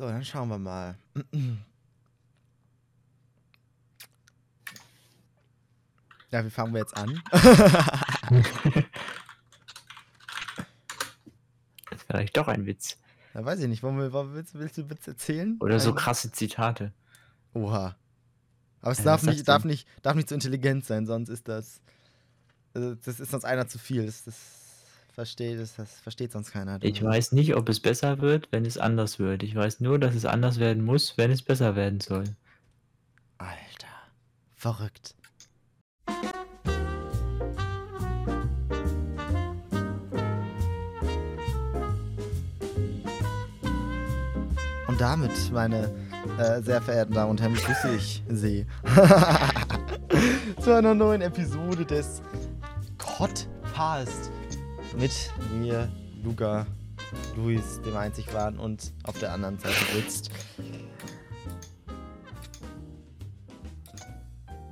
So, dann schauen wir mal. Ja, wie fangen wir jetzt an? Das ist vielleicht doch ein Witz. Ja, weiß ich nicht. Wollen wir, wollen- willst, willst du Witz erzählen? Oder so krasse Zitate. Oha. Aber es Ja, darf nicht, darf, nicht, darf nicht zu intelligent sein, sonst ist das. äh, Das ist sonst einer zu viel. Das, das, versteht, das, das versteht sonst keiner. Ich weiß nicht, ob es besser wird, wenn es anders wird. Ich weiß nur, dass es anders werden muss, wenn es besser werden soll. Alter. Verrückt. Und damit, meine äh, sehr verehrten Damen und Herren, begrüße ich Sie zu einer neuen Episode des Podcast mit mir, Luca, Luis, dem einzig waren und auf der anderen Seite sitzt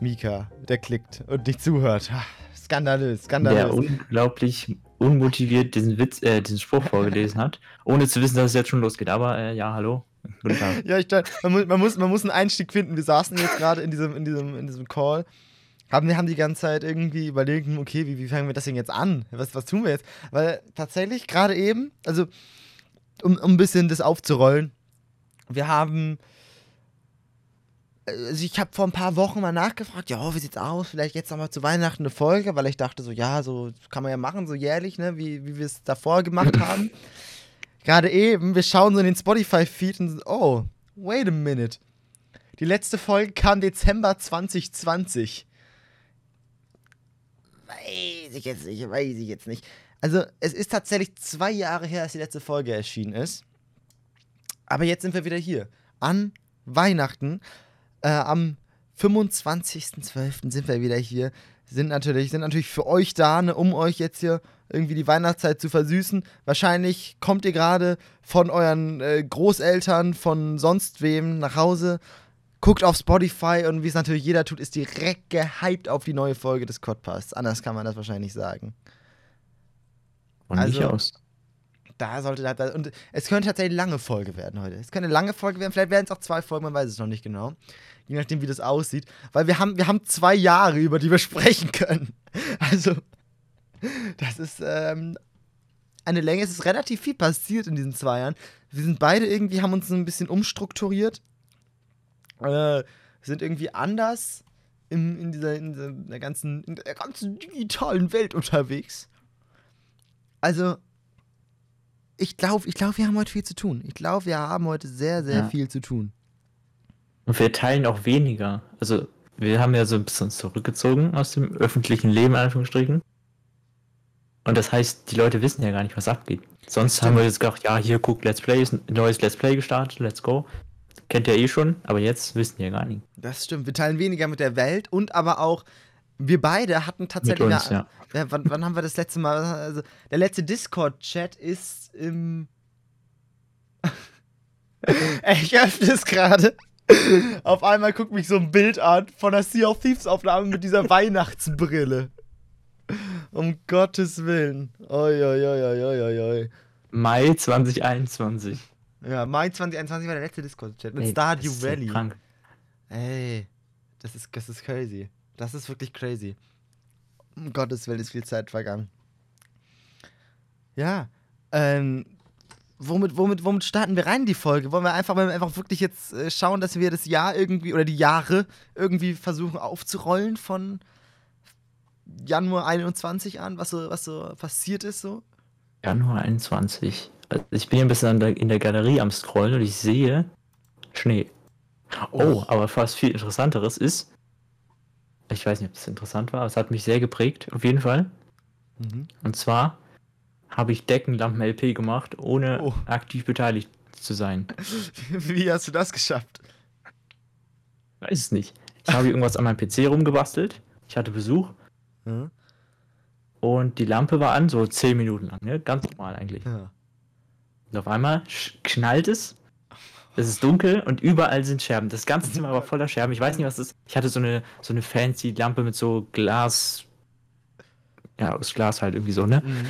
Mika, der klickt und nicht zuhört. Ah, Skandalös, Der skandalös. unglaublich unmotiviert diesen Witz, äh, diesen Spruch vorgelesen hat, ohne zu wissen, dass es jetzt schon losgeht. Aber äh, ja, hallo. Guten Tag. Ja, ich man, man, muss, man muss einen Einstieg finden. Wir saßen jetzt gerade in diesem, in, diesem, in diesem Call, haben, wir haben die ganze Zeit irgendwie überlegt, hm, okay, wie, wie fangen wir das denn jetzt an? Was, was tun wir jetzt? Weil tatsächlich gerade eben, also um, um ein bisschen das aufzurollen, wir haben, also ich habe vor ein paar Wochen mal nachgefragt, ja, wie sieht's aus? Vielleicht jetzt nochmal zu Weihnachten eine Folge, weil ich dachte so, ja, so kann man ja machen, so jährlich, ne, wie, wie wir es davor gemacht haben. Gerade eben, wir schauen so in den Spotify-Feed und so, oh, wait a minute. Die letzte Folge kam Dezember 2020. Weiß ich jetzt nicht, weiß ich jetzt nicht. Also, es ist tatsächlich zwei Jahre her, dass die letzte Folge erschienen ist. Aber jetzt sind wir wieder hier. An Weihnachten. Äh, am 25.12. sind wir wieder hier. Sind natürlich, sind natürlich für euch da, ne, um euch jetzt hier irgendwie die Weihnachtszeit zu versüßen. Wahrscheinlich kommt ihr gerade von euren äh, Großeltern, von sonst wem nach Hause. Guckt auf Spotify und wie es natürlich jeder tut, ist direkt gehypt auf die neue Folge des Codpasts. Anders kann man das wahrscheinlich sagen. Von Also- aus. Da sollte da, und es könnte tatsächlich eine lange Folge werden heute. Es könnte eine lange Folge werden, vielleicht werden es auch zwei Folgen, man weiß es noch nicht genau. Je nachdem, wie das aussieht. Weil wir haben, wir haben zwei Jahre, über die wir sprechen können. Also, das ist ähm, eine Länge. Es ist relativ viel passiert in diesen zwei Jahren. Wir sind beide irgendwie, haben uns ein bisschen umstrukturiert. Äh, sind irgendwie anders in, in, dieser, in, dieser, ganzen, in der ganzen digitalen Welt unterwegs. Also, ich glaube, ich glaub, wir haben heute viel zu tun. Ich glaube, wir haben heute sehr, sehr Ja. viel zu tun. Und wir teilen auch weniger. Also, wir haben ja so ein bisschen zurückgezogen aus dem öffentlichen Leben, in Anführungsstrichen. Und das heißt, die Leute wissen ja gar nicht, was abgeht. Sonst Stimmt. haben wir jetzt gedacht, ja, hier guckt Let's Play, ist ein neues Let's Play gestartet, let's go. Kennt ihr eh schon, aber jetzt wissen ja gar nicht. Das stimmt. Wir teilen weniger mit der Welt und aber auch, wir beide hatten tatsächlich. Mit uns, ja, ja, wann, wann haben wir das letzte Mal? Also, der letzte Discord-Chat ist im. ich öffne es gerade. Auf einmal guckt mich so ein Bild an von der Sea of Thieves Aufnahme mit dieser Weihnachtsbrille. Um Gottes Willen. Oi, oi, oi, oi, oi, oi. Mai 2021. Ja, Mai 2021 war der letzte Discord-Chat mit Ey, Stardew das ist so Valley. krank. Ey, das ist, das ist crazy. Das ist wirklich crazy. Um Gottes Willen ist viel Zeit vergangen. Ja, ähm, womit, womit, womit starten wir rein in die Folge? Wollen wir einfach, wollen wir einfach wirklich jetzt äh, schauen, dass wir das Jahr irgendwie oder die Jahre irgendwie versuchen aufzurollen von Januar 21 an, was so, was so passiert ist so? Januar 21. Also ich bin hier ein bisschen der, in der Galerie am Scrollen und ich sehe Schnee. Oh, Oh. aber fast viel interessanteres ist, ich weiß nicht, ob das interessant war, aber es hat mich sehr geprägt, auf jeden Fall. Mhm. Und zwar habe ich Deckenlampen-LP gemacht, ohne Oh. aktiv beteiligt zu sein. Wie hast du das geschafft? Weiß es nicht. Ich habe irgendwas an meinem PC rumgebastelt. Ich hatte Besuch Hm? und die Lampe war an, so 10 Minuten lang, ne? Ganz normal eigentlich. Ja. Und auf einmal knallt es. Es ist dunkel und überall sind Scherben. Das ganze Zimmer war voller Scherben. Ich weiß nicht, was das ist. Ich hatte so eine, so eine fancy Lampe mit so Glas. Ja, aus Glas halt irgendwie so, ne? Mhm.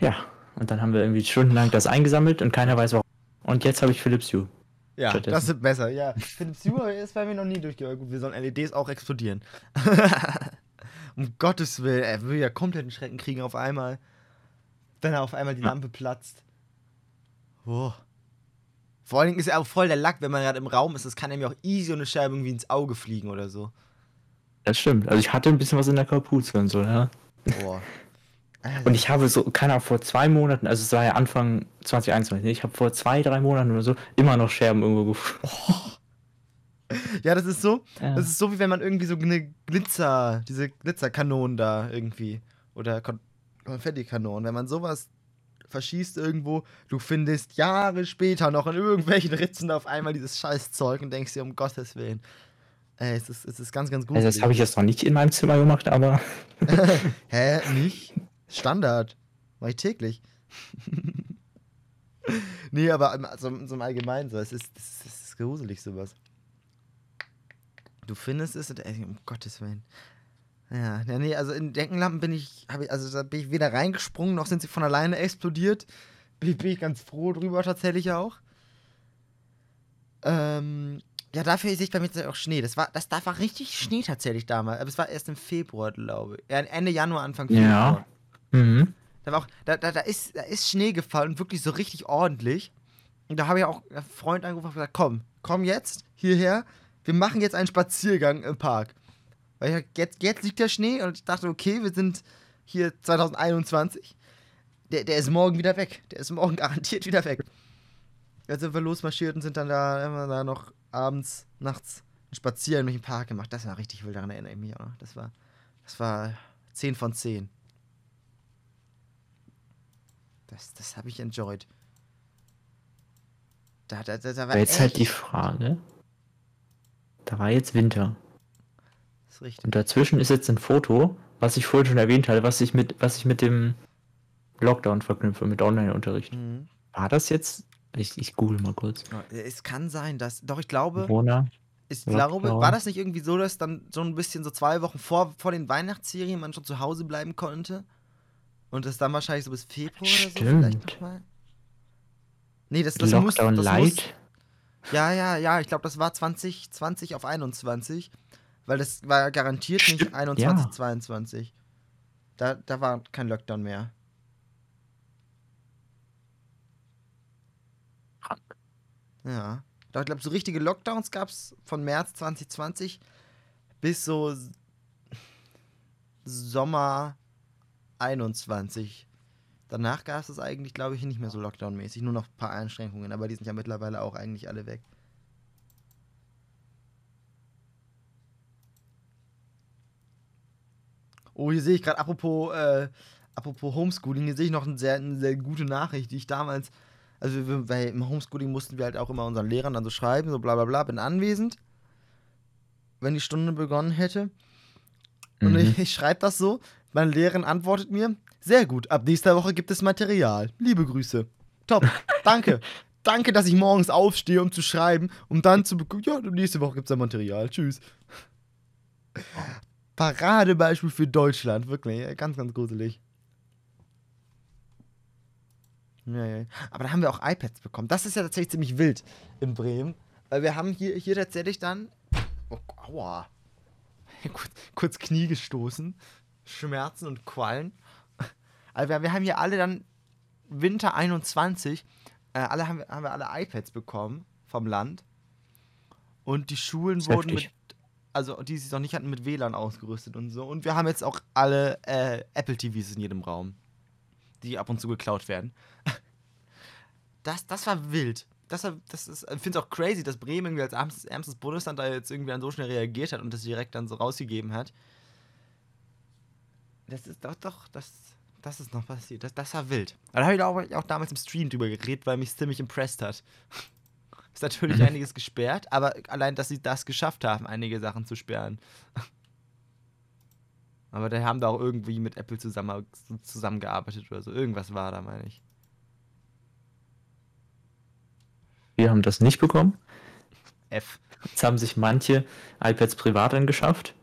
Ja. Und dann haben wir irgendwie stundenlang das eingesammelt und keiner weiß warum. Und jetzt habe ich Philips Hue. Ja, Stattdessen. das ist besser. Ja, Philips Hue ist bei mir noch nie durchgegangen. Gut, wir sollen LEDs auch explodieren. um Gottes Willen, er will ja komplett einen Schrecken kriegen auf einmal. Wenn er auf einmal die. Lampe platzt. Oh. Vor allen Dingen ist er auch voll der Lack, wenn man gerade im Raum ist. Das kann ja auch easy eine Scheibe irgendwie ins Auge fliegen oder so. Das stimmt. Also ich hatte ein bisschen was in der Kapuze und so, ja. Boah. Und ich habe so, keine Ahnung, vor zwei Monaten, also es war ja Anfang 2021, ne? ich habe vor zwei, drei Monaten oder so immer noch Scherben irgendwo gefunden. ja, das ist so. Ja. Das ist so, wie wenn man irgendwie so eine Glitzer, diese Glitzerkanonen da irgendwie. Oder Kon Konfettikanonen. Wenn man sowas verschießt irgendwo, du findest Jahre später noch in irgendwelchen Ritzen auf einmal dieses Scheißzeug und denkst dir, um Gottes Willen. Ey, es ist, es ist ganz, ganz gut. Also das habe ich jetzt noch nicht in meinem Zimmer gemacht, aber Hä? Nicht? Standard. Mach ich täglich. nee, aber im, also, so im Allgemeinen so. Es ist, es ist, es ist gruselig, sowas. Du findest es, und, ey, um Gottes Willen. Ja, ja, nee, also in Deckenlampen bin ich, hab ich, also da bin ich weder reingesprungen, noch sind sie von alleine explodiert. Bin, ich- bin ich ganz froh drüber tatsächlich auch. Ähm, ja, dafür sehe ich bei mir auch Schnee. Das war, das, da war richtig Schnee tatsächlich damals. Aber es war erst im Februar, glaube ich. Ja, Ende Januar, Anfang Februar. Ja. mhm. Da, war auch, da, da, da, ist, da ist Schnee gefallen, wirklich so richtig ordentlich. Und da habe ich auch einen Freund angerufen und gesagt, komm, komm jetzt hierher, wir machen jetzt einen Spaziergang im Park. Weil ich, jetzt, jetzt liegt der Schnee und ich dachte, okay, wir sind hier 2021. Der, der ist morgen wieder weg. Der ist morgen garantiert wieder weg. Jetzt sind wir losmarschiert und sind dann da immer da noch abends, nachts einen Spaziergang durch den Park gemacht. Das war richtig wild, daran erinnere ich mich auch noch. Das war, das war 10 von 10. Das, das habe ich enjoyed. Da, da, da, da war Aber jetzt halt die echt- Frage. Da war jetzt Winter. Das ist richtig. Und dazwischen ist jetzt ein Foto, was ich vorhin schon erwähnt hatte, was ich mit, was ich mit dem Lockdown verknüpfe, mit Online-Unterricht. Mhm. War das jetzt? Ich, ich google mal kurz. Es kann sein, dass. Doch, ich glaube, Corona. ich glaube, war das nicht irgendwie so, dass dann so ein bisschen so zwei Wochen vor, vor den Weihnachtsserien man schon zu Hause bleiben konnte? Und das dann wahrscheinlich so bis Februar oder so vielleicht Stimmt. nochmal? Nee, das, das muss. Lockdown Das muss Light. ja, ja, ja, ich glaube, das war 2020 auf 21. Weil das war garantiert nicht Stimmt, 21, ja. 22. Da, da war kein Lockdown mehr. Ja. Doch, ich glaube, so richtige Lockdowns gab es von März 2020 bis so Sommer 21. Danach gab es es eigentlich, glaube ich, nicht mehr so Lockdown-mäßig. Nur noch ein paar Einschränkungen, aber die sind ja mittlerweile auch eigentlich alle weg. Oh, hier sehe ich gerade, apropos, äh, apropos Homeschooling, hier sehe ich noch eine sehr, eine sehr gute Nachricht, die ich damals, also wir, weil im Homeschooling mussten wir halt auch immer unseren Lehrern dann so schreiben, so bla bla bla, bin anwesend, wenn die Stunde begonnen hätte. Und Mhm. ich, ich schreibe das so, meine Lehrerin antwortet mir, sehr gut, ab nächster Woche gibt es Material. Liebe Grüße. Top, danke. Danke, dass ich morgens aufstehe, um zu schreiben, um dann zu bekommen, ja, nächste Woche gibt es da Material. Tschüss. Paradebeispiel für Deutschland, wirklich. Ganz, ganz gruselig. Ja, ja. Aber da haben wir auch iPads bekommen. Das ist ja tatsächlich ziemlich wild in Bremen. Weil wir haben hier, hier tatsächlich dann. Oh, aua. kurz, kurz Knie gestoßen. Schmerzen und Quallen. Also wir, wir haben hier alle dann Winter 21. Äh, alle haben, wir- haben wir alle iPads bekommen vom Land. Und die Schulen wurden heftig. mit also die sie noch nicht hatten, mit WLAN ausgerüstet und so. Und wir haben jetzt auch alle äh, Apple TVs in jedem Raum, die ab und zu geklaut werden. Das, das war wild. Das, das ist, ich finde es auch crazy, dass Bremen als ärmstes, ärmstes Bundesland da jetzt irgendwie dann so schnell reagiert hat und das direkt dann so rausgegeben hat. Das ist doch, doch, das, das ist noch passiert. Das, das war wild. Da habe ich auch, auch damals im Stream drüber geredet, weil mich ziemlich impressed hat. Ist natürlich Mhm. einiges gesperrt, aber allein, dass sie das geschafft haben, einige Sachen zu sperren. Aber da haben da auch irgendwie mit Apple zusammen, zusammengearbeitet oder so. Irgendwas war da, meine ich. Wir haben das nicht bekommen. F. Jetzt haben sich manche iPads privat angeschafft.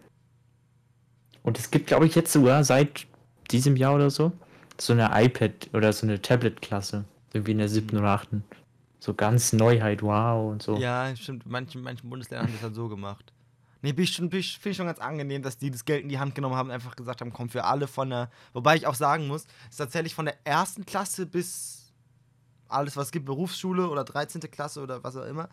Und es gibt, glaube ich, jetzt sogar seit diesem Jahr oder so so eine iPad oder so eine Tablet-Klasse. Irgendwie in der siebten oder achten. So ganz Neuheit, wow und so. Ja, stimmt. Manche, manche Bundesländer haben das halt so gemacht. Nee, bin ich schon, bin ich, finde ich schon ganz angenehm, dass die das Geld in die Hand genommen haben und einfach gesagt haben, komm, für alle von der. Wobei ich auch sagen muss, ist tatsächlich von der ersten Klasse bis alles, was es gibt, Berufsschule oder 13. Klasse oder was auch immer.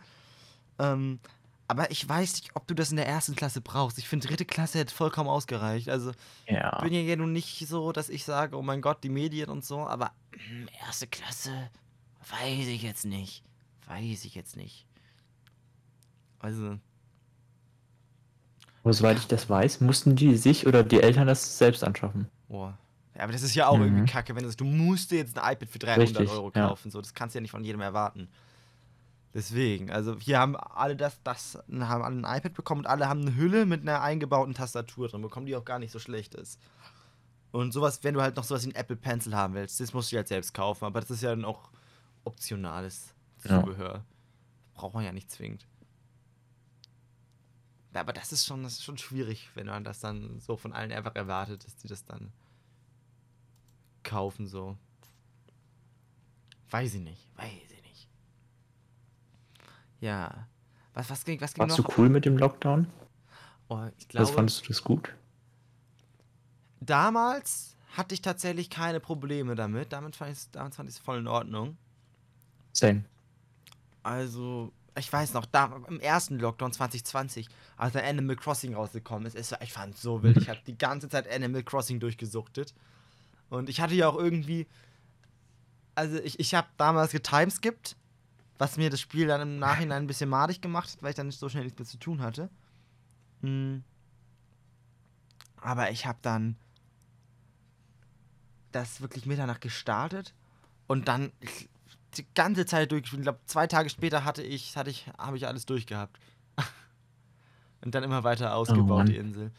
Ähm, aber ich weiß nicht, ob du das in der ersten Klasse brauchst. Ich finde, dritte Klasse hätte vollkommen ausgereicht. Also, Ja. bin ja ja nun nicht so, dass ich sage, oh mein Gott, die Medien und so, aber hm, erste Klasse, weiß ich jetzt nicht. Weiß ich jetzt nicht. Also, Aber soweit ich das weiß, mussten die sich oder die Eltern das selbst anschaffen. boah. Ja, aber das ist ja auch Mhm. irgendwie kacke, wenn du sagst, du musst dir jetzt ein iPad für 300 Richtig, Euro ja. kaufen. So, das kannst du ja nicht von jedem erwarten. Deswegen, also hier haben alle das, das haben alle ein iPad bekommen und alle haben eine Hülle mit einer eingebauten Tastatur drin bekommen, die auch gar nicht so schlecht ist. Und sowas, wenn du halt noch sowas wie ein Apple Pencil haben willst, das musst du halt selbst kaufen, aber das ist ja dann auch optionales Ja. Zubehör. Braucht man ja nicht zwingend. Ja, aber das ist schon, das ist schon schwierig, wenn man das dann so von allen einfach erwartet, dass die das dann kaufen, so. Weiß ich nicht, weiß ich nicht. Ja. Was, was ging, was ging Warst du noch? cool mit dem Lockdown? Oh, glaube, fandest du das gut? damals hatte ich tatsächlich keine Probleme damit. Damit fand ich damals fand ich es voll in Ordnung. Same. Also, ich weiß noch, da im ersten Lockdown 2020, als dann Animal Crossing rausgekommen ist, war, ich fand es so wild. Ich habe die ganze Zeit Animal Crossing durchgesuchtet. Und ich hatte ja auch irgendwie. Also, ich, ich habe damals getimeskippt, was mir das Spiel dann im Nachhinein ein bisschen madig gemacht hat, weil ich dann nicht so schnell nichts mehr zu tun hatte. Hm. Aber ich habe dann das wirklich Mitternacht gestartet und dann die ganze Zeit durchgespielt. Ich glaube, zwei Tage später hatte ich, hatte ich, habe ich alles durchgehabt. und dann immer weiter ausgebaut, Mann. die Insel.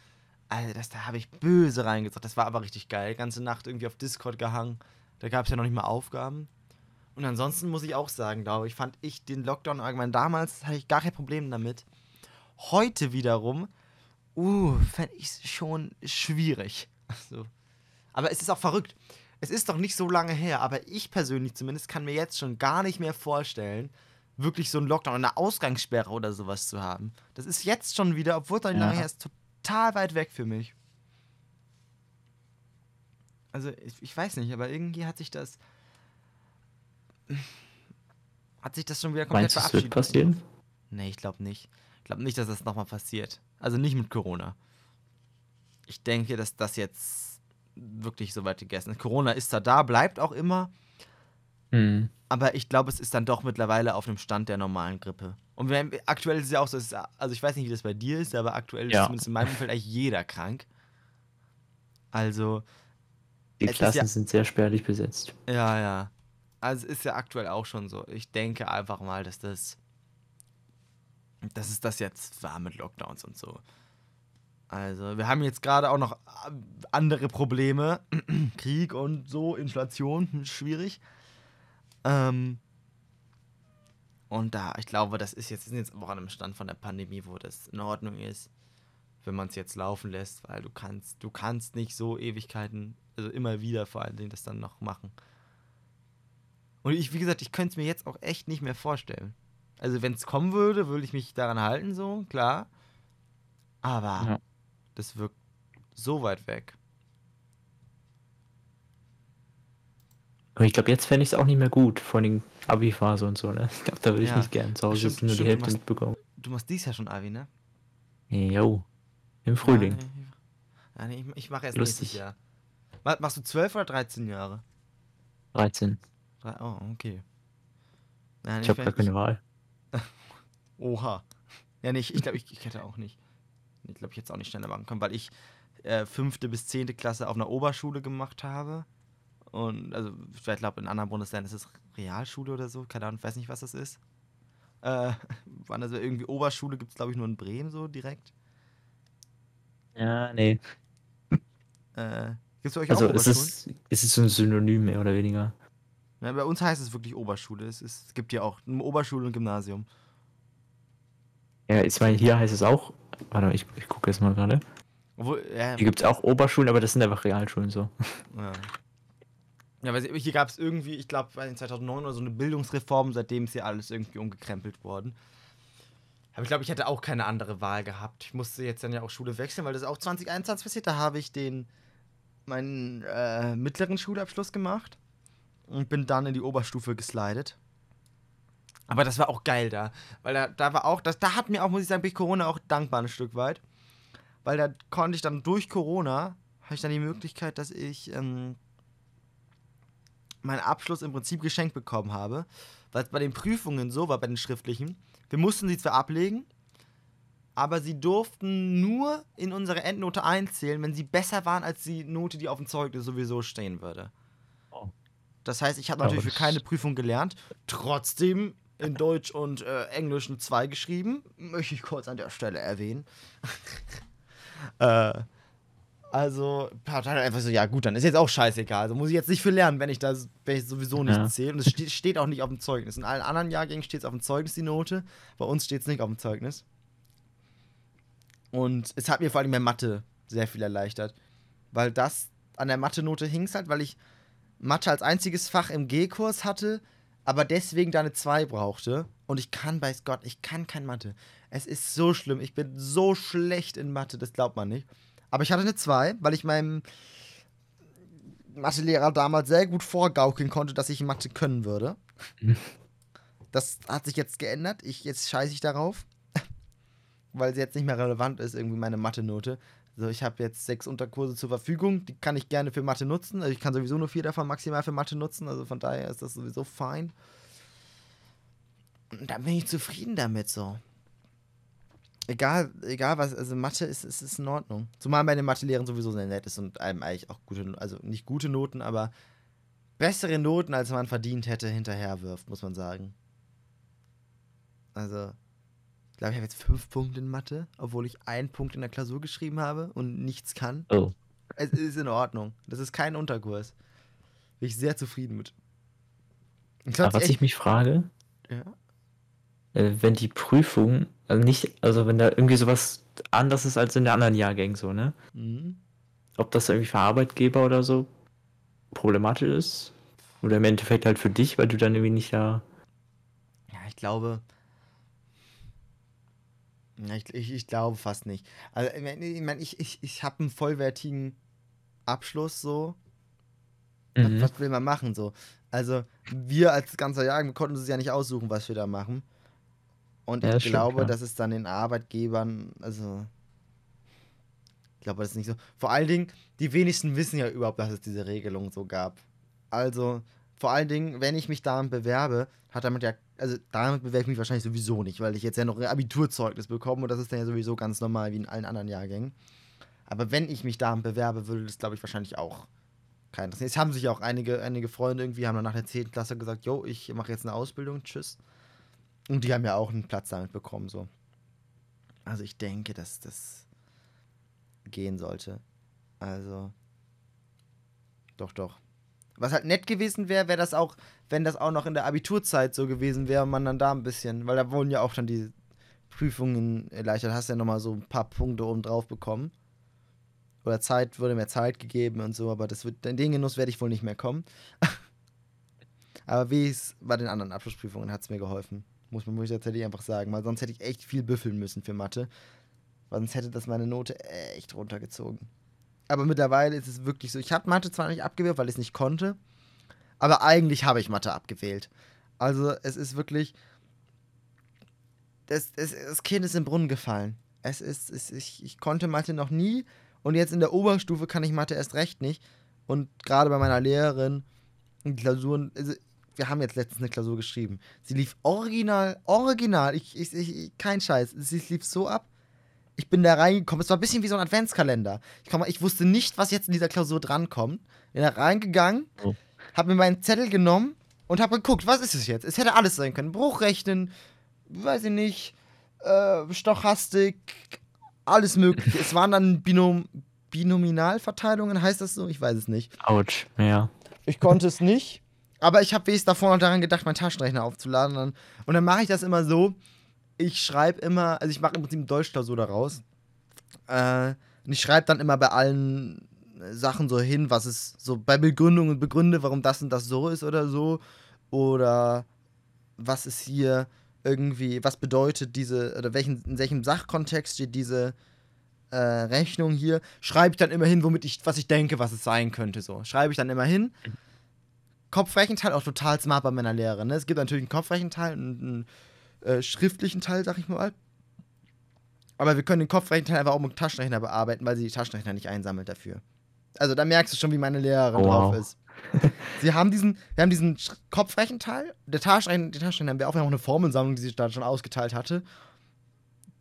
Also, das, da habe ich böse reingezogen. Das war aber richtig geil. Ganze Nacht irgendwie auf Discord gehangen. Da gab es ja noch nicht mal Aufgaben. Und ansonsten muss ich auch sagen, glaube ich, fand ich den Lockdown allgemein damals, hatte ich gar kein Problem damit. Heute wiederum, uh, fände ich es schon schwierig. Also, aber es ist auch verrückt. Es ist doch nicht so lange her, aber ich persönlich zumindest kann mir jetzt schon gar nicht mehr vorstellen, wirklich so einen Lockdown, eine Ausgangssperre oder sowas zu haben. Das ist jetzt schon wieder, obwohl es nicht Ja. lange her ist, total weit weg für mich. Also, ich, ich weiß nicht, aber irgendwie hat sich das. Hat sich das schon wieder komplett Meinst du, es wird verabschiedet. passieren? Nee, ich glaube nicht. Ich glaube nicht, dass das nochmal passiert. Also nicht mit Corona. Ich denke, dass das jetzt wirklich so weit gegessen ist. Corona ist da da, bleibt auch immer. Hm. Aber ich glaube, es ist dann doch mittlerweile auf dem Stand der normalen Grippe. Und wir, aktuell ist es ja auch so, ist, also ich weiß nicht, wie das bei dir ist, aber aktuell ist Ja. zumindest in meinem Umfeld eigentlich jeder krank. Also, Die ist Klassen ja- sind sehr spärlich besetzt. ja, ja. Also ist ja aktuell auch schon so. Ich denke einfach mal, dass das. Dass es das jetzt war mit Lockdowns und so. Also, wir haben jetzt gerade auch noch äh, andere Probleme. Krieg und so, Inflation, hm, schwierig. Ähm, und da, ich glaube, das ist jetzt, sind jetzt auch an einem Stand von der Pandemie, wo das in Ordnung ist, wenn man es jetzt laufen lässt, weil du kannst, du kannst nicht so Ewigkeiten, also immer wieder vor allen Dingen das dann noch machen. Und ich, wie gesagt, ich könnte es mir jetzt auch echt nicht mehr vorstellen. Also, wenn es kommen würde, würde ich mich daran halten, so, klar. Aber Ja. Das wirkt so weit weg. Aber ich glaube, jetzt fände ich es auch nicht mehr gut, vor allem Abi-Phase und so, ne? Ich glaube, da würde ich Ja. nicht gern zu Hause Stimmt, nur die stimmt, du Hälfte machst- mitbekommen. Du machst dies ja schon Abi, ne? Jo. Im Frühling. Ja, nee, ich, ich mache erst Lustig. nächstes Jahr. Ma- Machst du 12 oder 13 Jahre? 13. Drei- Oh, okay. Ja, nee, Ich habe gar keine Wahl. Oha. Ja, nee, ich, ich glaube, ich, ich hätte auch nicht. Ich glaube, ich hätte es auch nicht schneller machen können, weil ich äh, fünfte bis zehnte Klasse auf einer Oberschule gemacht habe. Und also, ich glaube, in anderen Bundesländern ist es Realschule oder so. Keine Ahnung, ich weiß nicht, was das ist. Äh, wann also irgendwie Oberschule gibt es, glaube ich, nur in Bremen so direkt. Ja, nee. Äh, gibt es bei euch Also auch es ist, es ist so ein Synonym mehr oder weniger. Ja, bei uns heißt es wirklich Oberschule. Es, ist, es gibt ja auch eine Oberschule und Gymnasium. Ja, ich meine, hier heißt es auch. Warte mal, ich, ich gucke jetzt mal gerade. Obwohl, ja, Hier gibt es auch Oberschulen, aber das sind einfach Realschulen so. ja. Ja, weil hier gab es irgendwie, ich glaube, in 2009 oder so eine Bildungsreform, seitdem ist hier alles irgendwie umgekrempelt worden. Aber ich glaube, ich hätte auch keine andere Wahl gehabt. Ich musste jetzt dann ja auch Schule wechseln, weil das auch 2021 passiert. Da habe ich den meinen äh, mittleren Schulabschluss gemacht und bin dann in die Oberstufe geslidet. Aber das war auch geil da, weil da, da war auch, das, da hat mir auch, muss ich sagen, bin ich Corona auch dankbar ein Stück weit, weil da konnte ich dann durch Corona, habe ich dann die Möglichkeit, dass ich ähm, meinen Abschluss im Prinzip geschenkt bekommen habe, weil es bei den Prüfungen so war, bei den schriftlichen, wir mussten sie zwar ablegen, aber sie durften nur in unsere Endnote einzählen, wenn sie besser waren als die Note, die auf dem Zeugnis sowieso stehen würde. Oh. Das heißt, ich habe natürlich für keine Prüfung gelernt, trotzdem in Deutsch und äh, Englisch eine 2 geschrieben, möchte ich kurz an der Stelle erwähnen. äh, also, hat halt einfach so, ja gut, dann ist jetzt auch scheißegal. Also muss ich jetzt nicht für lernen, wenn ich das wenn ich sowieso nicht Ja. zähle. Und es steht, steht auch nicht auf dem Zeugnis. In allen anderen Jahrgängen steht es auf dem Zeugnis, die Note. Bei uns steht es nicht auf dem Zeugnis. Und es hat mir vor allem mehr Mathe sehr viel erleichtert. Weil das an der Mathe-Note hing halt, weil ich Mathe als einziges Fach im G-Kurs hatte, aber deswegen da eine 2 brauchte. Und ich kann, weiß Gott, ich kann kein Mathe. Es ist so schlimm. Ich bin so schlecht in Mathe, das glaubt man nicht. Aber ich hatte eine 2, weil ich meinem Mathelehrer damals sehr gut vorgaukeln konnte, dass ich Mathe können würde. Mhm. Das hat sich jetzt geändert. Ich, jetzt scheiße ich darauf. weil sie jetzt nicht mehr relevant ist, irgendwie meine Mathe-Note. Also ich habe jetzt sechs Unterkurse zur Verfügung, die kann ich gerne für Mathe nutzen. Also ich kann sowieso nur vier davon maximal für Mathe nutzen, also von daher ist das sowieso fein. Und da bin ich zufrieden damit so. Egal, egal was, also Mathe ist, ist, ist in Ordnung. Zumal meine Mathelehrerin sowieso sehr nett ist und einem eigentlich auch gute, also nicht gute Noten, aber bessere Noten, als man verdient hätte, hinterher wirft, muss man sagen. Also, glaube, ich habe jetzt fünf Punkte in Mathe, obwohl ich einen Punkt in der Klausur geschrieben habe und nichts kann. Oh. Es ist in Ordnung. Das ist kein Unterkurs. Bin ich sehr zufrieden mit. Ich Aber was echt- ich mich frage, ja. äh, wenn die Prüfung, also nicht, also wenn da irgendwie sowas anders ist als in der anderen Jahrgängen so, ne? Mhm. Ob das irgendwie für Arbeitgeber oder so problematisch ist? Oder im Endeffekt halt für dich, weil du dann irgendwie nicht da. Ja, ich glaube. Ich, ich, ich glaube fast nicht. Also, ich meine, ich, ich, ich, habe einen vollwertigen Abschluss so. Mhm. Was, was will man machen so? Also, wir als ganzer wir konnten uns ja nicht aussuchen, was wir da machen. Und Ja, ich das glaube, dass es dann den Arbeitgebern, also. Ich glaube, das ist nicht so. Vor allen Dingen, die wenigsten wissen ja überhaupt, dass es diese Regelung so gab. Also, vor allen Dingen, wenn ich mich damit bewerbe, hat damit ja, also damit bewerbe ich mich wahrscheinlich sowieso nicht, weil ich jetzt ja noch ein Abiturzeugnis bekomme und das ist dann ja sowieso ganz normal wie in allen anderen Jahrgängen. Aber wenn ich mich damit bewerbe, würde das, glaube ich, wahrscheinlich auch keinen. Es haben sich auch einige, einige Freunde irgendwie, haben dann nach der 10. Klasse gesagt, yo, ich mache jetzt eine Ausbildung, tschüss. Und die haben ja auch einen Platz damit bekommen, so. Also ich denke, dass das gehen sollte. Also. Doch, doch. Was halt nett gewesen wäre, wäre das auch, wenn das auch noch in der Abiturzeit so gewesen wäre und man dann da ein bisschen, weil da wurden ja auch dann die Prüfungen erleichtert, hast ja nochmal so ein paar Punkte oben drauf bekommen. Oder Zeit, wurde mehr Zeit gegeben und so, aber das wird, in den Genuss werde ich wohl nicht mehr kommen. aber wie es bei den anderen Abschlussprüfungen hat es mir geholfen. Muss man muss ich tatsächlich einfach sagen, weil sonst hätte ich echt viel büffeln müssen für Mathe. Weil sonst hätte das meine Note echt runtergezogen. Aber mittlerweile ist es wirklich so. Ich habe Mathe zwar nicht abgewählt, weil ich es nicht konnte, aber eigentlich habe ich Mathe abgewählt. Also es ist wirklich. Das, das, das Kind ist im Brunnen gefallen. Es ist, es, ich, ich konnte Mathe noch nie und jetzt in der Oberstufe kann ich Mathe erst recht nicht. Und gerade bei meiner Lehrerin in Klausuren, also wir haben jetzt letztens eine Klausur geschrieben. Sie lief original, original, ich, ich, ich, kein Scheiß, sie lief so ab. Ich bin da reingekommen, es war ein bisschen wie so ein Adventskalender. Ich, komm, ich wusste nicht, was jetzt in dieser Klausur drankommt. Bin da reingegangen, Oh. hab mir meinen Zettel genommen und hab geguckt, was ist es jetzt? Es hätte alles sein können. Bruchrechnen, weiß ich nicht, äh, Stochastik, alles mögliche. es waren dann Binom Binominalverteilungen, heißt das so? Ich weiß es nicht. Autsch, ja. Ich konnte es nicht. Aber ich habe wenigstens davor noch daran gedacht, meinen Taschenrechner aufzuladen. Und dann mache ich das immer so. Ich schreibe immer, also ich mache im Prinzip Deutschklausur daraus. Äh, und ich schreibe dann immer bei allen Sachen so hin, was es so bei Begründungen begründe, warum das und das so ist oder so. Oder was ist hier irgendwie, was bedeutet diese, oder welchen, in welchem Sachkontext steht diese äh, Rechnung hier, schreibe ich dann immer hin, womit ich, was ich denke, was es sein könnte. So. Schreibe ich dann immer hin. Kopfrechenteil auch total smart bei meiner Lehre. Ne? Es gibt natürlich einen Kopfrechenteil und einen äh, schriftlichen Teil, sag ich mal. Aber wir können den Kopfrechenteil einfach auch mit Taschenrechner bearbeiten, weil sie die Taschenrechner nicht einsammelt dafür. Also da merkst du schon, wie meine Lehrerin wow. drauf ist. sie haben diesen, wir haben diesen Kopfrechenteil. Der Taschenrechner, der Taschenrechner haben wir auch, wir haben auch eine Formelsammlung, die sie da schon ausgeteilt hatte.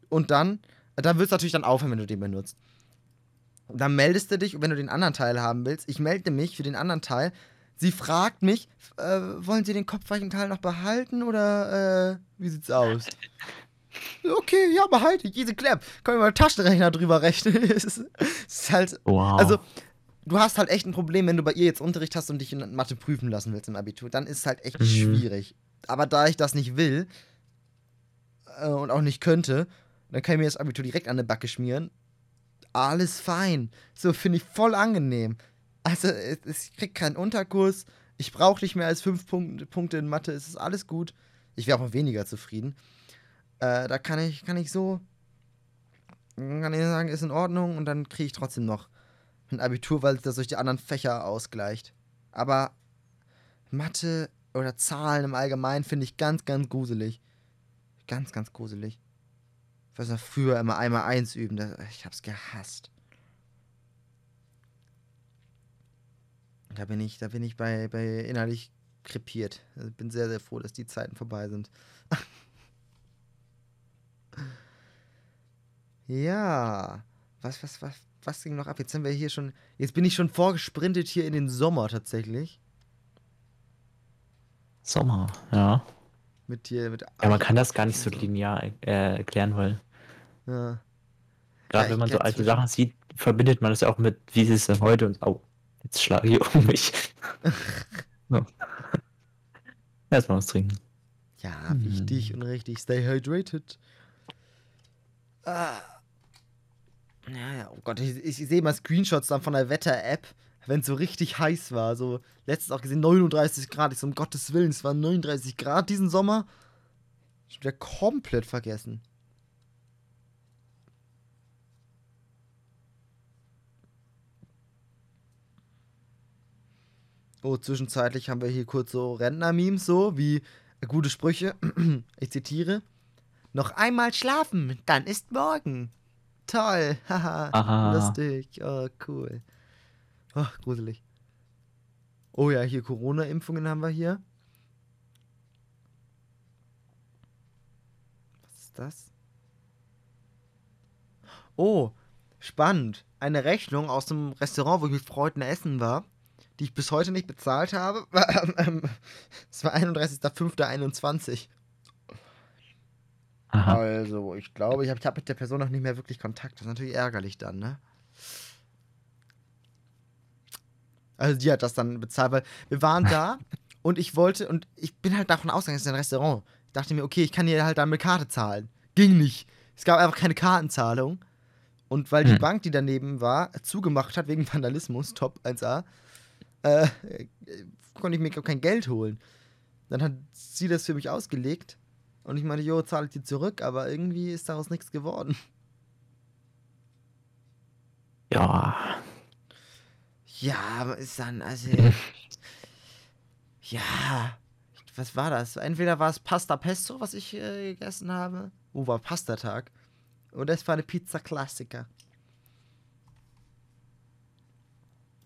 Und dann, dann wird es natürlich dann aufhören, wenn du den benutzt. Dann meldest du dich, wenn du den anderen Teil haben willst. Ich melde mich für den anderen Teil. Sie fragt mich, äh, wollen Sie den Kopfrechenteil noch behalten oder äh, wie sieht's aus? Okay, ja, behalte ich. Easy clap. Können wir mal Taschenrechner drüber rechnen. es, ist, es ist halt, Wow. also, du hast halt echt ein Problem, wenn du bei ihr jetzt Unterricht hast und dich in Mathe prüfen lassen willst im Abitur. Dann ist es halt echt Mhm. schwierig. Aber da ich das nicht will äh, und auch nicht könnte, dann kann ich mir das Abitur direkt an eine Backe schmieren. Alles fein. So finde ich voll angenehm. Also, es, es, ich krieg keinen Unterkurs. Ich brauche nicht mehr als fünf Punkte, in Mathe. Es ist alles gut. Ich wäre auch noch weniger zufrieden. Äh, da kann ich, kann ich so, kann ich sagen, ist in Ordnung und dann kriege ich trotzdem noch ein Abitur, weil das durch die anderen Fächer ausgleicht. Aber Mathe oder Zahlen im Allgemeinen finde ich ganz, ganz gruselig. Ganz, ganz gruselig. Ich weiß noch früher immer einmal eins üben, das, ich hab's gehasst. Da bin ich, da bin ich bei, bei innerlich krepiert. Also bin sehr, sehr froh, dass die Zeiten vorbei sind. ja. Was, was, was, was ging noch ab? Jetzt sind wir hier schon. Jetzt bin ich schon vorgesprintet hier in den Sommer tatsächlich. Sommer, ja. Mit hier, mit. Ja, man kann das gar nicht so linear äh, erklären, weil Ja. gerade ich wenn man so alte Sachen sieht, verbindet man das ja auch mit, wie ist es denn heute und oh, jetzt schlage ich um mich. so. Erstmal was trinken. Ja, Hm. wichtig und richtig. Stay hydrated. Ah. Ja, ja, oh Gott, ich, ich sehe mal Screenshots dann von der Wetter-App, wenn es so richtig heiß war. So, letztens auch gesehen, 39 Grad. Ich so, um Gottes Willen, es waren 39 Grad diesen Sommer. Schon wieder komplett vergessen. Oh, zwischenzeitlich haben wir hier kurz so Rentner-Memes, so wie gute Sprüche. Ich zitiere. Noch einmal schlafen, dann ist morgen. Toll, haha. Aha. Lustig, oh, cool. Oh, gruselig. Oh ja, hier Corona-Impfungen haben wir hier. Was ist das? Oh, spannend. Eine Rechnung aus dem Restaurant, wo ich mit Freunden essen war, die ich bis heute nicht bezahlt habe. Es war 31.05.21. Aha. Also, ich glaube, ich habe hab mit der Person noch nicht mehr wirklich Kontakt. Das ist natürlich ärgerlich dann, ne? Also, die hat das dann bezahlt, weil wir waren da und ich wollte, und ich bin halt davon ausgegangen, es ist ein Restaurant. Ich dachte mir, okay, ich kann hier halt dann mit Karte zahlen. Ging nicht. Es gab einfach keine Kartenzahlung. Und weil die Hm. Bank, die daneben war, zugemacht hat wegen Vandalismus, Top 1A, äh, äh, konnte ich mir kein Geld holen. Dann hat sie das für mich ausgelegt. Und ich meinte, jo, zahle ich dir zurück, aber irgendwie ist daraus nichts geworden. Ja. Ja, aber ist dann, also. ja. Was war das? Entweder war es Pasta Pesto, was ich äh, gegessen habe. Oh, war Pastatag. Oder es war eine Pizza Klassiker.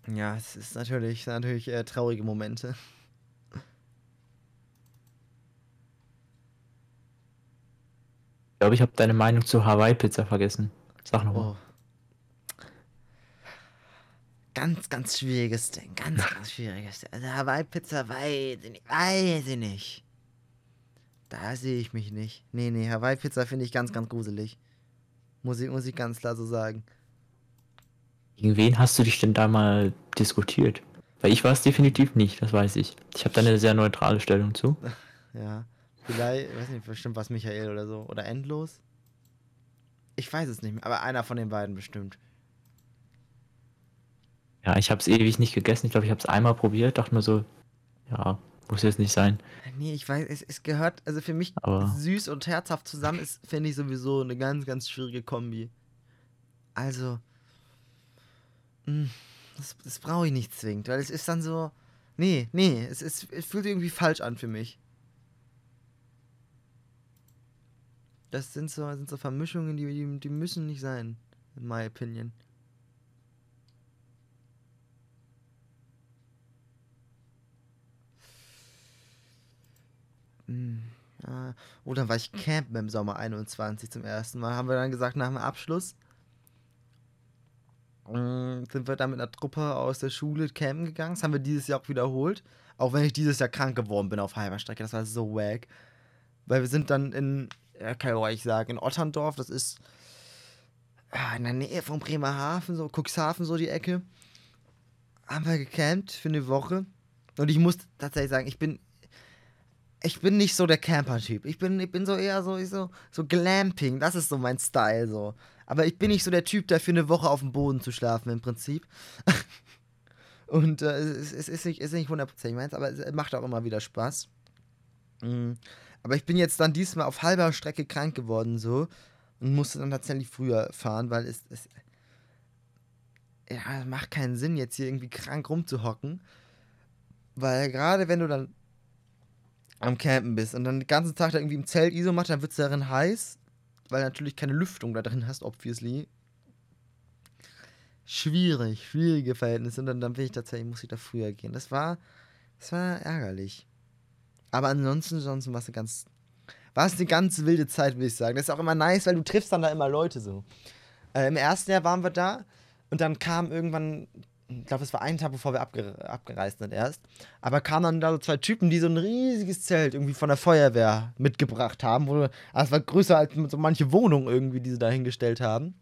Ja, es ist natürlich, natürlich äh, traurige Momente. Ich glaube, ich habe deine Meinung zu Hawaii-Pizza vergessen. Sag nochmal. Oh. Ganz, ganz schwieriges Ding. Ganz, ganz schwieriges Ding. Also Hawaii-Pizza, weiß ich nicht. Weiß ich nicht. Da sehe ich mich nicht. Nee, nee, Hawaii-Pizza finde ich ganz, ganz gruselig. Muss ich, muss ich ganz klar so sagen. Gegen wen hast du dich denn da mal diskutiert? Weil ich war es definitiv nicht, das weiß ich. Ich habe da eine sehr neutrale Stellung zu. Ja. Vielleicht, weiß nicht, bestimmt was Michael oder so. Oder Endlos. Ich weiß es nicht mehr, aber einer von den beiden bestimmt. Ja, ich habe es ewig nicht gegessen. Ich glaube, ich habe es einmal probiert. Dachte nur so, ja, muss jetzt nicht sein. Nee, ich weiß, es, es gehört, also für mich Aber süß und herzhaft zusammen ist, finde ich sowieso eine ganz, ganz schwierige Kombi. Also, das, das brauche ich nicht zwingend, weil es ist dann so, nee, nee, es, es, es fühlt irgendwie falsch an für mich. Das sind so, sind so Vermischungen, die, die, die müssen nicht sein, in my opinion. Hm, ja. Oh, war ich campen im Sommer 21 zum ersten Mal. Haben wir dann gesagt, nach dem Abschluss sind wir dann mit einer Truppe aus der Schule campen gegangen. Das haben wir dieses Jahr auch wiederholt. Auch wenn ich dieses Jahr krank geworden bin auf halber Strecke. Das war so wack. Weil wir sind dann in, kann ich euch sagen, in Otterndorf. Das ist in der Nähe von Bremerhaven, so Cuxhaven, so die Ecke. Haben wir gecampt für eine Woche. Und ich muss tatsächlich sagen, ich bin ich bin nicht so der Camper-Typ. Ich bin, ich bin so eher so, so, so Glamping. Das ist so mein Style so. Aber ich bin nicht so der Typ, der für eine Woche auf dem Boden zu schlafen im Prinzip. Und äh, es, es, ist nicht, ist nicht 100% meins, aber es macht auch immer wieder Spaß. Mhm. Aber ich bin jetzt dann diesmal auf halber Strecke krank geworden so und musste dann tatsächlich früher fahren, weil es, es ja, macht keinen Sinn, jetzt hier irgendwie krank rumzuhocken. Weil gerade wenn du dann am Campen bist und dann den ganzen Tag da irgendwie im Zelt ISO machst, dann wird es darin heiß, weil natürlich keine Lüftung da drin hast, obviously. Schwierig, schwierige Verhältnisse und dann, dann bin ich tatsächlich, muss ich da früher gehen. Das war, das war ärgerlich. Aber ansonsten, ansonsten war es eine ganz, war es eine ganz wilde Zeit, würde ich sagen. Das ist auch immer nice, weil du triffst dann da immer Leute so. Äh, Im ersten Jahr waren wir da und dann kam irgendwann ich glaube, es war ein Tag, bevor wir abge abgereist sind erst. Aber kamen dann da so zwei Typen, die so ein riesiges Zelt irgendwie von der Feuerwehr mitgebracht haben. Wo, also war größer als so manche Wohnungen irgendwie, die sie da hingestellt haben.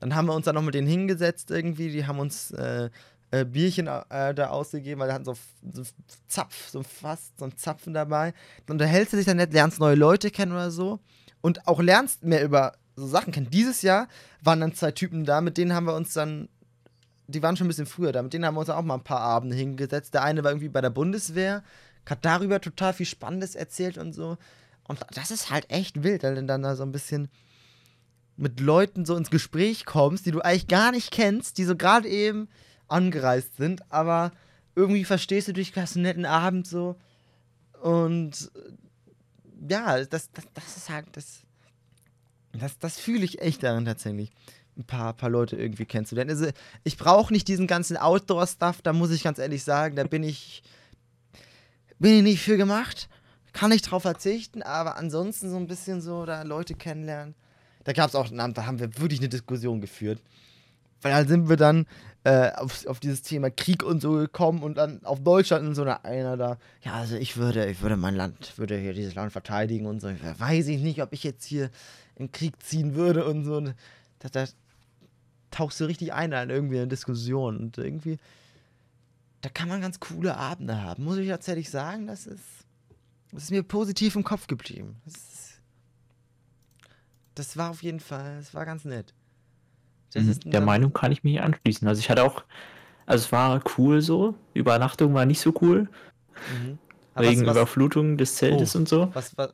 Dann haben wir uns da noch mit denen hingesetzt irgendwie. Die haben uns äh, äh, Bierchen äh, da ausgegeben, weil wir hatten so, so Zapf, so fast so ein Zapfen dabei. Dann unterhältst du dich dann nett, lernst neue Leute kennen oder so. Und auch lernst mehr über so Sachen kennen. Dieses Jahr waren dann zwei Typen da, mit denen haben wir uns dann die waren schon ein bisschen früher da. Mit denen haben wir uns auch mal ein paar Abende hingesetzt. Der eine war irgendwie bei der Bundeswehr, hat darüber total viel Spannendes erzählt und so. Und das ist halt echt wild, weil du dann da so ein bisschen mit Leuten so ins Gespräch kommst, die du eigentlich gar nicht kennst, die so gerade eben angereist sind, aber irgendwie verstehst du dich, hast einen netten Abend so. Und ja, das, das, das ist halt, das, das, das fühle ich echt darin tatsächlich ein paar, paar Leute irgendwie kennenzulernen. Also ich brauche nicht diesen ganzen Outdoor-Stuff, da muss ich ganz ehrlich sagen, da bin ich, bin ich nicht für gemacht. Kann ich drauf verzichten, aber ansonsten so ein bisschen so da Leute kennenlernen. Da gab es auch, da haben wir wirklich eine Diskussion geführt. Weil da sind wir dann äh, auf, auf dieses Thema Krieg und so gekommen und dann auf Deutschland und so eine, einer da, ja, also ich würde, ich würde mein Land, würde hier dieses Land verteidigen und so. Weiß ich nicht, ob ich jetzt hier in Krieg ziehen würde und so. Da, da, tauchst du richtig ein in irgendwie eine Diskussion und irgendwie, da kann man ganz coole Abende haben. Muss ich tatsächlich sagen, das ist, das ist mir positiv im Kopf geblieben. Das, ist, das war auf jeden Fall, das war ganz nett. Mhm, der Meinung kann ich mich anschließen. Also ich hatte auch, also es war cool so, Übernachtung war nicht so cool. Mhm. Wegen was, was, Überflutung des Zeltes oh, und so. Was, was,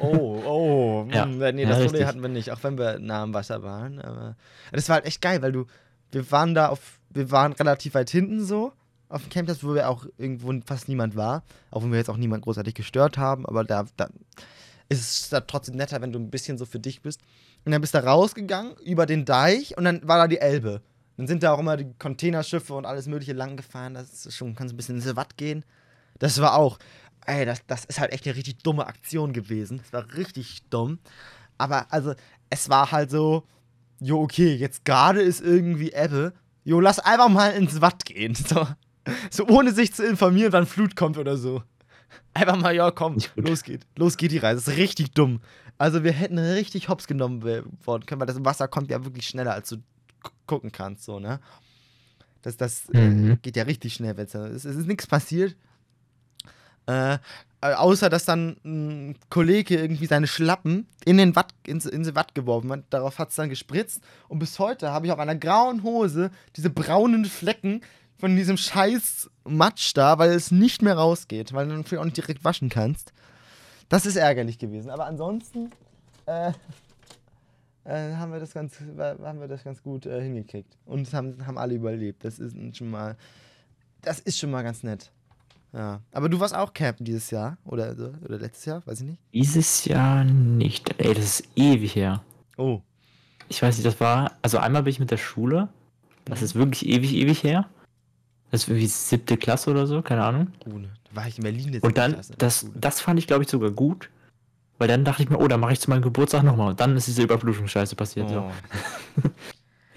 oh, oh, oh. ja. Hm, nee, das ja, Problem hatten wir nicht, auch wenn wir nah am Wasser waren. Aber das war halt echt geil, weil du, wir waren da auf, wir waren relativ weit hinten so, auf dem Campus, wo wir auch irgendwo fast niemand war. Auch wenn wir jetzt auch niemand großartig gestört haben, aber da, da ist es da trotzdem netter, wenn du ein bisschen so für dich bist. Und dann bist du rausgegangen über den Deich und dann war da die Elbe. Dann sind da auch immer die Containerschiffe und alles Mögliche lang gefahren. Das ist schon, kannst ein bisschen ins Watt gehen. Das war auch ey, das, das ist halt echt eine richtig dumme Aktion gewesen. Das war richtig dumm. Aber also, es war halt so, jo, okay, jetzt gerade ist irgendwie Ebbe. Jo, lass einfach mal ins Watt gehen. So, so ohne sich zu informieren, wann Flut kommt oder so. Einfach mal, ja, komm, los geht. Los geht die Reise. Das ist richtig dumm. Also, wir hätten richtig hops genommen worden können, weil das Wasser kommt ja wirklich schneller, als du gucken kannst, so, ne? Das, das äh, mhm. geht ja richtig schnell, wenn es ist, ist nichts passiert. Äh, Äh, außer, dass dann ein Kollege irgendwie seine Schlappen in den Watt, in, in Watt geworfen hat. Darauf hat es dann gespritzt. Und bis heute habe ich auf einer grauen Hose diese braunen Flecken von diesem scheiß Matsch da, weil es nicht mehr rausgeht, weil du natürlich auch nicht direkt waschen kannst. Das ist ärgerlich gewesen. Aber ansonsten äh, äh, haben, wir das ganz, haben wir das ganz gut äh, hingekriegt. Und haben, haben alle überlebt. Das ist schon mal. Das ist schon mal ganz nett. Ja. Aber du warst auch campen dieses Jahr oder, oder letztes Jahr, weiß ich nicht. Dieses Jahr nicht. Ey, das ist ewig her. Oh. Ich weiß nicht, das war. Also einmal bin ich mit der Schule. Das ist wirklich ewig, ewig her. Das ist irgendwie siebte Klasse oder so, keine Ahnung. Oh, ne. Da war ich in Berlin jetzt. Und dann, das, das fand ich, glaube ich, sogar gut. Weil dann dachte ich mir, oh, dann mache ich zu meinem Geburtstag nochmal. Und dann ist diese Überflutungsscheiße passiert. Oh. So.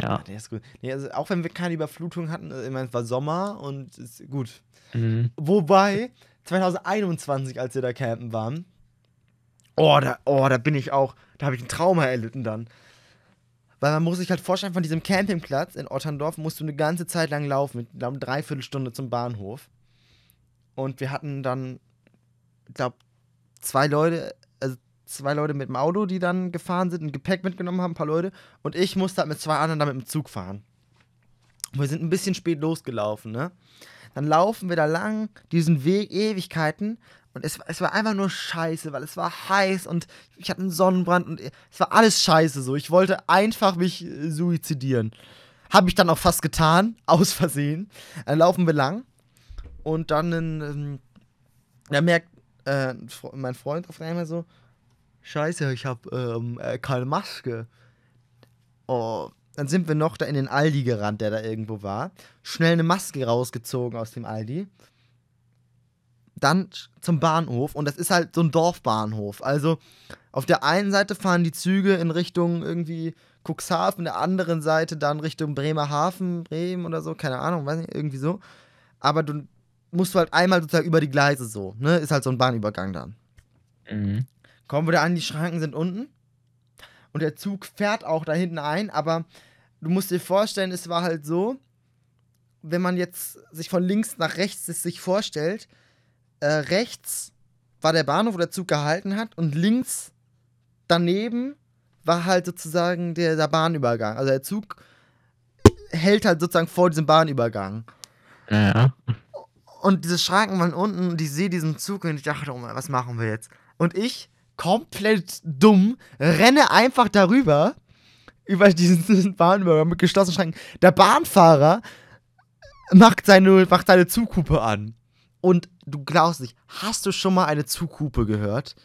ja. Der ist gut. Nee, also auch wenn wir keine Überflutung hatten, äh, ich meine, es war Sommer und ist gut. Mhm. Wobei, 2021, als wir da campen waren, oh, da, oh, da bin ich auch, da habe ich ein Trauma erlitten dann. Weil man muss sich halt vorstellen, von diesem Campingplatz in Otterndorf musst du eine ganze Zeit lang laufen, mit einer Dreiviertelstunde zum Bahnhof. Und wir hatten dann, ich glaube, zwei Leute, also zwei Leute mit dem Auto, die dann gefahren sind, ein Gepäck mitgenommen haben, ein paar Leute. Und ich musste halt mit zwei anderen dann mit dem Zug fahren. Wir sind ein bisschen spät losgelaufen, ne? Dann laufen wir da lang, diesen Weg Ewigkeiten. Und es, es war einfach nur scheiße, weil es war heiß und ich hatte einen Sonnenbrand und es war alles scheiße so. Ich wollte einfach mich äh, suizidieren. Habe ich dann auch fast getan, aus Versehen. Dann laufen wir lang und dann ähm, da merkt äh, mein Freund auf einmal so, scheiße, ich habe ähm, äh, keine Maske. Oh, dann sind wir noch da in den Aldi gerannt, der da irgendwo war. Schnell eine Maske rausgezogen aus dem Aldi dann zum Bahnhof und das ist halt so ein Dorfbahnhof. Also auf der einen Seite fahren die Züge in Richtung irgendwie Cuxhaven, der anderen Seite dann Richtung Bremerhaven, Bremen oder so, keine Ahnung, weiß nicht, irgendwie so. Aber du musst halt einmal sozusagen über die Gleise so, ne? Ist halt so ein Bahnübergang dann. Mhm. Kommen wir da an, die Schranken sind unten und der Zug fährt auch da hinten ein, aber du musst dir vorstellen, es war halt so, wenn man jetzt sich von links nach rechts sich vorstellt, äh, rechts war der Bahnhof, wo der Zug gehalten hat, und links daneben war halt sozusagen der, der Bahnübergang. Also der Zug hält halt sozusagen vor diesem Bahnübergang. Ja. Und diese Schranken waren unten und ich sehe diesen Zug und ich dachte, oh, was machen wir jetzt? Und ich, komplett dumm, renne einfach darüber, über diesen Bahnübergang mit geschlossenen Schranken. Der Bahnfahrer macht seine, macht seine Zughupe an. Und du glaubst nicht, hast du schon mal eine Zughupe gehört?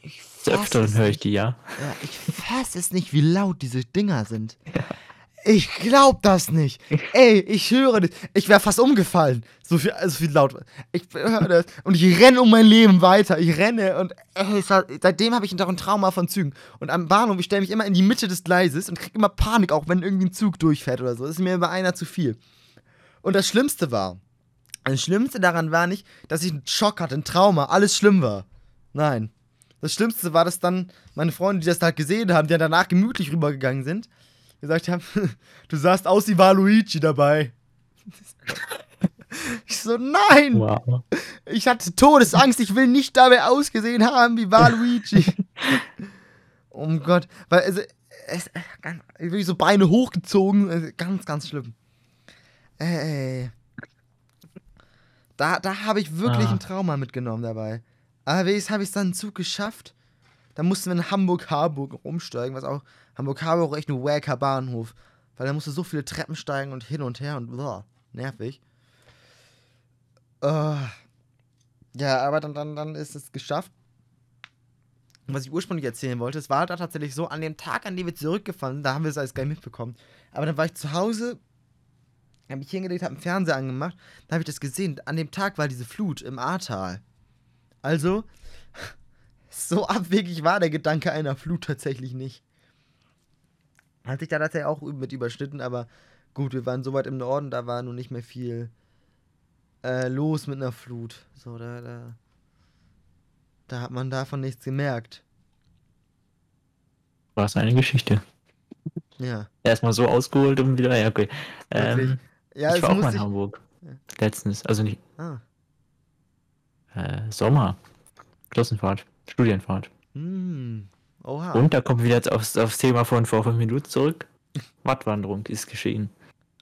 Ich Öfteren höre ich die, ja. ja ich fasse es nicht, wie laut diese Dinger sind. Ja. Ich glaub das nicht. Ey, ich höre das. Ich wäre fast umgefallen. So viel, so viel laut. Ich höre das. Und ich renne um mein Leben weiter. Ich renne und ey, war, seitdem habe ich noch ein Trauma von Zügen. Und am Bahnhof, ich stelle mich immer in die Mitte des Gleises und kriege immer Panik, auch wenn irgendwie ein Zug durchfährt oder so. Das ist mir über einer zu viel. Und das Schlimmste war, das Schlimmste daran war nicht, dass ich einen Schock hatte, ein Trauma, alles schlimm war. Nein. Das Schlimmste war, dass dann meine Freunde, die das halt gesehen haben, die dann danach gemütlich rübergegangen sind, gesagt haben, du sahst aus wie Waluigi dabei. ich so, nein! Wow. Ich hatte Todesangst, ich will nicht dabei ausgesehen haben wie Waluigi. oh Gott. Weil, also, es, ganz, wirklich so Beine hochgezogen, also ganz, ganz schlimm. Ey. Da, da habe ich wirklich ah. ein Trauma mitgenommen dabei. Aber wenigstens habe ich es dann Zug geschafft. Da mussten wir in Hamburg-Harburg umsteigen, was auch Hamburg-Harburg echt ein wacker Bahnhof. Weil da musste so viele Treppen steigen und hin und her und boah, nervig. Uh, ja, aber dann, dann, dann ist es geschafft. was ich ursprünglich erzählen wollte, es war da tatsächlich so, an dem Tag, an dem wir zurückgefahren sind, da haben wir es alles nicht mitbekommen. Aber dann war ich zu Hause, habe ich hingelegt, habe einen Fernseher angemacht, da habe ich das gesehen. An dem Tag war diese Flut im Ahrtal. Also, so abwegig war der Gedanke einer Flut tatsächlich nicht. Hat sich da tatsächlich auch mit überschnitten, aber gut, wir waren so weit im Norden, da war nun nicht mehr viel äh, los mit einer Flut. So, da, da, da hat man davon nichts gemerkt. War es eine Geschichte. Ja. Erstmal so ausgeholt und wieder, ja, okay. Ähm, ja, ich war auch mal in Hamburg. Ja. Letztens, also nicht. Ah. äh, Sommer. Klassenfahrt, Studienfahrt. Hm. Oha. Und da kommen wir jetzt aufs, aufs Thema von vor fünf Minuten zurück. Wattwanderung ist geschehen.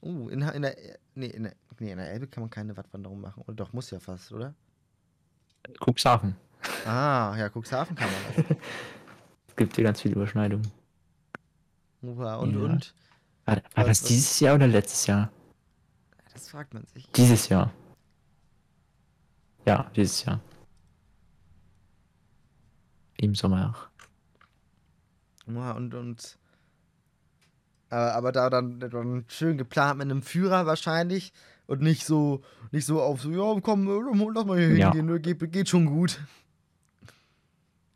Uh, in, in der. Nee in der, nee, in der Elbe kann man keine Wattwanderung machen. Oder doch, muss ja fast, oder? Cuxhaven. Ah, ja, Cuxhaven kann man. Es gibt hier ganz viele Überschneidungen. Oha, und, Ja. und? War, war das dieses Jahr oder letztes Jahr? Das fragt man sich. Dieses Jahr. Ja, dieses Jahr. Im Sommer auch. Ja, und, und. Aber, aber da dann, dann schön geplant mit einem Führer wahrscheinlich und nicht so, nicht so auf so, ja, komm, äh, lass mal hier Ja. hingehen, ne, geht, geht schon gut.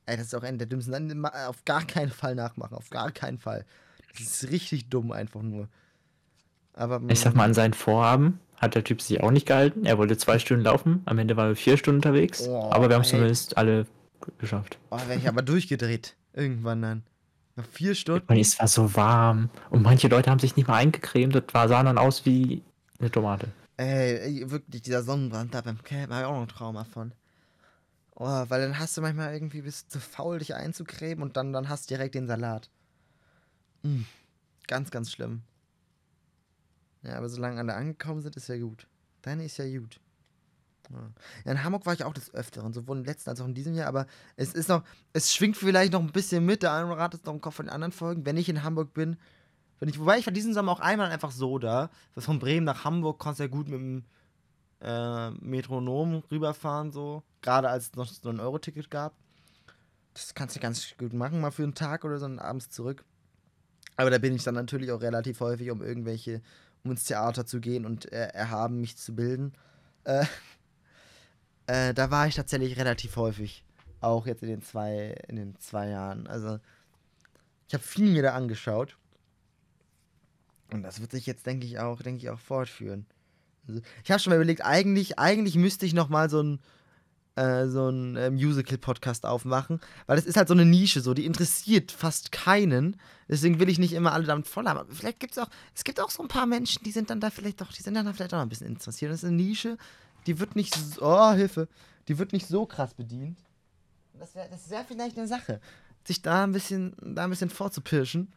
Ey, das ist auch einer der dümmsten. Dann auf gar keinen Fall nachmachen, auf gar keinen Fall. Das ist richtig dumm einfach nur. Aber Ich sag mal, an seinen Vorhaben hat der Typ sich auch nicht gehalten. Er wollte zwei Stunden laufen, am Ende waren wir vier Stunden unterwegs. Oh, aber wir haben es zumindest alle geschafft. Oh, wäre ich aber durchgedreht. Irgendwann dann. Nach vier Stunden. Und es war so warm. Und manche Leute haben sich nicht mal eingecremt. Das war, sahen dann aus wie eine Tomate. Ey, wirklich, dieser Sonnenbrand da beim Camp, habe ich auch noch ein Trauma von. Oh, weil dann hast du manchmal irgendwie bist zu faul, dich einzucremen und dann, dann hast du direkt den Salat. Mm, ganz, ganz schlimm. Ja, aber solange alle angekommen sind, ist ja gut. Dann ist ja gut. Ja. in Hamburg war ich auch des Öfteren, sowohl im letzten als auch in diesem Jahr, aber es ist noch, es schwingt vielleicht noch ein bisschen mit, der eine hat es noch im Kopf von den anderen Folgen, wenn ich in Hamburg bin, wenn ich, wobei ich war diesen Sommer auch einmal einfach so da. Von Bremen nach Hamburg konntest du ja gut mit dem äh, Metronom rüberfahren, so. Gerade als es noch so ein Euro-Ticket gab. Das kannst du ganz gut machen, mal für einen Tag oder so und abends zurück. Aber da bin ich dann natürlich auch relativ häufig, um irgendwelche, um ins Theater zu gehen und äh, erhaben mich zu bilden. Äh, äh, da war ich tatsächlich relativ häufig. Auch jetzt in den zwei, in den zwei Jahren. Also, ich habe viel mir da angeschaut. Und das wird sich jetzt, denke ich, auch, denke ich, auch fortführen. Also, ich habe schon mal überlegt, eigentlich, eigentlich müsste ich noch mal so ein, äh, so ein äh, Musical-Podcast aufmachen, weil das ist halt so eine Nische, so, die interessiert fast keinen. Deswegen will ich nicht immer alle damit voll haben. Aber vielleicht gibt es auch, es gibt auch so ein paar Menschen, die sind dann da vielleicht doch, die sind dann da vielleicht auch ein bisschen interessiert. Das ist eine Nische, die wird nicht so, oh, Hilfe, die wird nicht so krass bedient. Das wäre das wär vielleicht eine Sache, sich da ein bisschen, da ein bisschen vorzupirschen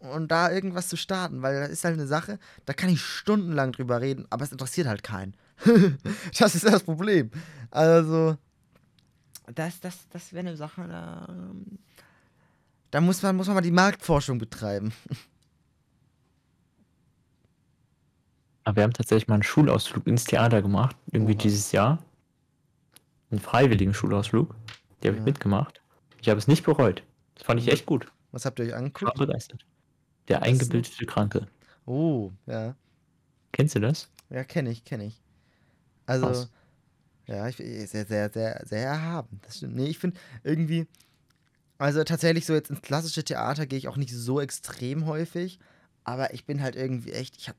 und da irgendwas zu starten, weil das ist halt eine Sache, da kann ich stundenlang drüber reden, aber es interessiert halt keinen. das ist das Problem. Also, das, das, das wäre eine Sache, da, ähm, da muss man, muss man mal die Marktforschung betreiben. Aber wir haben tatsächlich mal einen Schulausflug ins Theater gemacht. Irgendwie Oha. dieses Jahr. Einen freiwilligen Schulausflug. Die habe Ja. ich mitgemacht. Ich habe es nicht bereut. Das fand ich Mhm. echt gut. Was habt ihr euch Ich war angeguckt? begeistert. Der ist- eingebildete Kranke. Oh, ja. Kennst du das? Ja, kenne ich, kenne ich. Also, Krass. ja, ich sehr, sehr, sehr, sehr erhaben. Das stimmt. Nee, ich finde irgendwie, also tatsächlich so jetzt ins klassische Theater gehe ich auch nicht so extrem häufig, aber ich bin halt irgendwie echt, ich habe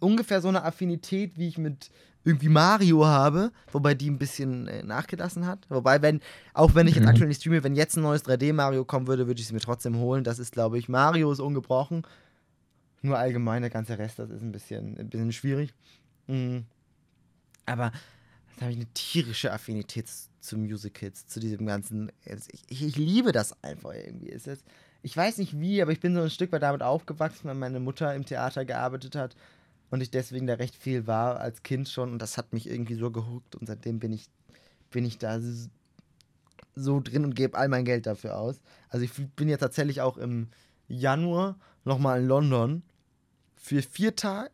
ungefähr so eine Affinität, wie ich mit irgendwie Mario habe, wobei die ein bisschen äh, nachgelassen hat. Wobei, wenn, auch wenn ich jetzt Mhm. aktuell nicht streame, wenn jetzt ein neues 3D-Mario kommen würde, würde ich es mir trotzdem holen. Das ist, glaube ich, Mario ist ungebrochen. Nur allgemein, der ganze Rest, das ist ein bisschen, ein bisschen schwierig. Mhm. Aber da habe ich eine tierische Affinität zu Musicals, zu diesem ganzen. Ich, ich, ich liebe das einfach irgendwie. Es ist, ich weiß nicht wie, aber ich bin so ein Stück weit damit aufgewachsen, weil meine Mutter im Theater gearbeitet hat und ich deswegen da recht viel war als Kind schon und das hat mich irgendwie so gehuckt und seitdem bin ich, bin ich da so drin und gebe all mein Geld dafür aus. Also ich bin ja tatsächlich auch im Januar nochmal in London für vier Tage,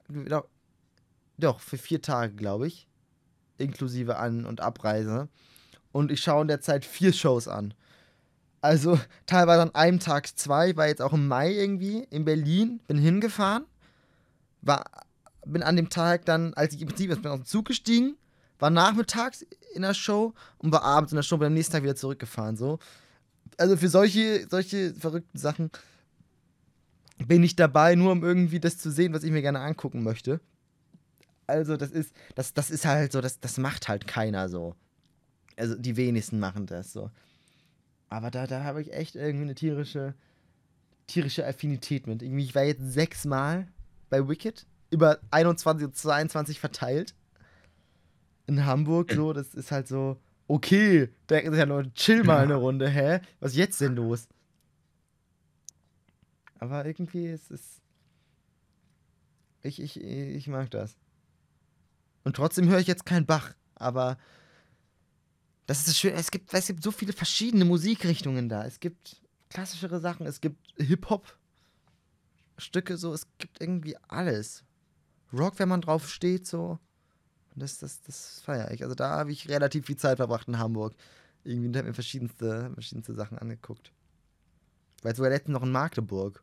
doch, für vier Tage, glaube ich, inklusive An- und Abreise. Und ich schaue in der Zeit vier Shows an. Also teilweise an einem Tag zwei, war jetzt auch im Mai irgendwie in Berlin, bin hingefahren, war, bin an dem Tag dann, als ich im Prinzip bin aus dem Zug gestiegen, war nachmittags in der Show und war abends in der Show, bin am nächsten Tag wieder zurückgefahren. So. Also für solche, solche verrückten Sachen bin ich dabei, nur um irgendwie das zu sehen, was ich mir gerne angucken möchte. Also, das ist, das, das ist halt so, das, das macht halt keiner so. Also, die wenigsten machen das so. Aber da, da habe ich echt irgendwie eine tierische, tierische Affinität mit. Irgendwie, ich war jetzt sechsmal bei Wicked, über 21 und 22 verteilt. in Hamburg so, das ist halt so, okay, da ist ja nur chill mal eine Runde, hä? Was ist jetzt denn los? Aber irgendwie ist es. Ich, ich, ich mag das. Und trotzdem höre ich jetzt keinen Bach, aber das ist schön. Es gibt, es gibt so viele verschiedene Musikrichtungen da. Es gibt klassischere Sachen, es gibt Hip-Hop-Stücke, so, es gibt irgendwie alles. Rock, wenn man drauf steht, so. Das, das, das feiere ich. Also da habe ich relativ viel Zeit verbracht in Hamburg. Irgendwie und habe mir verschiedenste, verschiedenste Sachen angeguckt. Ich war sogar letztens noch in Magdeburg.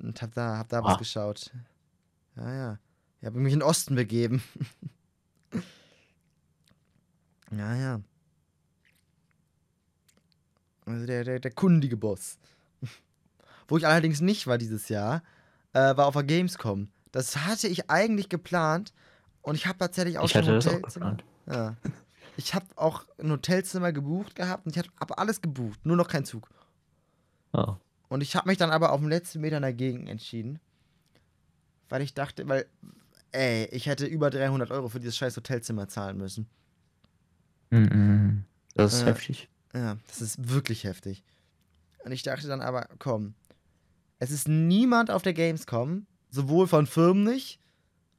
Und hab da, hab da was Ah. geschaut. Ja, ja. Ich habe mich in den Osten begeben. ja, ja. Also der, der, der kundige Boss. Wo ich allerdings nicht war dieses Jahr, äh, war auf der Gamescom. Das hatte ich eigentlich geplant und ich habe tatsächlich auch Ich schon hatte ein das auch geplant. Ja. Ich habe auch ein Hotelzimmer gebucht gehabt und ich habe alles gebucht, nur noch kein Zug. Oh. Und ich habe mich dann aber auf dem letzten Meter dagegen entschieden. Weil ich dachte, weil, ey, ich hätte über 300 Euro für dieses scheiß Hotelzimmer zahlen müssen. Mhm. Das ist Äh, heftig. Ja, das ist wirklich heftig. Und ich dachte dann aber, komm, es ist niemand auf der Gamescom, sowohl von Firmen nicht,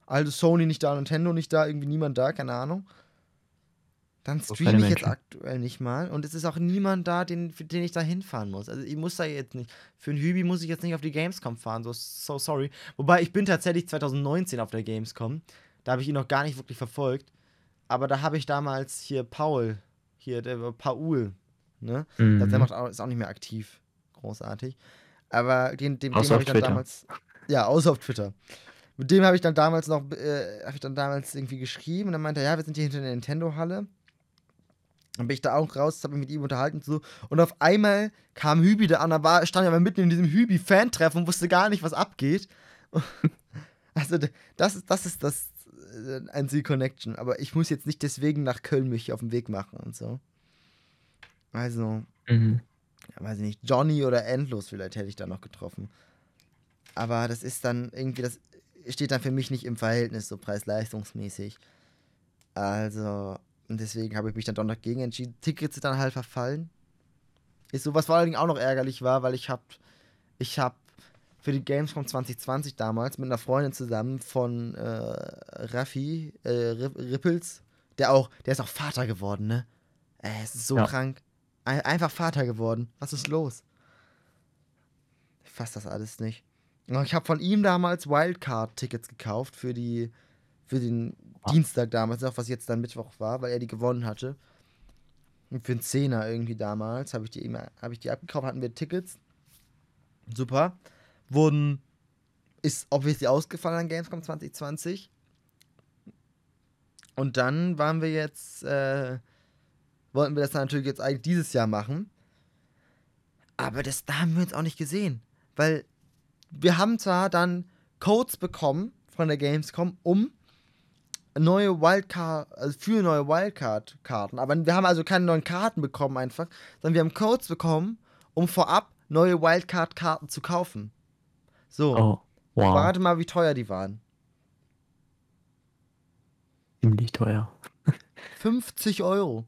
also Sony nicht da, Nintendo nicht da, irgendwie niemand da, keine Ahnung. Dann streame ich jetzt aktuell nicht mal und es ist auch niemand da, den, für den ich da hinfahren muss. Also ich muss da jetzt nicht, für ein Hübi muss ich jetzt nicht auf die Gamescom fahren, so, so sorry. Wobei ich bin tatsächlich 2019 auf der Gamescom, da habe ich ihn noch gar nicht wirklich verfolgt, aber da habe ich damals hier Paul, hier der Paul, ne? Mhm. Der macht auch, ist auch nicht mehr aktiv. Großartig. Aber den, dem, dem habe ich dann Twitter. damals. Ja, außer auf Twitter. Mit dem habe ich dann damals noch, äh, habe ich dann damals irgendwie geschrieben und dann meinte er, ja, wir sind hier hinter der Nintendo-Halle. Dann bin ich da auch raus, habe mich mit ihm unterhalten und so. Und auf einmal kam Hübi da an, da war, stand aber mitten in diesem Hübi-Fan-Treffen und wusste gar nicht, was abgeht. Also, das ist das, ist das äh, einzige Connection. Aber ich muss jetzt nicht deswegen nach Köln mich auf den Weg machen und so. Also, Mhm. ja, weiß ich nicht, Johnny oder Endlos vielleicht hätte ich da noch getroffen. Aber das ist dann irgendwie, das steht dann für mich nicht im Verhältnis so preis-leistungsmäßig. Also, und deswegen habe ich mich dann doch noch gegen entschieden. Tickets sind dann halt verfallen. Ist so, was vor allen Dingen auch noch ärgerlich war, weil ich habe ich hab für die Gamescom 2020 damals mit einer Freundin zusammen von äh, Raffi, äh, Rip- Rippels, der auch, der ist auch Vater geworden, ne? Äh, es ist so Ja. krank. Ein, einfach Vater geworden. Was ist los? Ich fass das alles nicht. Ich habe von ihm damals Wildcard-Tickets gekauft für die für den Ah. Dienstag damals, auch was jetzt dann Mittwoch war, weil er die gewonnen hatte. Und für einen Zehner irgendwie damals habe ich die habe ich die abgekauft, hatten wir Tickets. Super. Wurden, ist obviously ausgefallen an Gamescom 2020. Und dann waren wir jetzt, äh, wollten wir das natürlich jetzt eigentlich dieses Jahr machen. Aber das, da haben wir uns auch nicht gesehen. Weil wir haben zwar dann Codes bekommen von der Gamescom, um neue Wildcard, also für neue Wildcard-Karten. Aber wir haben also keine neuen Karten bekommen einfach, sondern wir haben Codes bekommen, um vorab neue Wildcard-Karten zu kaufen. So, Oh, wow. rate mal, wie teuer die waren. Ziemlich teuer. 50 Euro.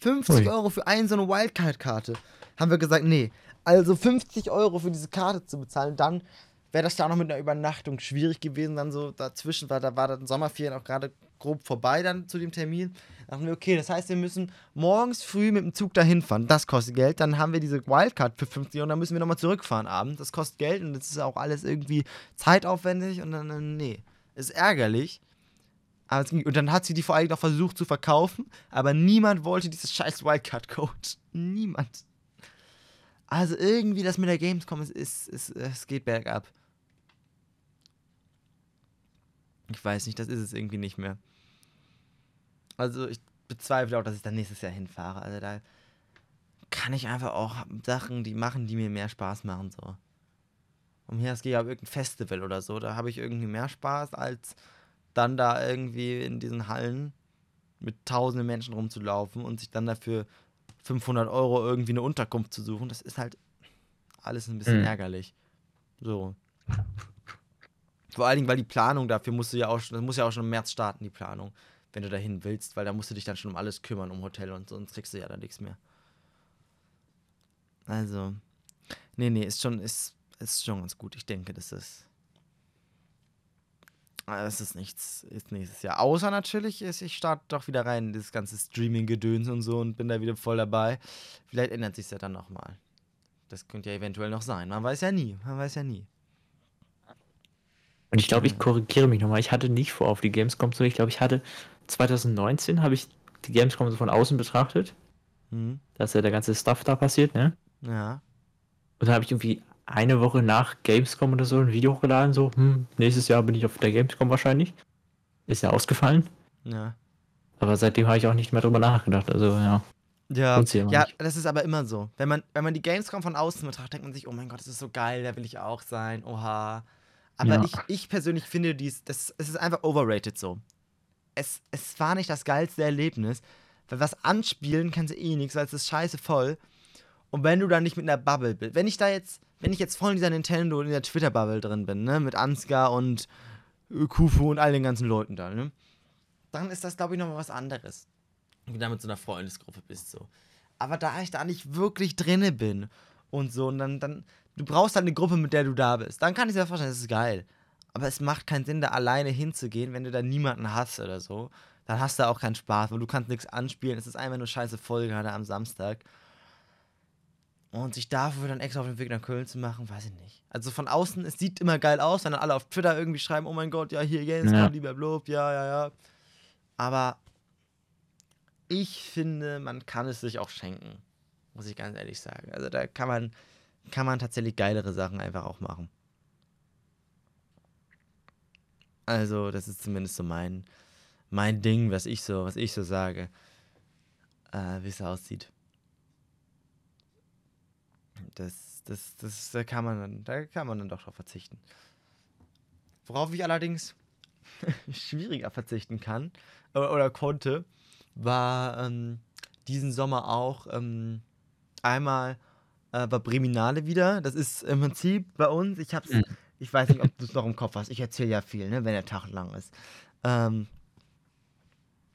50 Ui. Euro für eine so eine Wildcard-Karte. Haben wir gesagt, nee. Also 50 Euro für diese Karte zu bezahlen, dann wäre das ja auch noch mit einer Übernachtung schwierig gewesen. Dann so dazwischen, weil da war dann Sommerferien auch gerade grob vorbei dann zu dem Termin. Da dachten wir, okay, das heißt, wir müssen morgens früh mit dem Zug dahin fahren. Das kostet Geld. Dann haben wir diese Wildcard für 50 Euro und dann müssen wir nochmal zurückfahren abends. Das kostet Geld und das ist auch alles irgendwie zeitaufwendig und dann, nee. Ist ärgerlich. Ging, und dann hat sie die vor allem noch versucht zu verkaufen, aber niemand wollte dieses scheiß Wildcard-Code. Niemand. Also irgendwie das mit der Gamescom, es, ist, es, es geht bergab. Ich weiß nicht, das ist es irgendwie nicht mehr. Also ich bezweifle auch, dass ich dann nächstes Jahr hinfahre. Also da kann ich einfach auch Sachen, die machen, die mir mehr Spaß machen, so. Und hier, es geht ja um irgendein Festival oder so, da habe ich irgendwie mehr Spaß, als dann da irgendwie in diesen Hallen mit tausenden Menschen rumzulaufen und sich dann dafür 500 Euro irgendwie eine Unterkunft zu suchen. Das ist halt alles ein bisschen Mhm. ärgerlich. So. Vor allen Dingen, weil die Planung dafür musst du ja auch schon, das muss ja auch schon im März starten, die Planung, wenn du dahin willst, weil da musst du dich dann schon um alles kümmern, um Hotel und sonst kriegst du ja dann nichts mehr. Also, nee, nee, ist schon, ist, ist schon ganz gut. Ich denke, das ist. Das ist nichts, ist nächstes Jahr. Außer natürlich, ist, ich starte doch wieder rein in das ganze Streaming-Gedöns und so und bin da wieder voll dabei. Vielleicht ändert sich ja dann nochmal. Das könnte ja eventuell noch sein. Man weiß ja nie. Man weiß ja nie. Und ich glaube, ich korrigiere mich nochmal. Ich hatte nicht vor, auf die Gamescom zu. Ich glaube, ich hatte 2019 habe ich die Gamescom so von außen betrachtet. Mhm. Da ist ja der ganze Stuff da passiert, ne? Ja. Und da habe ich irgendwie eine Woche nach Gamescom oder so ein Video hochgeladen, so, hm, nächstes Jahr bin ich auf der Gamescom wahrscheinlich. Ist ja ausgefallen. Ja. Aber seitdem habe ich auch nicht mehr drüber nachgedacht. Also ja. Ja, ja nicht. das ist aber immer so. Wenn man, wenn man die Gamescom von außen betrachtet, denkt man sich, oh mein Gott, das ist so geil, da will ich auch sein, oha. Aber Ja. ich, ich persönlich finde, dies, das, es ist einfach overrated so. Es, es war nicht das geilste Erlebnis, weil was anspielen kannst du eh nichts, weil es ist scheiße voll. Und wenn du da nicht mit einer Bubble bist, wenn ich da jetzt, wenn ich jetzt voll in dieser Nintendo und in der Twitter-Bubble drin bin, ne, mit Ansgar und Kufu und all den ganzen Leuten da, ne, dann ist das, glaube ich, nochmal was anderes. Wenn du da mit so einer Freundesgruppe bist, so. Aber da ich da nicht wirklich drinne bin und so, und dann, dann, du brauchst halt eine Gruppe, mit der du da bist. Dann kann ich dir vorstellen, das ist geil. Aber es macht keinen Sinn, da alleine hinzugehen, wenn du da niemanden hast oder so. Dann hast du auch keinen Spaß, weil du kannst nichts anspielen. Es ist einfach nur scheiße voll, gerade am Samstag. Und sich dafür dann extra auf den Weg nach Köln zu machen, weiß ich nicht. Also von außen, es sieht immer geil aus, wenn dann alle auf Twitter irgendwie schreiben, oh mein Gott, ja, hier Jens, Ja. lieber Blob, ja, ja, ja. Aber ich finde, man kann es sich auch schenken, muss ich ganz ehrlich sagen. Also da kann man, kann man tatsächlich geilere Sachen einfach auch machen. Also, das ist zumindest so mein, mein Ding, was ich so, was ich so sage, äh, wie es aussieht. Das, das, das, da kann man dann, da kann man dann doch drauf verzichten. Worauf ich allerdings schwieriger verzichten kann oder, oder konnte, war ähm, diesen Sommer auch ähm, einmal äh, war Breminale wieder. Das ist im Prinzip bei uns, ich hab's, Mhm. Ich weiß nicht, ob du es noch im Kopf hast. Ich erzähle ja viel, ne, wenn der Tag lang ist. Ähm,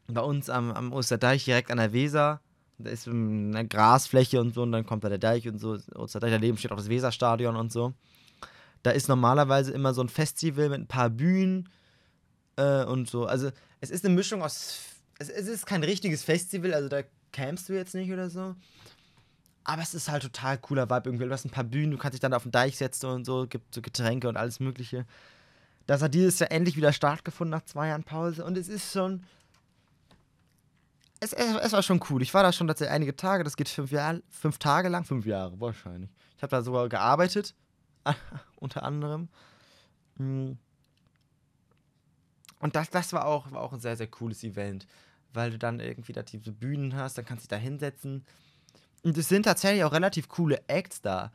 bei uns am, am Osterdeich direkt an der Weser. Da ist eine Grasfläche und so, und dann kommt da der Deich und so. Osterdeich daneben steht auch das Weserstadion und so. Da ist normalerweise immer so ein Festival mit ein paar Bühnen äh, und so. Also, es ist eine Mischung aus. Es, es ist kein richtiges Festival, also da campst du jetzt nicht oder so. Aber es ist halt total cooler Vibe irgendwie. Du hast ein paar Bühnen, du kannst dich dann auf den Deich setzen und so, gibt so Getränke und alles Mögliche. Das hat dieses Jahr endlich wieder stattgefunden nach zwei Jahren Pause und es ist schon. Es, es, es war schon cool. Ich war da schon tatsächlich einige Tage, das geht fünf, Jahr, fünf Tage lang, fünf Jahre wahrscheinlich. Ich habe da sogar gearbeitet, unter anderem. Mm. Und das, das war, auch, war auch ein sehr, sehr cooles Event, weil du dann irgendwie da diese Bühnen hast, dann kannst du dich da hinsetzen. Und es sind tatsächlich auch relativ coole Acts da.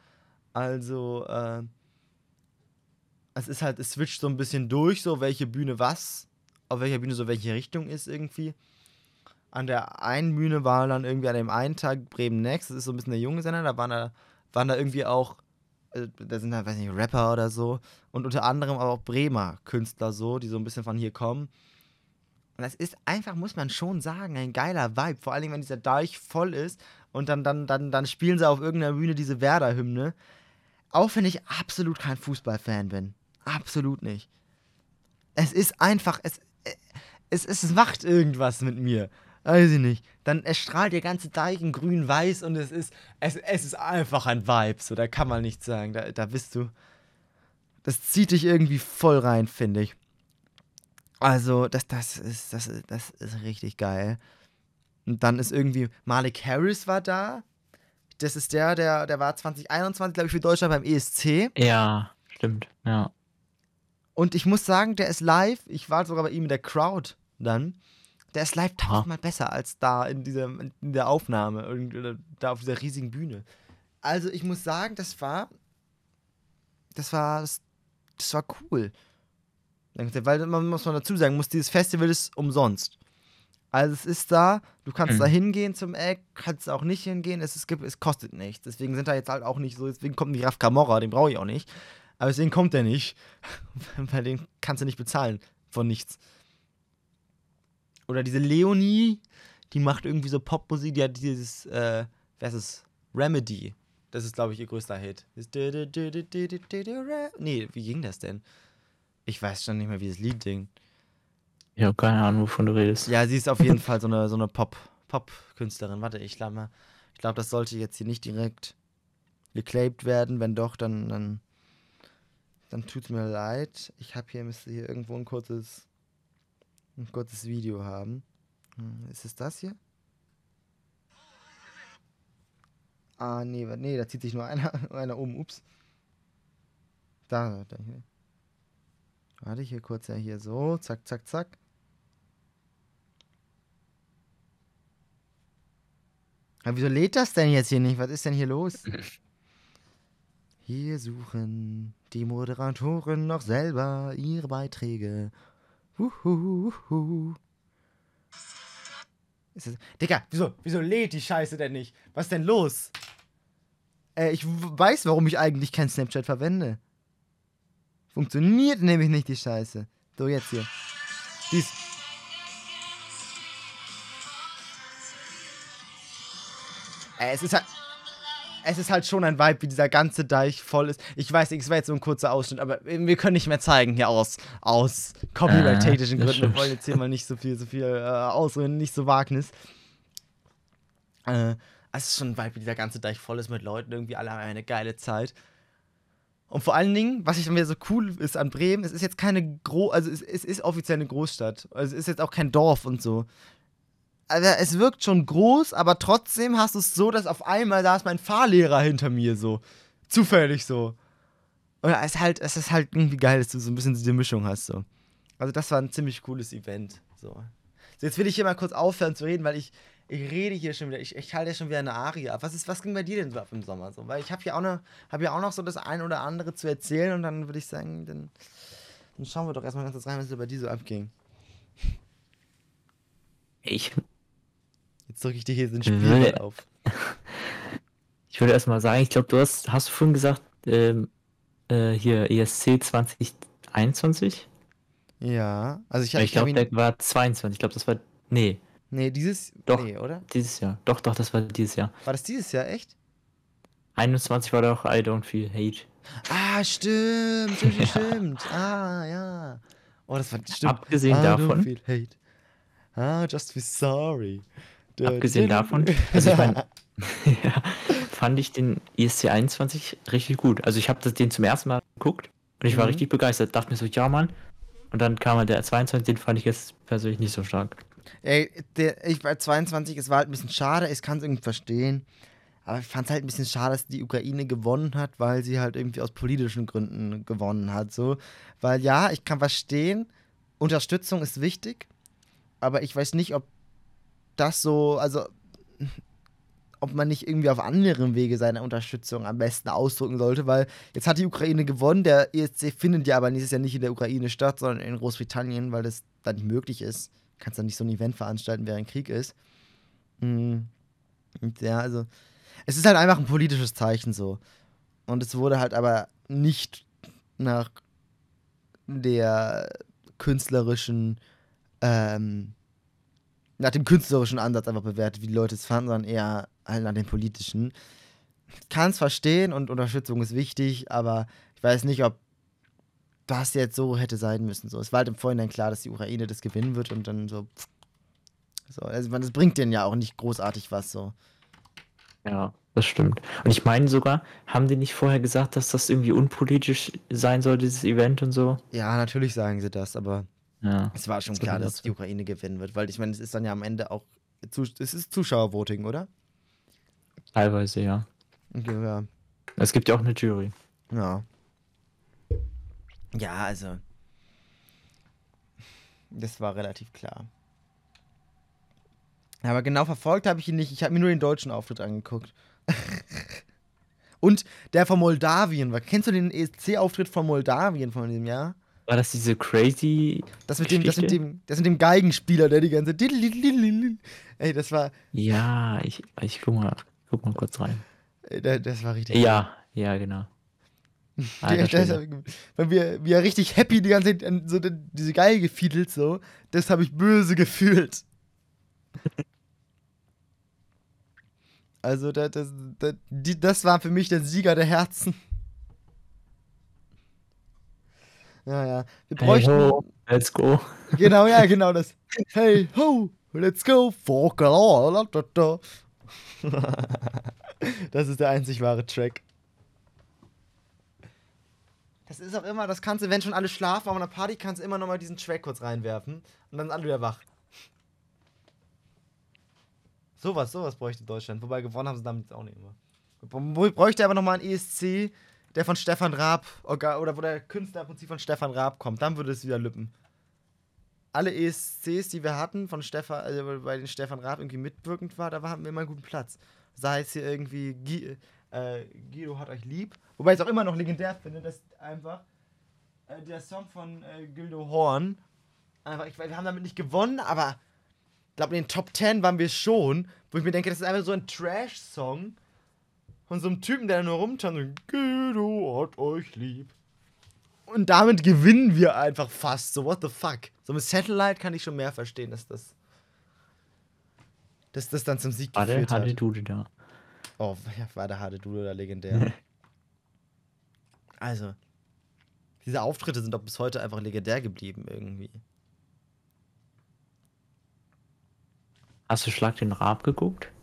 Also, äh, es ist halt, es switcht so ein bisschen durch, so welche Bühne was, auf welcher Bühne so welche Richtung ist irgendwie. An der einen Bühne war dann irgendwie an dem einen Tag Bremen Next, das ist so ein bisschen der junge Sender, da waren da, waren da irgendwie auch, äh, da sind da, weiß nicht, Rapper oder so und unter anderem aber auch Bremer Künstler so, die so ein bisschen von hier kommen. Und das ist einfach, muss man schon sagen, ein geiler Vibe. Vor allen Dingen, wenn dieser Deich voll ist und dann, dann, dann, dann spielen sie auf irgendeiner Bühne diese Werder-Hymne. Auch wenn ich absolut kein Fußballfan bin. Absolut nicht. Es ist einfach, es, es, es macht irgendwas mit mir. Weiß ich nicht. Dann erstrahlt der ganze Deich in grün-weiß und es ist, es, es ist einfach ein Vibe. So, da kann man nichts sagen. Da, da bist du. Das zieht dich irgendwie voll rein, finde ich. Also, das, das, ist, das, das ist richtig geil. Und dann ist irgendwie Malik Harris war da. Das ist der, der, der war 2021, glaube ich, für Deutschland beim ESC. Ja, stimmt. Ja. Und ich muss sagen, der ist live. Ich war sogar bei ihm in der Crowd dann. Der ist live tausendmal besser als da in, diesem, in der Aufnahme. Da auf dieser riesigen Bühne. Also, ich muss sagen, das war. Das war. Das, das war cool. Weil man muss man dazu sagen, muss dieses Festival ist umsonst. Also es ist da, du kannst Mhm. da hingehen zum Eck, kannst auch nicht hingehen, es, ist, gibt- es kostet nichts. Deswegen sind da jetzt halt auch nicht so, deswegen kommt nicht Raf Camorra, den brauche ich auch nicht. Aber deswegen kommt er nicht. Weil den kannst du nicht bezahlen. Von nichts. Oder diese Leonie, die macht irgendwie so Popmusik, die hat dieses, äh, wer ist es? Remedy. Das ist, glaube ich, ihr größter Hit. Nee, wie ging das denn? Ich weiß schon nicht mehr, wie das Lied ging. Ich habe keine Ahnung, wovon du redest. Ja, sie ist auf jeden Fall so eine, so eine Pop, Pop-Künstlerin. Warte, ich glaube ich glaube, das sollte jetzt hier nicht direkt geclaimed werden. Wenn doch, dann, dann, dann tut's mir leid. Ich habe hier, müsste hier irgendwo ein kurzes, ein kurzes Video haben. Hm, Ist es das hier? Ah, nee, nee, da zieht sich nur einer, einer um. Ups. Da, da hier. Warte, hier kurz ja hier so. Zack, zack, zack. Aber wieso lädt das denn jetzt hier nicht? Was ist denn hier los? Hier suchen die Moderatoren noch selber ihre Beiträge. Huhuhuhu. Ist das, Digga, wieso, wieso lädt die Scheiße denn nicht? Was ist denn los? Äh, ich weiß, warum ich eigentlich kein Snapchat verwende. Funktioniert nämlich nicht die Scheiße. So, jetzt hier. Dies. Es ist halt. Es ist halt schon ein Vibe, wie dieser ganze Deich voll ist. Ich weiß, es war jetzt so ein kurzer Ausschnitt, aber wir können nicht mehr zeigen hier aus, aus copyright-technischen das Gründen. Wir wollen jetzt hier mal nicht so viel, so viel äh, ausreden, nicht so Wagnis. Äh, es ist schon ein Vibe, wie dieser ganze Deich voll ist mit Leuten. Irgendwie alle haben eine geile Zeit. Und vor allen Dingen, was ich mir so cool ist an Bremen, es ist jetzt keine Gro also es, es ist offiziell eine Großstadt. Also es ist jetzt auch kein Dorf und so. Also es wirkt schon groß, aber trotzdem hast du es so, dass auf einmal da ist mein Fahrlehrer hinter mir so. Zufällig so. Und es ist halt, es ist halt irgendwie geil, dass du so ein bisschen diese Mischung hast so. Also das war ein ziemlich cooles Event. So. so jetzt will ich hier mal kurz aufhören zu reden, weil ich, ich rede hier schon wieder, ich, ich halte ja schon wieder eine Arie ab. Was, ist, was ging bei dir denn so ab im Sommer so? Weil ich habe ja, auch auch noch so das ein oder andere zu erzählen und dann würde ich sagen, dann, dann schauen wir doch erstmal ganz kurz rein, was so bei dir so abging. Ich, Jetzt drücke ich dir hier den Spielball auf. ich würde erstmal sagen, ich glaube, du hast, hast du vorhin gesagt, ähm, äh, hier ESC 2021? Ja, also ich, Ich, ich glaube, der war 22. Ich glaube, das war. Nee, Nee, dieses. Doch. Nee, oder? dieses Jahr. Doch, doch, das war dieses Jahr. War das dieses Jahr echt? 21 war doch I Don't Feel Hate. Ah, stimmt, stimmt, stimmt, stimmt. Ah, ja. Oh, das war stimmt. Abgesehen I don't davon, feel hate. Ah, just be sorry. Abgesehen davon, also ich meine, ja, fand ich den ESC 21 richtig gut. Also ich habe den zum ersten Mal geguckt und ich war Mhm. richtig begeistert. Dachte mir so, ja Mann. Und dann kam halt der 22, den fand ich jetzt persönlich nicht so stark. Ey, der, ich bei 22, es war halt ein bisschen schade, ich kann es irgendwie verstehen. Aber ich fand es halt ein bisschen schade, dass die Ukraine gewonnen hat, weil sie halt irgendwie aus politischen Gründen gewonnen hat. So. Weil ja, ich kann verstehen, Unterstützung ist wichtig, aber ich weiß nicht, ob das so, also ob man nicht irgendwie auf anderen Wege seine Unterstützung am besten ausdrücken sollte, weil jetzt hat die Ukraine gewonnen, der ESC findet ja aber nächstes Jahr nicht in der Ukraine statt, sondern in Großbritannien, weil das da nicht möglich ist. Kannst dann nicht so ein Event veranstalten, während Krieg ist. Mm. Und ja, also es ist halt einfach ein politisches Zeichen so. Und es wurde halt aber nicht nach der künstlerischen, ähm, nach dem künstlerischen Ansatz einfach bewertet, wie die Leute es fanden, sondern eher halt nach dem politischen. Ich kann es verstehen und Unterstützung ist wichtig, aber ich weiß nicht, ob das jetzt so hätte sein müssen. So, es war halt im Vorhinein klar, dass die Ukraine das gewinnen wird und dann so. So, also man, das bringt denen ja auch nicht großartig was so. Ja, das stimmt. Und ich meine sogar, haben die nicht vorher gesagt, dass das irgendwie unpolitisch sein soll, dieses Event und so? Ja, natürlich sagen sie das, aber Ja. es war schon Das klar, dass die Ukraine gewinnen wird, weil ich meine, es ist dann ja am Ende auch. Es ist Zuschauervoting, oder? Teilweise, ja. Okay, ja. Es gibt ja auch eine Jury. Ja. Ja, also. Das war relativ klar. Aber genau verfolgt habe ich ihn nicht. Ich habe mir nur den deutschen Auftritt angeguckt. Und der von Moldawien. Kennst du den ESC-Auftritt von Moldawien von diesem Jahr? War das diese crazy. Das mit dem, das mit dem, das mit dem Geigenspieler, der die ganze. Ey, das war. Ja, ich, ich guck mal, guck mal kurz rein. Das war richtig. Ja, ja, genau. Der-. Weil wir, wir richtig happy die ganze Zeit an so die- diese Geige gefiedelt so. Das habe ich böse gefühlt. Also das, das, das, das war für mich der Sieger der Herzen. Ja, ja. Wir Hey bräuchten. ho, let's go. Genau, ja, genau das. Hey, ho, let's go. Fuck, da. Das ist der einzig wahre Track. Das ist auch immer, das kannst du, wenn schon alle schlafen, aber auf einer Party kannst du immer nochmal diesen Track kurz reinwerfen und dann sind alle wieder wach. Sowas, sowas bräuchte Deutschland. Wobei gewonnen haben sie damit auch nicht immer. Bräuchte aber nochmal einen ESC, der von Stefan Raab, oder wo der Künstler im Prinzip von Stefan Raab kommt. Dann würde es wieder lüppen alle ESCs, die wir hatten, von Stefan, also bei den Stefan Raab irgendwie mitwirkend war, da hatten wir immer einen guten Platz. Sei es hier irgendwie Gui, äh, Guido hat euch lieb. Wobei ich es auch immer noch legendär finde, dass einfach äh, der Song von äh, Gildo Horn, einfach, ich, wir haben damit nicht gewonnen, aber ich glaube, in den Top 10 waren wir schon, wo ich mir denke, das ist einfach so ein Trash-Song von so einem Typen, der nur rumtanzt und Guido hat euch lieb. Und damit gewinnen wir einfach fast. So, what the fuck? So mit Satellite kann ich schon mehr verstehen, dass das. Dass das dann zum Sieg Warte, geführt hatte hat. du da. Oh, ja, war der harte Dude oder legendär. also, diese Auftritte sind doch bis heute einfach legendär geblieben irgendwie. Hast du Schlag den Raab geguckt?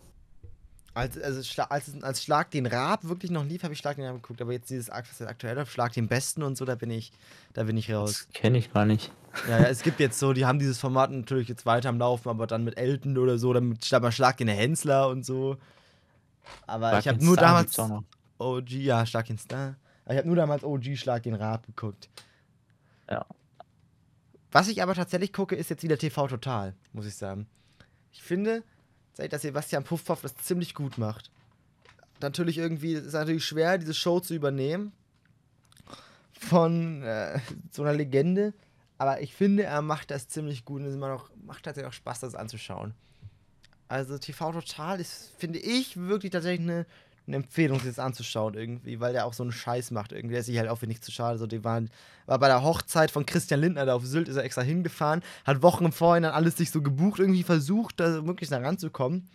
Als, also, als, als Schlag den Raab wirklich noch lief, habe ich Schlag den Raab geguckt. Aber jetzt dieses was jetzt aktuell auf Schlag den Besten und so, da bin ich, da bin ich raus. Das kenne ich gar nicht. Ja, ja, es gibt jetzt so, die haben dieses Format natürlich jetzt weiter am Laufen, aber dann mit Elton oder so, dann mit Schlag den Hensler und so. Aber Schlag ich habe nur Star damals. OG, ja, Schlag den Star. Aber ich habe nur damals OG Schlag den Raab geguckt. Ja. Was ich aber tatsächlich gucke, ist jetzt wieder TV Total, muss ich sagen. Ich finde, dass Sebastian Puffhoff das ziemlich gut macht. Natürlich irgendwie, es ist natürlich schwer, diese Show zu übernehmen. Von äh, so einer Legende. Aber ich finde, er macht das ziemlich gut und es macht tatsächlich auch Spaß, das anzuschauen. Also TV Total ist, finde ich, wirklich tatsächlich eine, eine Empfehlung, sich das anzuschauen irgendwie, weil der auch so einen Scheiß macht irgendwie. Der ist sich halt auch für nichts zu schade. So, die waren, war bei der Hochzeit von Christian Lindner da auf Sylt, ist er extra hingefahren, hat Wochen im Vorhinein alles sich so gebucht, irgendwie versucht, da wirklich da ranzukommen.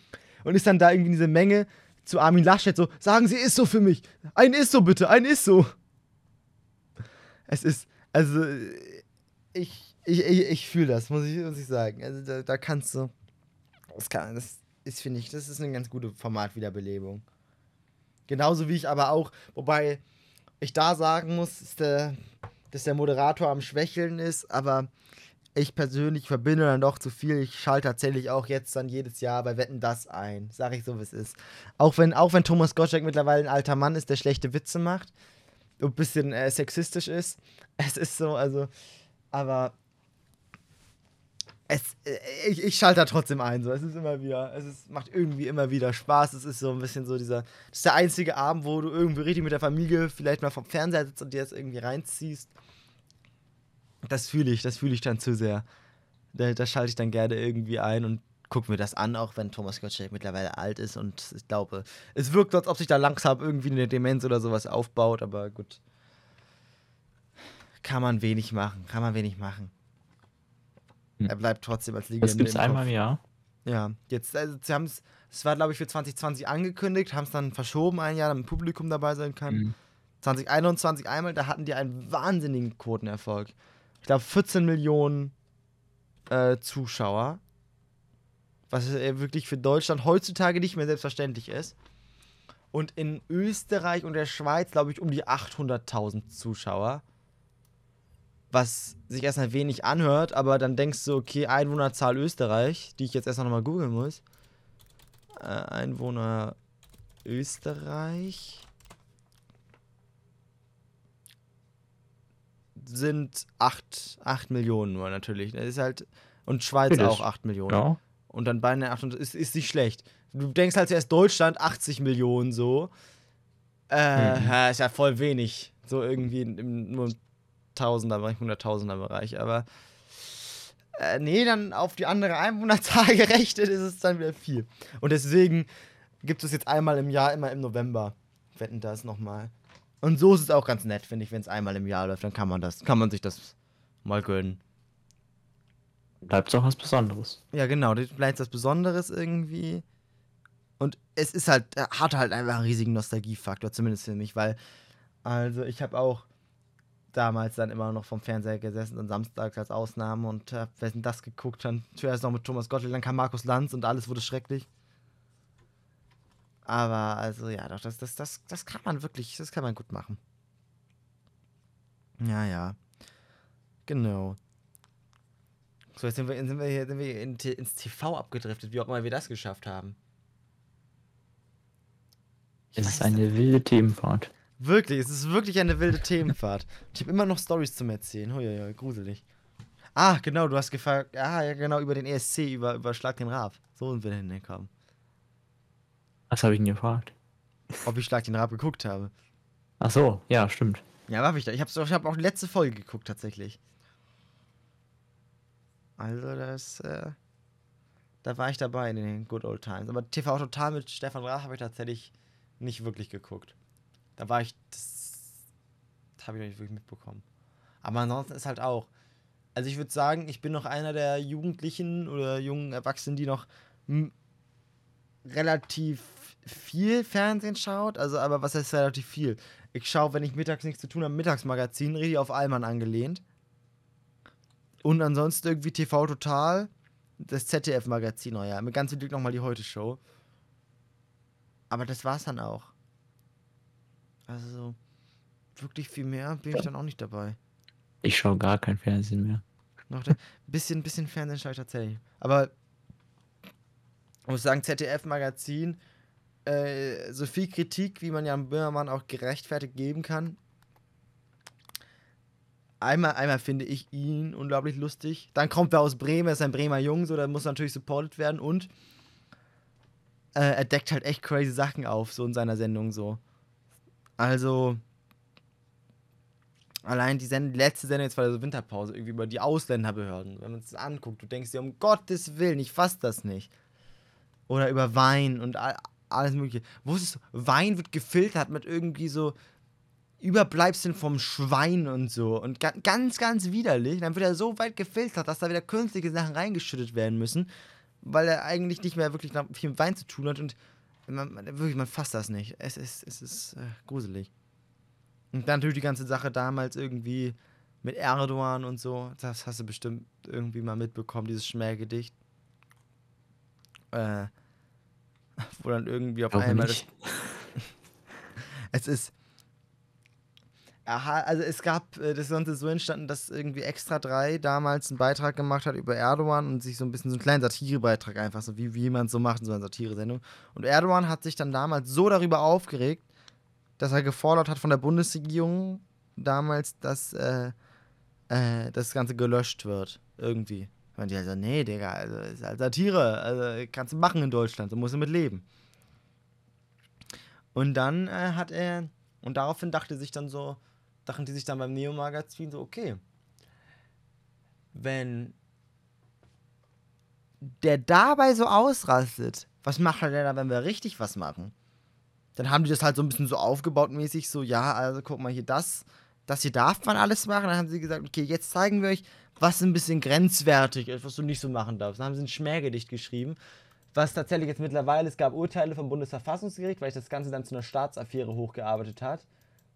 Und ist dann da irgendwie in diese Menge zu Armin Laschet so, sagen Sie ist so für mich. Ein ist so bitte, ein ist so. Es ist, also, ich, ich, ich, ich fühle das, muss ich, muss ich sagen. Also da, da kannst du, das, kann, das ist, finde ich, das ist eine ganz gute Formatwiederbelebung. Genauso wie ich aber auch, wobei ich da sagen muss, ist der, dass der Moderator am Schwächeln ist, aber ich persönlich verbinde dann doch zu viel. Ich schalte tatsächlich auch jetzt dann jedes Jahr bei Wetten das ein. Sag ich so, wie es ist. Auch wenn, auch wenn Thomas Gottschalk mittlerweile ein alter Mann ist, der schlechte Witze macht und ein bisschen äh, sexistisch ist. Es ist so, also, aber es, äh, ich, ich schalte da trotzdem ein. So. Es ist immer wieder, es ist, macht irgendwie immer wieder Spaß. Es ist so ein bisschen so dieser, das ist der einzige Abend, wo du irgendwie richtig mit der Familie vielleicht mal vom Fernseher sitzt und dir das irgendwie reinziehst. Das fühle ich, das fühle ich dann zu sehr. Da, da schalte ich dann gerne irgendwie ein und gucke mir das an, auch wenn Thomas Gottschalk mittlerweile alt ist und ich glaube, es wirkt, als ob sich da langsam irgendwie eine Demenz oder sowas aufbaut, aber gut. Kann man wenig machen, kann man wenig machen. Hm. Er bleibt trotzdem als Legende Das gibt's im einmal im Jahr. Ja, jetzt, also sie haben es, es war glaube ich für 2020 angekündigt, haben es dann verschoben ein Jahr, damit ein Publikum dabei sein kann. Mhm. 2021 einmal, da hatten die einen wahnsinnigen Quotenerfolg. Ich glaube 14 Millionen äh, Zuschauer. Was äh, wirklich für Deutschland heutzutage nicht mehr selbstverständlich ist. Und in Österreich und der Schweiz, glaube ich, um die 800.000 Zuschauer. Was sich erstmal wenig anhört, aber dann denkst du, okay, Einwohnerzahl Österreich, die ich jetzt erst noch mal googeln muss. Äh, Einwohner Österreich sind 8, 8 Millionen nur natürlich. Das ist halt. Und Schweiz das- auch 8 Millionen. Ja. Und dann beinahe 800, ist, ist nicht schlecht. Du denkst halt zuerst Deutschland 80 Millionen so. Äh, Mhm. ist ja voll wenig. So irgendwie im, nur im Tausender-Bereich, Hunderttausender-Bereich. Aber äh, nee, dann auf die andere Einwohnerzahl gerechnet ist es dann wieder viel. Und deswegen gibt es jetzt einmal im Jahr, immer im November, wetten das nochmal. Und so ist es auch ganz nett, finde ich, wenn es einmal im Jahr läuft, dann kann man das, kann man sich das mal gönnen. Bleibt auch was Besonderes. Ja, genau, bleibt was Besonderes irgendwie. Und es ist halt, hat halt einfach einen riesigen Nostalgiefaktor, zumindest für mich, weil, also ich habe auch damals dann immer noch vom Fernseher gesessen und samstags als Ausnahme und hab wessen das geguckt, dann zuerst noch mit Thomas Gottlieb, dann kam Markus Lanz und alles wurde schrecklich. Aber also ja, doch, das, das, das, das kann man wirklich, das kann man gut machen. Ja, ja. Genau. So, jetzt sind wir, sind wir hier sind wir in, ins TV abgedriftet, wie auch immer wir das geschafft haben. Ich es ist eine wilde Themenfahrt. Wirklich, es ist wirklich eine wilde Themenfahrt. Ich habe immer noch Stories zum Erzählen. Oh ja, ja, gruselig. Ah, genau, du hast gefragt, ah, ja, genau, über den ESC, über, über Schlag den Raab. So sind wir hingekommen. Was habe ich denn gefragt? Ob ich Schlag den Raab geguckt habe. Ach so, ja, stimmt. Ja, habe ich da. Ich habe ich hab auch die letzte Folge geguckt, tatsächlich. Also, das, äh, da war ich dabei in den Good Old Times. Aber TV Total mit Stefan Raab habe ich tatsächlich nicht wirklich geguckt. Da war ich, das, das habe ich nicht wirklich mitbekommen. Aber ansonsten ist halt auch, also ich würde sagen, ich bin noch einer der Jugendlichen oder jungen Erwachsenen, die noch relativ viel Fernsehen schaut. Also, aber was heißt relativ viel? Ich schaue, wenn ich mittags nichts zu tun habe, Mittagsmagazin, richtig auf Allmann angelehnt. Und ansonsten irgendwie TV Total, das ZDF-Magazin, oh ja, mit ganz viel Glück nochmal die Heute-Show. Aber das war's dann auch. Also, wirklich viel mehr bin ich dann auch nicht dabei. Ich schaue gar kein Fernsehen mehr. Noch ein bisschen, bisschen Fernsehen schaue ich tatsächlich. Aber ich muss sagen, ZDF-Magazin, äh, so viel Kritik, wie man Jan Böhmermann auch gerechtfertigt geben kann, einmal, einmal finde ich ihn unglaublich lustig. Dann kommt er aus Bremen, er ist ein Bremer Jung, so, da muss natürlich supported werden und äh, er deckt halt echt crazy Sachen auf, so in seiner Sendung so. Also, allein die, Send letzte Sendung jetzt war so Winterpause, irgendwie über die Ausländerbehörden. Wenn man es anguckt, du denkst dir, um Gottes Willen, ich fass das nicht. Oder über Wein und all, alles Mögliche. Wusstest du, Wein wird gefiltert mit irgendwie so Überbleibseln vom Schwein und so. Und ga ganz, ganz widerlich. Dann wird er so weit gefiltert, dass da wieder künstliche Sachen reingeschüttet werden müssen, weil er eigentlich nicht mehr wirklich viel mit Wein zu tun hat. Und man, wirklich, man fasst das nicht. Es ist, es ist äh, gruselig. Und dann natürlich die ganze Sache damals irgendwie mit Erdogan und so. Das hast du bestimmt irgendwie mal mitbekommen, dieses Schmähgedicht. Äh, wo dann irgendwie auf einmal. Das, es ist Aha, also es gab, äh, das ist so entstanden, dass irgendwie Extra 3 damals einen Beitrag gemacht hat über Erdogan und sich so ein bisschen so einen kleinen Satirebeitrag einfach, so wie, wie man es so macht in so einer Satiresendung. Und Erdogan hat sich dann damals so darüber aufgeregt, dass er gefordert hat von der Bundesregierung damals, dass äh, äh, das Ganze gelöscht wird. Irgendwie. Und die halt so, nee, Digga, also ist halt Satire, also kannst du machen in Deutschland, so musst du mit leben. Und dann äh, hat er, und daraufhin dachte sich dann so, dachten die sich dann beim Neo-Magazin so, okay, wenn der dabei so ausrastet, was macht er denn da, wenn wir richtig was machen? Dann haben die das halt so ein bisschen so aufgebaut mäßig, so, ja, also guck mal hier, das, das hier darf man alles machen. Dann haben sie gesagt, okay, jetzt zeigen wir euch, was ein bisschen grenzwertig ist, was du nicht so machen darfst. Dann haben sie ein Schmähgedicht geschrieben, was tatsächlich jetzt mittlerweile, es gab Urteile vom Bundesverfassungsgericht, weil ich das Ganze dann zu einer Staatsaffäre hochgearbeitet hat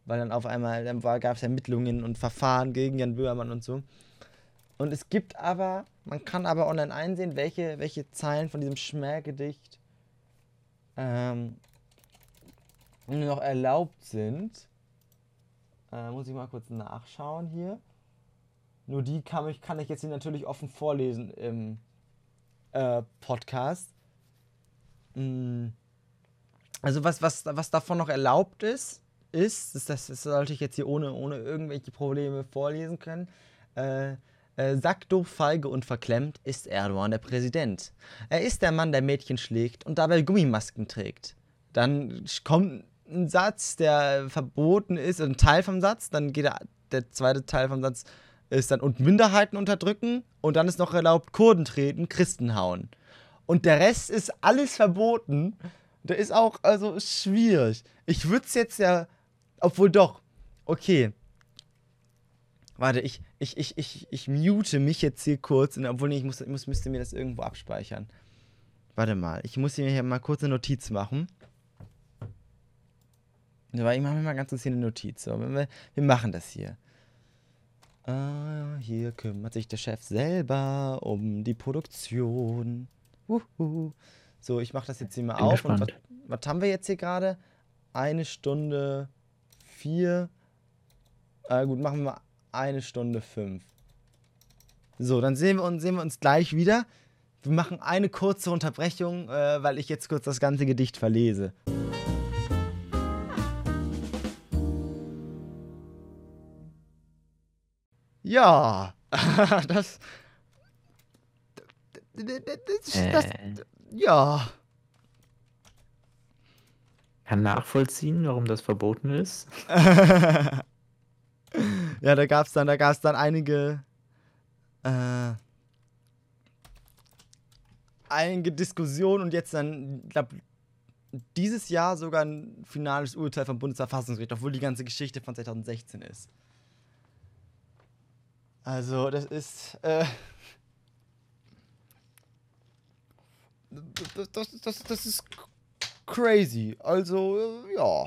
weil dann auf einmal gab es Ermittlungen und Verfahren gegen Jan Böhmermann und so. Und es gibt aber, man kann aber online einsehen, welche, welche Zeilen von diesem Schmähgedicht ähm, noch erlaubt sind. Äh, muss ich mal kurz nachschauen hier. Nur die kann ich, kann ich jetzt hier natürlich offen vorlesen im äh, Podcast. Mm. Also was, was, was davon noch erlaubt ist, ist, das, das, sollte ich jetzt hier ohne, ohne irgendwelche Probleme vorlesen können, äh, äh, sackdoof, feige und verklemmt ist Erdogan der Präsident. Er ist der Mann, der Mädchen schlägt und dabei Gummimasken trägt. Dann kommt ein Satz, der verboten ist, ein Teil vom Satz, dann geht der, der zweite Teil vom Satz ist dann und Minderheiten unterdrücken und dann ist noch erlaubt Kurden treten, Christen hauen. Und der Rest ist alles verboten. Der ist auch also schwierig. Ich würde es jetzt ja Obwohl doch. Okay. Warte, ich, ich, ich, ich, ich mute mich jetzt hier kurz, obwohl nee, ich muss, ich muss, müsste mir das irgendwo abspeichern. Warte mal, ich muss hier mal kurz eine Notiz machen. Aber ich mache mir mal ganz kurz hier eine Notiz. So, wir, wir machen das hier. Ah, hier kümmert sich der Chef selber um die Produktion. Uhu. So, ich mache das jetzt hier mal Bin auf. Und was, was haben wir jetzt hier gerade? Eine Stunde vier. Äh, gut, machen wir eine Stunde fünf. So, dann sehen wir uns, sehen wir uns gleich wieder. Wir machen eine kurze Unterbrechung, äh, weil ich jetzt kurz das ganze Gedicht verlese. Ja, das. das, das Äh, ja. Kann nachvollziehen, warum das verboten ist. ja, da gab es dann, da dann einige, äh, einige Diskussionen und jetzt dann, ich glaube, dieses Jahr sogar ein finales Urteil vom Bundesverfassungsgericht, obwohl die ganze Geschichte von 2016 ist. Also, das ist, äh, das, das, das, das ist crazy. Also, äh, ja.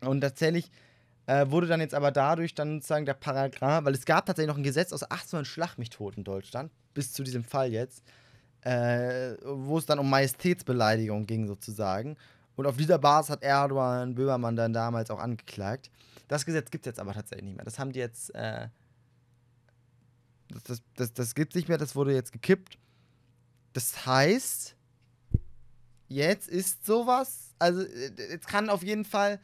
Und tatsächlich äh, wurde dann jetzt aber dadurch dann sozusagen der Paragraph, weil es gab tatsächlich noch ein Gesetz aus 1800 Schlag mich tot in Deutschland, bis zu diesem Fall jetzt, äh, wo es dann um Majestätsbeleidigung ging sozusagen. Und auf dieser Basis hat Erdogan Böhmermann dann damals auch angeklagt. Das Gesetz gibt es jetzt aber tatsächlich nicht mehr. Das haben die jetzt, äh, das, das, das, das gibt es nicht mehr, das wurde jetzt gekippt. Das heißt, jetzt ist sowas, also äh, jetzt kann auf jeden Fall,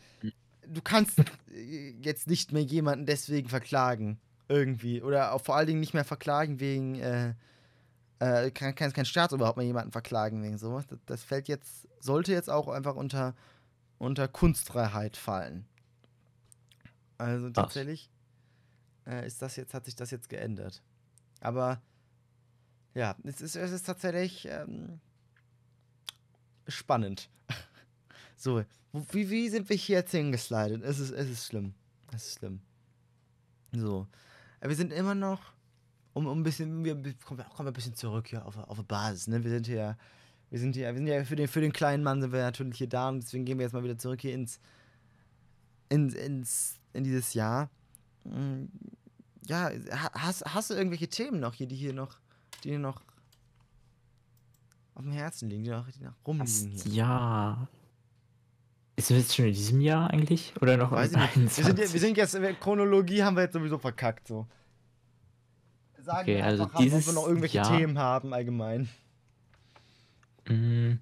du kannst äh, jetzt nicht mehr jemanden deswegen verklagen, irgendwie. Oder vor allen Dingen nicht mehr verklagen wegen, äh, äh, kann, kann kein Staat überhaupt mehr jemanden verklagen wegen sowas. Das, das fällt jetzt, sollte jetzt auch einfach unter, unter Kunstfreiheit fallen. Also tatsächlich äh, ist das jetzt, hat sich das jetzt geändert. Aber ja, es ist, es ist tatsächlich ähm, spannend. so, wie, wie sind wir hier jetzt hingeslidet? Es ist, es ist schlimm. Es ist schlimm. So. Äh, Wir sind immer noch, um, um ein bisschen, wir kommen, kommen ein bisschen zurück hier auf, auf die Basis, ne? Wir sind hier, wir sind hier, wir sind ja für den, für den kleinen Mann sind wir natürlich hier da und deswegen gehen wir jetzt mal wieder zurück hier ins, ins, ins, in dieses Jahr. Mm, Ja, ha- hast, hast du irgendwelche Themen noch hier, die hier noch, die dir noch auf dem Herzen liegen, die noch, die noch rumliegen hier? ja. Ist das jetzt schon in diesem Jahr eigentlich? Oder noch Weiß nicht. Wir sind, 21? wir sind jetzt, äh, Chronologie haben wir jetzt sowieso verkackt, so. Sagen Okay, wir also einfach, ab, ob wir dieses noch irgendwelche Jahr- Themen haben allgemein. Mm.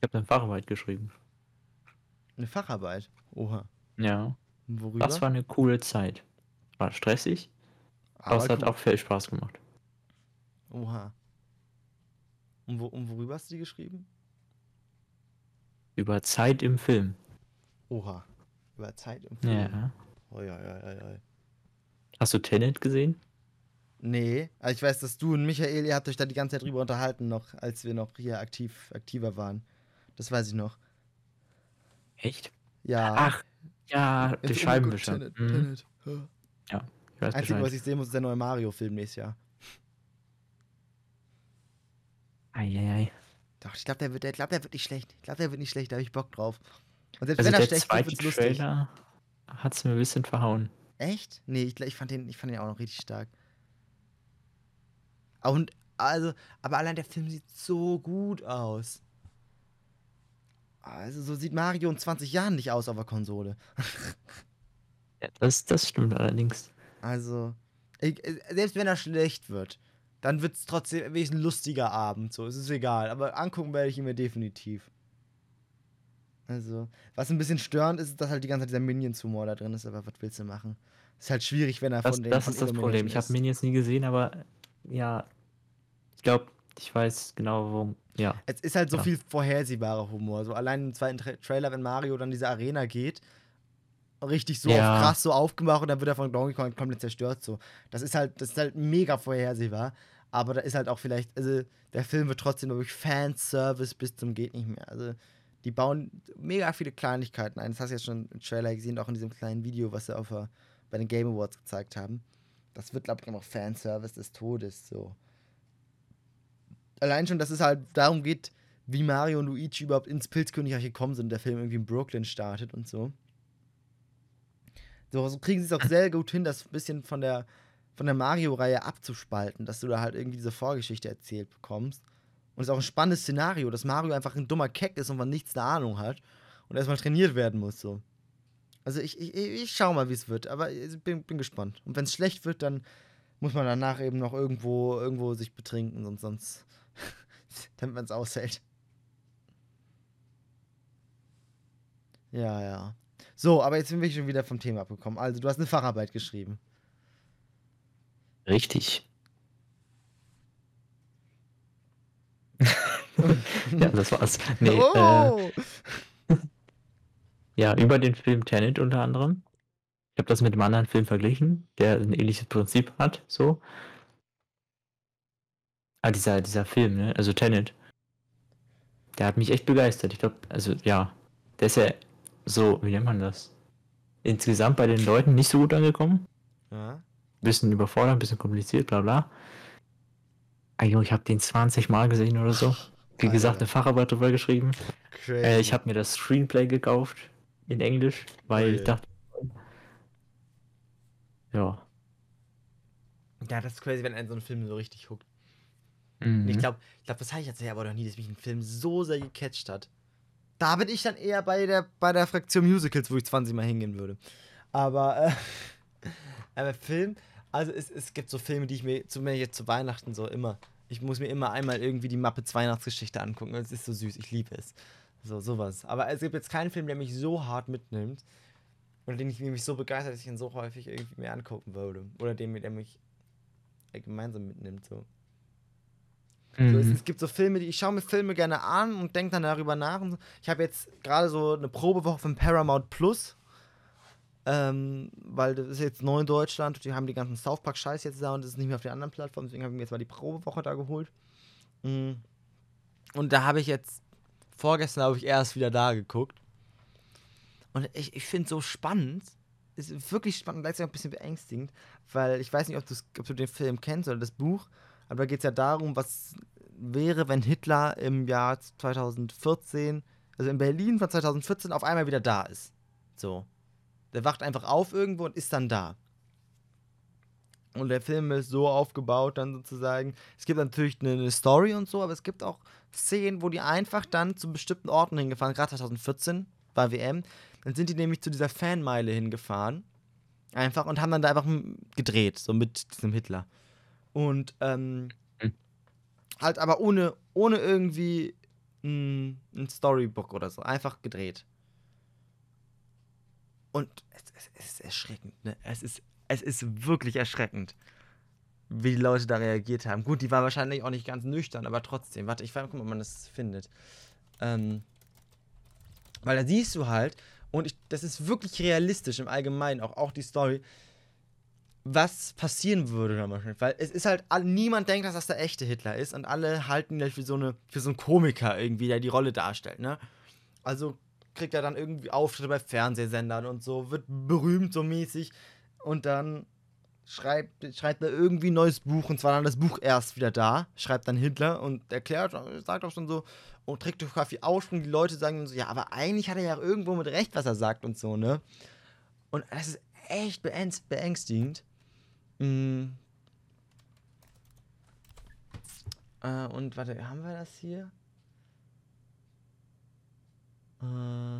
Ich habe eine Facharbeit geschrieben. Eine Facharbeit. Oha. Ja. Worüber? Das war eine coole Zeit. War stressig, aber, es hat cool. auch viel Spaß gemacht. Oha. Und, wo, und worüber hast du die geschrieben? Über Zeit im Film. Oha. Über Zeit im Film. Ja. Oi, oi, oi, oi. Hast du Tenet gesehen? Nee, aber ich weiß, dass du und Michael, ihr habt euch da die ganze Zeit drüber unterhalten, noch, als wir noch hier aktiv, aktiver waren. Das weiß ich noch. Echt? Ja. Ach, ja, die Scheibenwischer. Tenet, Mhm. Tenet. Ja. Ich weiß Einzige, was ich sehen muss, ist der neue Mario-Film nächstes Jahr. Eieiei. Doch, ich glaube, der wird, der, glaub, der wird nicht schlecht. Ich glaube, der wird nicht schlecht, da habe ich Bock drauf. Und selbst Also wenn er der schlecht wird, wird's lustig. Trailer hat es mir ein bisschen verhauen. Echt? Nee, ich, ich, fand den, ich fand den auch noch richtig stark. Und, also, aber allein der Film sieht so gut aus. Also, so sieht Mario in 20 Jahren nicht aus auf der Konsole. Ja, das, das stimmt allerdings. Also, ich, äh, selbst wenn er schlecht wird, dann wird es trotzdem ein lustiger Abend. So, es ist egal. Aber angucken werde ich ihn mir definitiv. Also, was ein bisschen störend ist, ist, dass halt die ganze Zeit dieser Minions-Humor da drin ist. Aber was willst du machen? Ist halt schwierig, wenn er Das, von den das von ist das Problem. Ich habe ist. Minions nie gesehen, aber ja, ich glaube, ich weiß genau, wo. Ja, Es ist halt so Ja. viel vorhersehbarer Humor. So allein im zweiten Tra Trailer, wenn Mario dann diese Arena geht richtig so Ja. krass so aufgemacht und dann wird er von Donkey Kong komplett zerstört. So. Das ist halt, das ist halt mega vorhersehbar. Aber da ist halt auch vielleicht, also der Film wird trotzdem wirklich Fanservice bis zum geht nicht mehr. Also die bauen mega viele Kleinigkeiten ein. Das hast du jetzt schon im Trailer gesehen, auch in diesem kleinen Video, was sie auf, der- bei den Game Awards gezeigt haben. Das wird, glaube ich, einfach Fanservice des Todes. So. Allein schon, dass es halt darum geht, wie Mario und Luigi überhaupt ins Pilzkönigreich gekommen sind und der Film irgendwie in Brooklyn startet und so. So, so kriegen sie es auch sehr gut hin, das ein bisschen von der, von der Mario-Reihe abzuspalten, dass du da halt irgendwie diese Vorgeschichte erzählt bekommst. Und es ist auch ein spannendes Szenario, dass Mario einfach ein dummer Keck ist und von nichts eine Ahnung hat und erstmal trainiert werden muss. So. Also ich, ich, ich schau mal, wie es wird, aber ich bin, bin gespannt. Und wenn es schlecht wird, dann muss man danach eben noch irgendwo, irgendwo sich betrinken, sonst, sonst damit man es aushält. Ja, ja. So, aber jetzt sind wir schon wieder vom Thema abgekommen. Also, du hast eine Facharbeit geschrieben. Richtig. ja, das war's. Nee, äh, oh! ja, über den Film Tenet unter anderem. Ich habe das mit einem anderen Film verglichen, der ein ähnliches Prinzip hat, so. Ah, dieser, dieser Film, ne? Also Tenet. Der hat mich echt begeistert. Ich glaube, also ja, der ist ja so, wie nennt man das? Insgesamt bei den Leuten nicht so gut angekommen. ja. Bisschen überfordert, ein bisschen kompliziert, bla bla. Ah, ich habe den 20 Mal gesehen oder so. Wie Alter. gesagt, eine Facharbeit drüber geschrieben. Äh, ich habe mir das Screenplay gekauft in Englisch, weil Ui. ich dachte. Ja. ja, das ist crazy, wenn einen so ein Film so richtig huckt. Mhm. Ich glaube, ich glaub, das habe ich jetzt ja aber noch nie, dass mich ein Film so sehr gecatcht hat. Da bin ich dann eher bei der, bei der Fraktion Musicals, wo ich 20 Mal hingehen würde. Aber, äh, aber Film, also es, es gibt so Filme, die ich mir, zumindest jetzt zu Weihnachten so immer, ich muss mir immer einmal irgendwie die Muppets Weihnachtsgeschichte angucken. Es ist so süß, ich liebe es. So, sowas. Aber es gibt jetzt keinen Film, der mich so hart mitnimmt oder den ich mich so begeistert, dass ich ihn so häufig irgendwie mir angucken würde. Oder den, der mich gemeinsam mitnimmt, so. So, es, Mhm. es gibt so Filme, die ich schaue mir Filme gerne an und denke dann darüber nach. So. Ich habe jetzt gerade so eine Probewoche von Paramount Plus, ähm, weil das ist jetzt neu in Deutschland die haben die ganzen South Park Scheiß jetzt da und das ist nicht mehr auf den anderen Plattformen, deswegen habe ich mir jetzt mal die Probewoche da geholt. Mm. Und da habe ich jetzt vorgestern habe ich erst wieder da geguckt. Und ich, ich finde es so spannend. Ist wirklich spannend, gleichzeitig auch ein bisschen beängstigend, weil ich weiß nicht, ob, ob du den Film kennst oder das Buch, aber da geht es ja darum, was wäre, wenn Hitler im Jahr 2014, also in Berlin von 2014, auf einmal wieder da ist. So. Der wacht einfach auf irgendwo und ist dann da. Und der Film ist so aufgebaut, dann sozusagen. Es gibt natürlich eine, Story und so, aber es gibt auch Szenen, wo die einfach dann zu bestimmten Orten hingefahren, gerade 2014 bei WM. Dann sind die nämlich zu dieser Fanmeile hingefahren. Einfach und haben dann da einfach gedreht, so mit diesem Hitler. Und ähm, Hm. halt aber ohne, ohne irgendwie ein, ein Storybook oder so. Einfach gedreht. Und es, es, es ist erschreckend, ne? Es ist, es ist wirklich erschreckend, wie die Leute da reagiert haben. Gut, die waren wahrscheinlich auch nicht ganz nüchtern, aber trotzdem. Warte, ich frage mal, ob man das findet. Ähm, weil da siehst du halt, und ich, das ist wirklich realistisch im Allgemeinen, auch, auch die Story, was passieren würde da wahrscheinlich. Weil es ist halt, niemand denkt, dass das der echte Hitler ist und alle halten ihn für so, eine, für so einen Komiker irgendwie, der die Rolle darstellt, ne? Also kriegt er dann irgendwie Auftritte bei Fernsehsendern und so, wird berühmt so mäßig und dann schreibt, schreibt er irgendwie ein neues Buch und zwar dann das Buch erst wieder da, schreibt dann Hitler und erklärt, sagt auch schon so und trägt durch Kaffee aus und die Leute sagen dann so, ja, aber eigentlich hat er ja irgendwo mit Recht, was er sagt und so, ne? Und das ist echt beängst- beängstigend. Mm. Äh, und warte, haben wir das hier? Äh.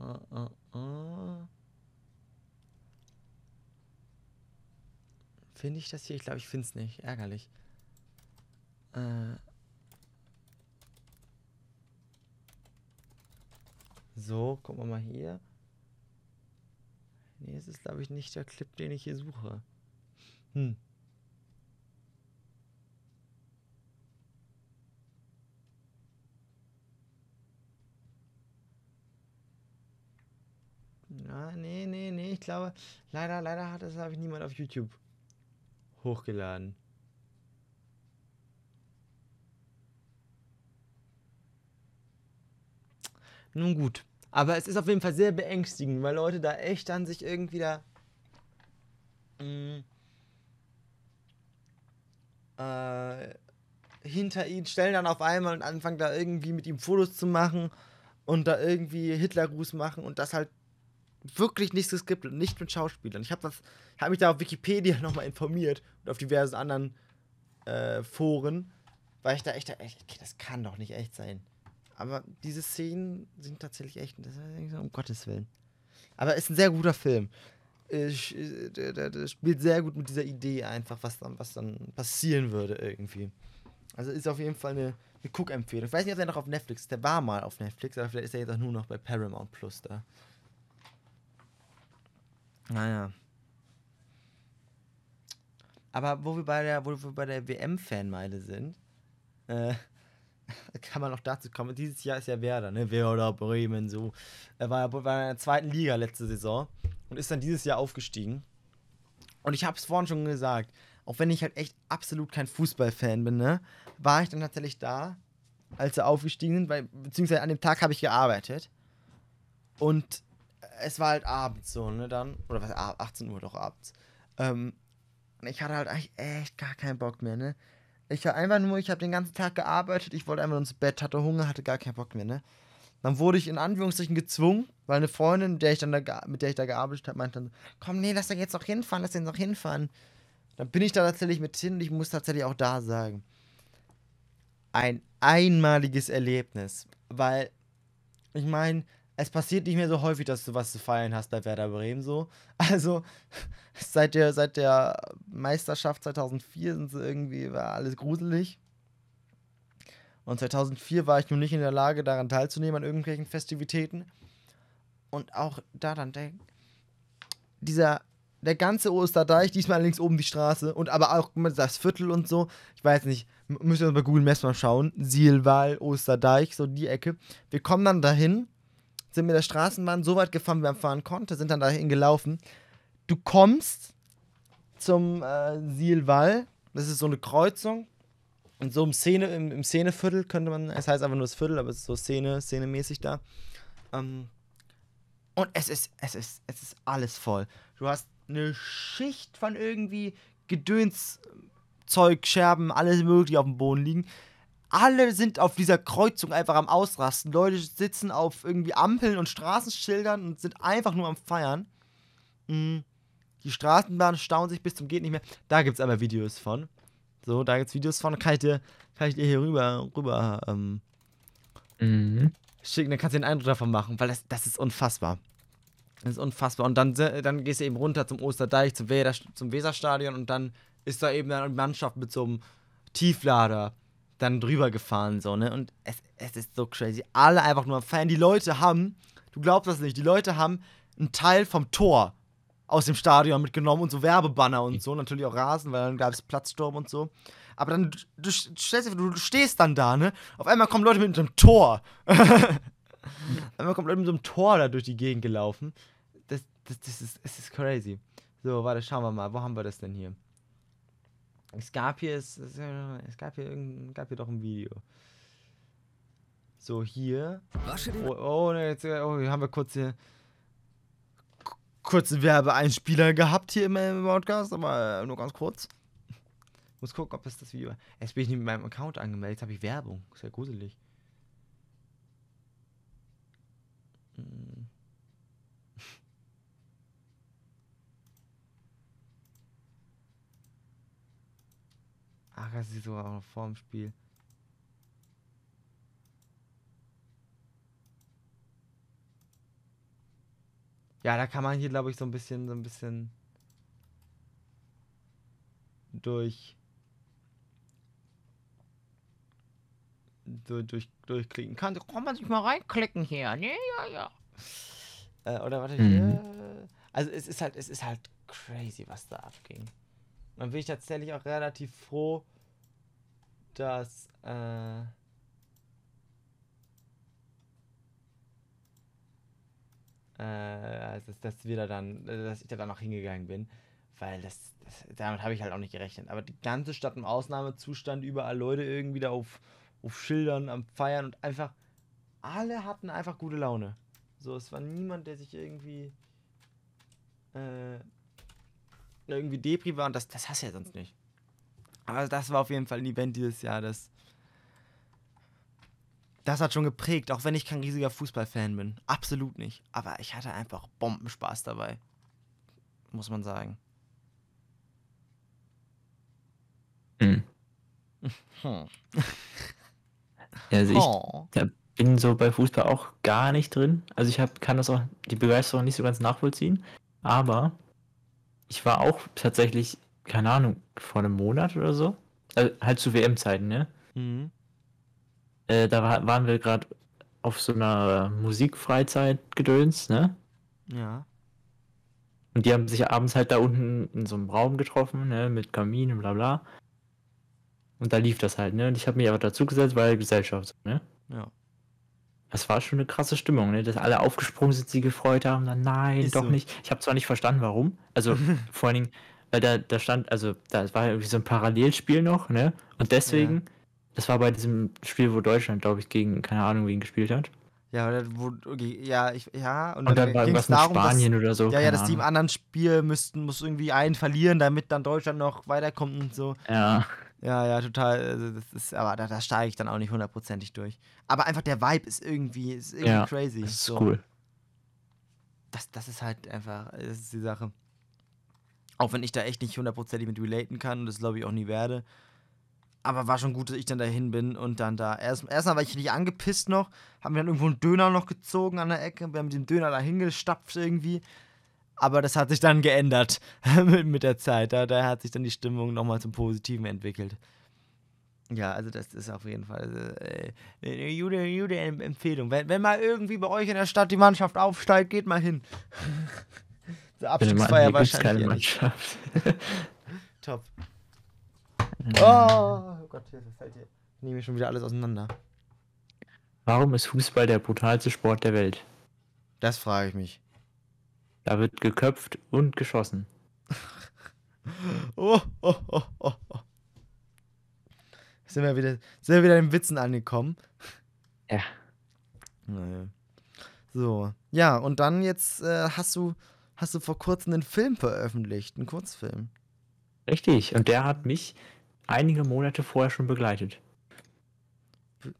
Äh, äh, äh. Finde ich das hier? Ich glaube, ich finde es nicht. Ärgerlich. Äh. So, gucken wir mal hier. Nee, es ist, glaube ich, nicht der Clip, den ich hier suche. Hm. Na, nee, nee, nee, ich glaube, leider, leider hat das habe ich niemand auf YouTube hochgeladen. Nun gut. Aber es ist auf jeden Fall sehr beängstigend, weil Leute da echt dann sich irgendwie da. Mh, äh, hinter ihn stellen dann auf einmal und anfangen da irgendwie mit ihm Fotos zu machen und da irgendwie Hitlergruß machen und das halt wirklich nichts geskippt und nicht mit Schauspielern. Ich habe das, habe mich da auf Wikipedia nochmal informiert und auf diversen anderen äh, Foren, weil ich da echt, echt, okay, das kann doch nicht echt sein. Aber diese Szenen sind tatsächlich echt, das ist, um Gottes Willen. Aber ist ein sehr guter Film. Ich, der, der, der, spielt sehr gut mit dieser Idee einfach, was dann, was dann passieren würde irgendwie. Also ist auf jeden Fall eine, eine Cook-Empfehlung. Ich weiß nicht, ob der noch auf Netflix ist. Der war mal auf Netflix, aber vielleicht ist er jetzt auch nur noch bei Paramount Plus da. Naja. Aber wo wir bei der, wo wir bei der WM-Fanmeile sind, äh, kann man auch dazu kommen. Dieses Jahr ist ja Werder, ne? Werder Bremen, so. Er war ja in der zweiten Liga letzte Saison und ist dann dieses Jahr aufgestiegen. Und ich habe es vorhin schon gesagt, auch wenn ich halt echt absolut kein Fußballfan bin, ne, war ich dann tatsächlich da, als er aufgestiegen sind, weil, beziehungsweise an dem Tag habe ich gearbeitet. Und es war halt abends so, ne, dann, oder was, 18 Uhr doch abends. Ähm, und ich hatte halt echt gar keinen Bock mehr, ne. Ich war einfach nur, ich habe den ganzen Tag gearbeitet, ich wollte einfach ins Bett, hatte Hunger, hatte gar keinen Bock mehr, ne. Dann wurde ich in Anführungsstrichen gezwungen, weil eine Freundin, der ich dann da, mit der ich da gearbeitet habe, meinte dann, komm, nee, lass doch jetzt noch hinfahren, lass den noch hinfahren. Dann bin ich da tatsächlich mit hin und ich muss tatsächlich auch da sagen, ein einmaliges Erlebnis, weil ich meine, es passiert nicht mehr so häufig, dass du was zu feiern hast bei Werder Bremen so. Also seit der, seit der Meisterschaft 2004 sind sie irgendwie, war alles gruselig. Und 2004 war ich nun nicht in der Lage, daran teilzunehmen, an irgendwelchen Festivitäten. Und auch da dann, der, dieser, der ganze Osterdeich, diesmal links oben die Straße und aber auch das Viertel und so. Ich weiß nicht, müsst ihr bei Google Maps mal schauen. Sielwall, Osterdeich, so die Ecke. Wir kommen dann dahin, sind mit der Straßenbahn so weit gefahren, wie man fahren konnte, sind dann dahin gelaufen. Du kommst zum äh, Sielwall, das ist so eine Kreuzung in so einem Szene, im, im Szeneviertel könnte man, es heißt einfach nur das Viertel, aber es ist so Szene, szenemäßig da. Ähm, und es ist, es ist, es ist alles voll. Du hast eine Schicht von irgendwie Gedönszeug, Scherben, alles mögliche auf dem Boden liegen. Alle sind auf dieser Kreuzung einfach am Ausrasten. Leute sitzen auf irgendwie Ampeln und Straßenschildern und sind einfach nur am Feiern. Mhm. Die Straßenbahn staunen sich bis zum Geht nicht mehr. Da gibt es aber Videos von. So, da gibt es Videos von, kann ich dir, kann ich dir hier rüber, rüber ähm, mhm. schicken, dann kannst du den Eindruck davon machen, weil das, das ist unfassbar. Das ist unfassbar. Und dann, dann gehst du eben runter zum Osterdeich, zum, Weser, zum Weserstadion und dann ist da eben eine Mannschaft mit so einem Tieflader dann drüber gefahren, so, ne? Und es, es ist so crazy. Alle einfach nur feiern. Die Leute haben, du glaubst das nicht, die Leute haben einen Teil vom Tor aus dem Stadion mitgenommen und so Werbebanner und so, natürlich auch Rasen, weil dann gab es Platzsturm und so. Aber dann, du, dir, du stehst dann da, ne? Auf einmal kommen Leute mit einem Tor. einmal kommen Leute mit so einem Tor da durch die Gegend gelaufen. Das, das, das, ist, das ist crazy. So, warte, schauen wir mal, wo haben wir das denn hier? Es gab hier, es, es gab hier, gab hier doch ein Video. So, hier. Oh, oh, ne, jetzt oh, hier haben wir kurz hier kurzen Werbeeinspieler gehabt hier im Podcast, aber äh, nur ganz kurz. Muss gucken, ob es das Video. Jetzt bin ich nicht mit meinem Account angemeldet, habe ich Werbung. Ist ja gruselig. Hm. Ach, das ist sogar auch noch vor dem Spiel. Ja, da kann man hier, glaube ich, so ein bisschen, so ein bisschen durch, durch, durch durchklicken. Kann, kann man sich mal reinklicken hier, ne? Ja, ja. Äh, oder warte, mhm. hier. Also es ist halt, es ist halt crazy, was da abging. Dann bin ich tatsächlich auch relativ froh, dass, äh, Äh, dass, dass wir da dann, dass ich da dann noch hingegangen bin. Weil das, das damit habe ich halt auch nicht gerechnet. Aber die ganze Stadt im Ausnahmezustand, überall Leute irgendwie da auf, auf Schildern am Feiern und einfach, alle hatten einfach gute Laune. So, es war niemand, der sich irgendwie äh, irgendwie Depri war und das, das hast du ja sonst nicht. Aber das war auf jeden Fall ein Event dieses Jahr, das das hat schon geprägt, auch wenn ich kein riesiger Fußballfan bin. Absolut nicht. Aber ich hatte einfach Bombenspaß dabei. Muss man sagen. Hm. Hm. Ja, also ich Oh. bin so bei Fußball auch gar nicht drin. Also ich hab, kann das auch, die Begeisterung nicht so ganz nachvollziehen. Aber ich war auch tatsächlich, keine Ahnung, vor einem Monat oder so, also halt zu WM-Zeiten, ne? Mhm. Äh, da war, waren wir gerade auf so einer Musikfreizeit-Gedöns, ne? Ja. Und die haben sich abends halt da unten in so einem Raum getroffen, ne, mit Kamin und bla bla. Und da lief das halt, ne? Und ich habe mich aber dazu gesetzt, weil Gesellschaft, ne? Ja. Das war schon eine krasse Stimmung, ne? Dass alle aufgesprungen sind, sie gefreut haben, dann nein, Ist doch so. nicht. Ich habe zwar nicht verstanden, warum. Also vor allen Dingen, weil da, da stand, also da war irgendwie so ein Parallelspiel noch, ne? Und deswegen, das war bei diesem Spiel, wo Deutschland, glaube ich, gegen, keine Ahnung, wen gespielt hat. Ja, wo, ja, ich, ja, und, Und dann war ging's irgendwas mit darum, dass- Spanien oder so. Ja, ja, dass die im Ahnung. anderen Spiel müssten, muss irgendwie einen verlieren, damit dann Deutschland noch weiterkommt und so. Ja, Ja, ja, total. Also das ist, aber da, da steige ich dann auch nicht hundertprozentig durch. Aber einfach der Vibe ist irgendwie, ist irgendwie Ja, crazy. das ist so. cool. Das, das ist halt einfach, das ist die Sache. Auch wenn ich da echt nicht hundertprozentig mit relaten kann und das glaube ich auch nie werde. Aber war schon gut, dass ich dann dahin bin und dann da. Erst, erstmal war ich nicht angepisst noch, haben wir dann irgendwo einen Döner noch gezogen an der Ecke. Wir haben mit dem Döner da hingestapft irgendwie. Aber das hat sich dann geändert mit, der Zeit. Da, da hat sich dann die Stimmung nochmal zum Positiven entwickelt. Ja, also das ist auf jeden Fall äh, eine gute Em- Empfehlung. Wenn, wenn mal irgendwie bei euch in der Stadt die Mannschaft aufsteigt, geht mal hin. Mal, Abstiegsfeier keine wahrscheinlich nicht. Mannschaft. Top. Oh, oh Gott, hier fällt hier. Ich nehme schon wieder alles auseinander. Warum ist Fußball der brutalste Sport der Welt? Das frage ich mich. Da wird geköpft und geschossen. Oh, oh, oh, oh, oh. Sind wir wieder, sind wir wieder in Witzen angekommen? Ja. Naja. So. Ja, und dann jetzt äh, hast du hast du vor kurzem einen Film veröffentlicht, einen Kurzfilm. Richtig. Und der hat mich einige Monate vorher schon begleitet.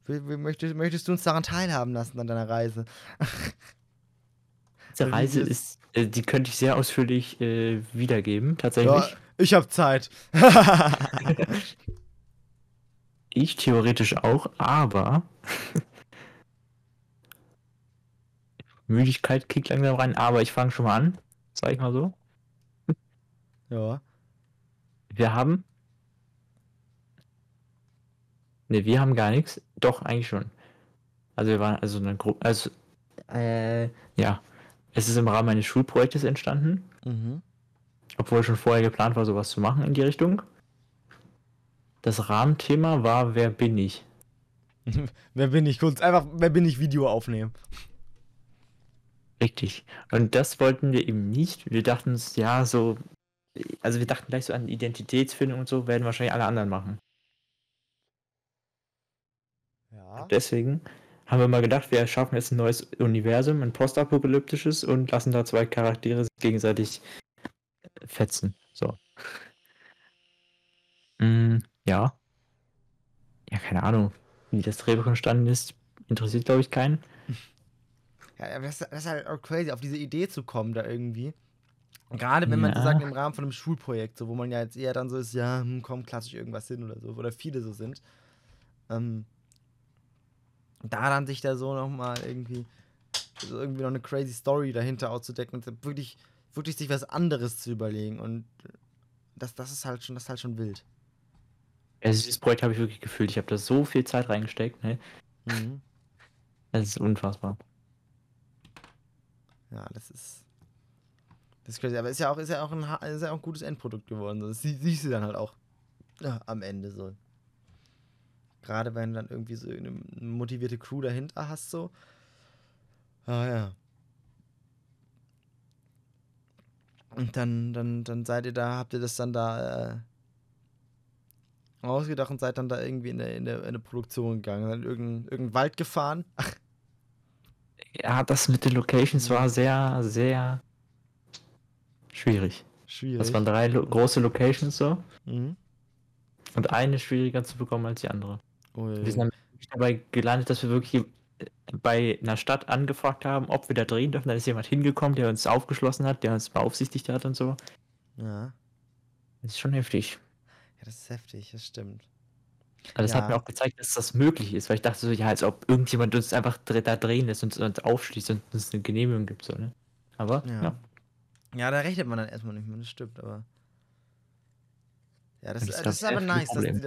Möchtest, möchtest du uns daran teilhaben lassen an deiner Reise? Diese Reise ist- die könnte ich sehr ausführlich äh, wiedergeben, tatsächlich. ich habe Zeit. Ich theoretisch auch, aber Müdigkeit kickt langsam rein, aber ich fange schon mal an, sag ich mal so. ja. Wir haben. Ne, wir haben gar nichts. Doch, eigentlich schon. Also wir waren also eine Gruppe. Also, äh, ja. Es ist im Rahmen eines Schulprojektes entstanden, Mhm. obwohl schon vorher geplant war, sowas zu machen in die Richtung. Das Rahmenthema war Wer bin ich? wer bin ich? Kurz einfach, wer bin ich? Video aufnehmen. Richtig. Und das wollten wir eben nicht. Wir dachten uns, ja, so. Also wir dachten gleich so an Identitätsfindung und so, werden wahrscheinlich alle anderen machen. Ja. Deswegen haben wir mal gedacht, wir schaffen jetzt ein neues Universum, ein postapokalyptisches und lassen da zwei Charaktere sich gegenseitig fetzen. So. Mm, ja. Ja, keine Ahnung, wie das Drehbuch entstanden ist. Interessiert, glaube ich, keinen. Ja, aber das, das ist halt auch crazy, auf diese Idee zu kommen da irgendwie. Gerade wenn man so Ja. sagt, im Rahmen von einem Schulprojekt, so, wo man ja jetzt eher dann so ist, ja, hm, komm, klassisch irgendwas hin oder so, oder viele so sind. Ähm, da dann sich da so nochmal irgendwie, so irgendwie noch eine crazy Story dahinter auszudecken und wirklich, wirklich sich was anderes zu überlegen und das, das ist halt schon, das ist halt schon wild. Also dieses Projekt habe ich wirklich gefühlt. Ich habe da so viel Zeit reingesteckt. Ne? Mhm. Das ist unfassbar. Ja, das ist. Das ist crazy. Aber ist ja auch, ist ja auch, ein, ist ja auch ein gutes Endprodukt geworden. so. Das sie- siehst du dann halt auch ja, am Ende so. Gerade wenn du dann irgendwie so eine motivierte Crew dahinter hast, so. Ah ja. Und dann, dann, dann seid ihr da, habt ihr das dann da äh, ausgedacht und seid dann da irgendwie in eine, in eine, in eine Produktion gegangen, dann in irgendeinen irgendeinen Wald gefahren. Ach, Ja, das mit den Locations war sehr, sehr schwierig. schwierig. Das waren drei lo große Locations so mhm. und eine schwieriger zu bekommen als die andere. Ui. Wir sind dabei gelandet, dass wir wirklich bei einer Stadt angefragt haben, ob wir da drehen dürfen. Da ist jemand hingekommen, der uns aufgeschlossen hat, der uns beaufsichtigt hat und so. ja. Das ist schon heftig. ja, das ist heftig, das stimmt. Aber das hat mir Ja. auch gezeigt, dass das möglich ist, weil ich dachte so, ja, als ob irgendjemand uns einfach da drehen lässt und uns aufschließt und uns eine Genehmigung gibt, so, ne? Aber, Ja. ja. Ja, da rechnet man dann erstmal nicht mehr, das stimmt, aber. Ja, das, Das ist das ist aber nice, dass Problem.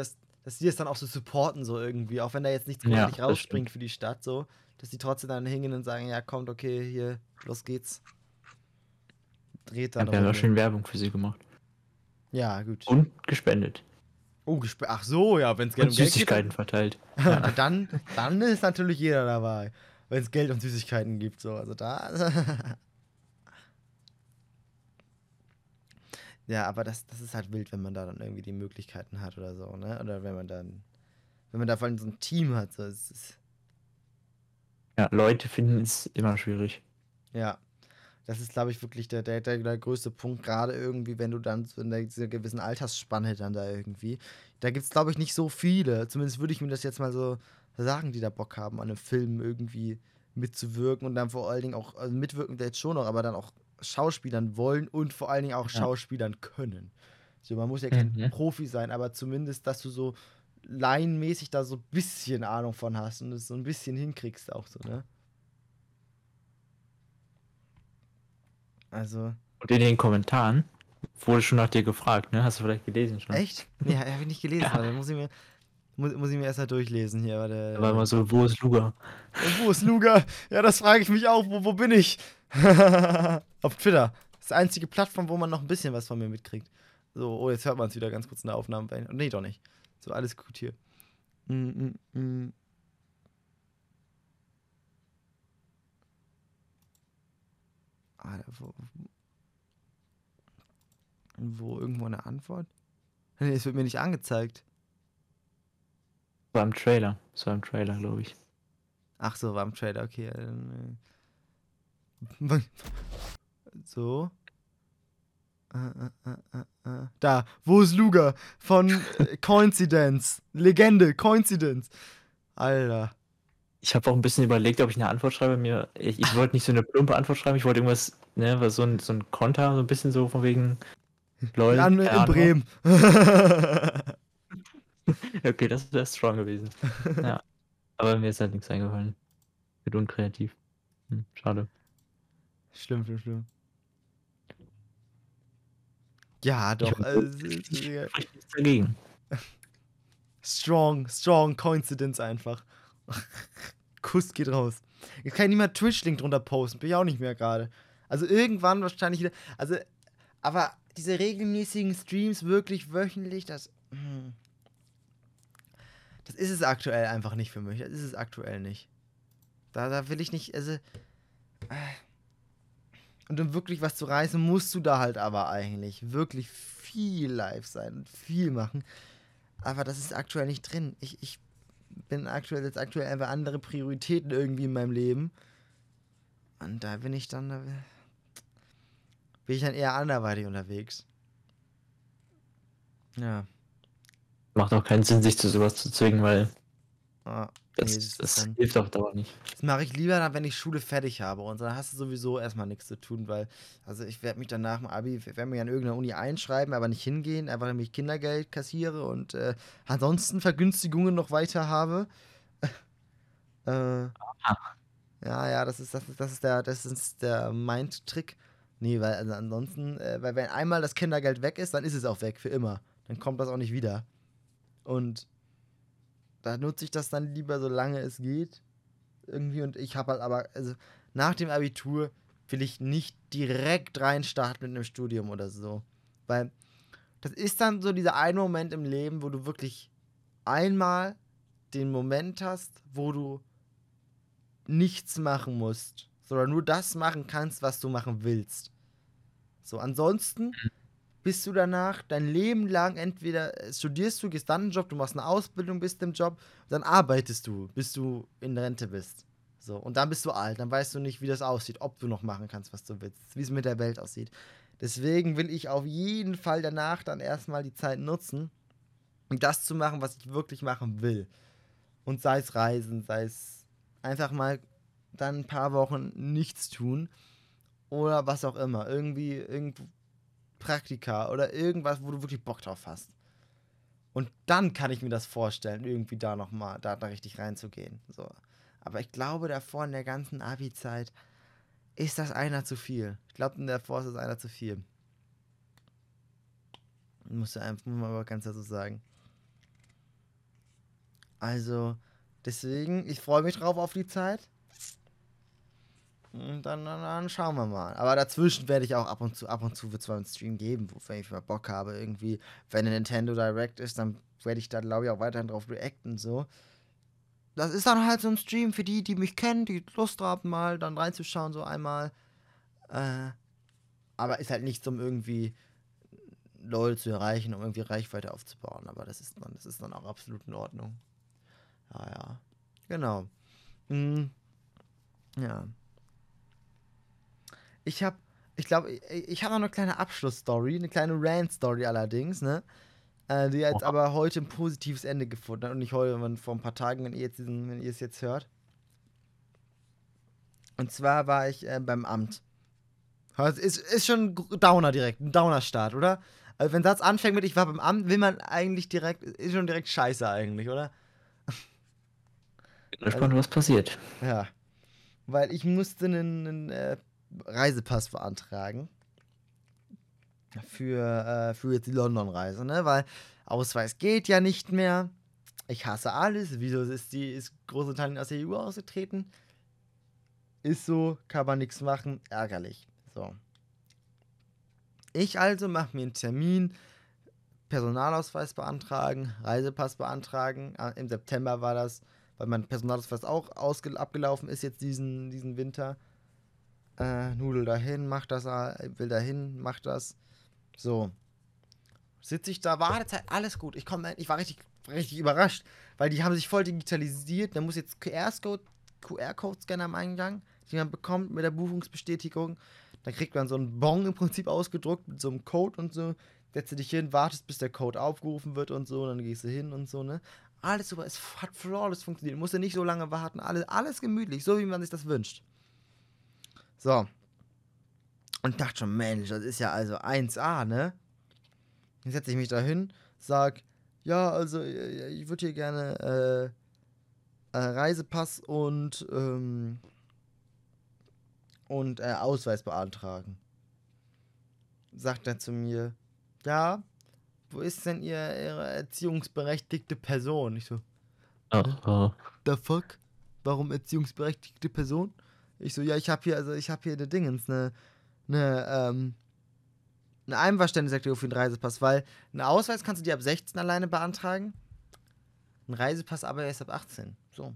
Dass die das dann auch so supporten, so irgendwie, auch wenn da jetzt nichts Ja, großartig das rausspringt für die Stadt, so, dass die trotzdem dann hingehen und sagen, ja, kommt, okay, hier, los geht's. Dreht Ja, dann wir haben auch schön. Werbung für sie gemacht. Ja, gut. Und gespendet. Oh, gespe- ach so, ja, wenn es Und Geld Geld geht, Süßigkeiten verteilt. dann, Ja. dann, dann ist natürlich jeder dabei, wenn es Geld und Süßigkeiten gibt, so, also da. ja, aber das, das ist halt wild, wenn man da dann irgendwie die Möglichkeiten hat oder so, ne? Oder wenn man dann, wenn man da vor allem so ein Team hat, so, es ist, ja, Leute finden es immer schwierig. ja. Das ist, glaube ich, wirklich der, der, der, größte Punkt, gerade irgendwie, wenn du dann so in dieser gewissen Altersspanne dann da irgendwie. Da gibt es, glaube ich, nicht so viele. Zumindest würde ich mir das jetzt mal so sagen, die da Bock haben, an einem Film irgendwie mitzuwirken und dann vor allen Dingen auch, also mitwirken jetzt schon noch, aber dann auch Schauspielern wollen und vor allen Dingen auch Ja. Schauspielern können. So, man muss ja kein Mhm. Profi sein, aber zumindest, dass du so laienmäßig da so ein bisschen Ahnung von hast und es so ein bisschen hinkriegst auch so, ne? Also, Und in den Kommentaren wurde schon nach dir gefragt, ne? Hast du vielleicht gelesen schon? echt? Nee, habe ich nicht gelesen, Ja. muss ich mir, muss, muss ich mir erst mal durchlesen hier, war immer so, wo ist? Und wo ist Luga? Ja, das frage ich mich auch. Wo, wo bin ich? Auf Twitter. Das ist die einzige Plattform, wo man noch ein bisschen was von mir mitkriegt. So, oh, jetzt hört man es wieder ganz kurz in der Aufnahme. Nee, doch nicht. So, alles gut hier. Mm, mm, mm. Alter, wo, wo irgendwo eine Antwort? Nee, es wird mir nicht angezeigt. War im Trailer. Das war im Trailer, glaube ich. Ach so, war im Trailer, okay. So. Äh, äh, äh. Da, wo ist Luga? Von Coincidence. Legende, Coincidence. Alter. Ich habe auch ein bisschen überlegt, ob ich eine Antwort schreibe. Mir, ich, ich wollte nicht so eine plumpe Antwort schreiben, ich wollte irgendwas, ne, was so ein, so ein Konter, so ein bisschen so von wegen keine in Ahnung. Bremen. Okay, das wäre strong gewesen. ja. Aber mir ist halt nichts eingefallen. Wird unkreativ. Hm, schade. schlimm, schlimm, schlimm. Ja, doch. Also, es ist- Spricht nichts dagegen. Strong, strong Coincidence einfach. Kuss geht raus. Jetzt kann niemand Twitch-Link drunter posten, bin ich auch nicht mehr gerade. Also irgendwann wahrscheinlich wieder. Also, aber diese regelmäßigen Streams wirklich wöchentlich, das. hm. Das ist es aktuell einfach nicht für mich. Das ist es aktuell nicht. Da, da will ich nicht, also. äh. Und um wirklich was zu reißen, musst du da halt aber eigentlich wirklich viel live sein und viel machen. Aber das ist aktuell nicht drin. Ich, ich bin aktuell jetzt aktuell einfach andere Prioritäten irgendwie in meinem Leben. Und da bin ich dann. da Bin ich dann eher anderweitig unterwegs. Ja. Macht auch keinen Sinn, sich zu sowas zu zwingen, weil Ah, das, nee, das das hilft auf Dauer nicht. das mache ich lieber dann, wenn ich Schule fertig habe. Und dann hast du sowieso erstmal nichts zu tun, weil, also ich werde mich dann nach dem Abi, werde mich an irgendeiner Uni einschreiben, aber nicht hingehen, einfach damit ich Kindergeld kassiere und äh, ansonsten Vergünstigungen noch weiter habe. äh, ja, ja, das ist, das ist, das ist der, das ist der Mind-Trick. Nee, weil also ansonsten, äh, weil wenn einmal das Kindergeld weg ist, dann ist es auch weg für immer. Dann kommt das auch nicht wieder. Und da nutze ich das dann lieber, solange es geht. Irgendwie und ich habe halt aber, also nach dem Abitur will ich nicht direkt reinstarten mit einem Studium oder so. Weil das ist dann so dieser eine Moment im Leben, wo du wirklich einmal den Moment hast, wo du nichts machen musst, sondern nur das machen kannst, was du machen willst. So, ansonsten Mhm. Bist du danach dein Leben lang entweder studierst du, gehst dann einen Job, du machst eine Ausbildung, bist im Job, dann arbeitest du, bis du in Rente bist. So, und dann bist du alt, dann weißt du nicht, wie das aussieht, ob du noch machen kannst, was du willst, wie es mit der Welt aussieht. Deswegen will ich auf jeden Fall danach dann erstmal die Zeit nutzen, um das zu machen, was ich wirklich machen will. Und sei es Reisen, sei es einfach mal dann ein paar Wochen nichts tun oder was auch immer. Irgendwie, irgend Praktika oder irgendwas, wo du wirklich Bock drauf hast. Und dann kann ich mir das vorstellen, irgendwie da nochmal, da, da richtig reinzugehen. So. Aber ich glaube, davor in der ganzen Abi-Zeit ist das einer zu viel. Ich glaube, in der davor ist das einer zu viel. Muss ja einfach mal ganz so sagen. Also, deswegen, ich freue mich drauf auf die Zeit. Dann, dann, dann schauen wir mal. Aber dazwischen werde ich auch ab und zu, ab und zu wird es mal einen Stream geben, wo wenn ich mal Bock habe, irgendwie, wenn eine Nintendo Direct ist, dann werde ich da, glaube ich, auch weiterhin drauf reacten, so. Das ist dann halt so ein Stream für die, die mich kennen, die Lust haben, mal dann reinzuschauen, so einmal. Äh, aber ist halt nichts, um irgendwie Leute zu erreichen, um irgendwie Reichweite aufzubauen. Aber das ist dann, das ist dann auch absolut in Ordnung. Ja, ja. Genau. Hm. Ja. Ich habe, ich glaube, ich, habe noch eine kleine Abschlussstory, eine kleine Rant-Story allerdings, ne? Äh, die jetzt Oha. aber heute ein positives Ende gefunden hat und nicht heute, sondern vor ein paar Tagen, wenn ihr, jetzt diesen, wenn ihr es jetzt hört. Und zwar war ich äh, beim Amt. Also ist, ist schon ein Downer direkt, ein Downer-Start, oder? Also wenn Satz anfängt mit ich war beim Amt, will man eigentlich direkt, ist schon direkt scheiße eigentlich, oder? Bin gespannt, was passiert. Ja. Weil ich musste einen, einen äh, Reisepass beantragen. Für, äh, für jetzt die London-Reise, ne? Weil Ausweis geht ja nicht mehr. Ich hasse alles. Wieso ist, die, ist Großbritannien aus der EU ausgetreten? Ist so, kann man nichts machen. Ärgerlich. So. Ich also mache mir einen Termin, Personalausweis beantragen, Reisepass beantragen. Ah, Im September war das, weil mein Personalausweis auch abgelaufen ist jetzt diesen, diesen Winter. Äh, Nudel dahin, mach das, äh, will dahin, mach das. So. Sitze ich da, Wartezeit, alles gut. Ich komme, ich war richtig, richtig überrascht, weil die haben sich voll digitalisiert. Da muss jetzt QR-Code, QR-Code-Scanner am Eingang, den man bekommt mit der Buchungsbestätigung. Da kriegt man so einen Bon im Prinzip ausgedruckt mit so einem Code und so. Setzt du dich hin, wartest, bis der Code aufgerufen wird und so, dann gehst du hin und so, ne? Alles super, es hat flawless funktioniert. Musst du nicht so lange warten, alles, alles gemütlich, so wie man sich das wünscht. So. Und dachte schon, Mensch, das ist ja also 1A, ne? Dann setze ich mich da hin, sag, ja, also äh, ich würde hier gerne äh, äh, Reisepass und, ähm, und äh, Ausweis beantragen. Sagt er zu mir, ja, wo ist denn ihr, ihre erziehungsberechtigte Person? Ich so, Oh, oh. the fuck? Warum erziehungsberechtigte Person? Ich so, ja, ich habe hier, also ich habe hier eine Dingens, eine, eine, ähm, eine Einverständniserklärung für den Reisepass, weil einen Ausweis kannst du dir ab 16 alleine beantragen, ein Reisepass aber erst ab 18. So.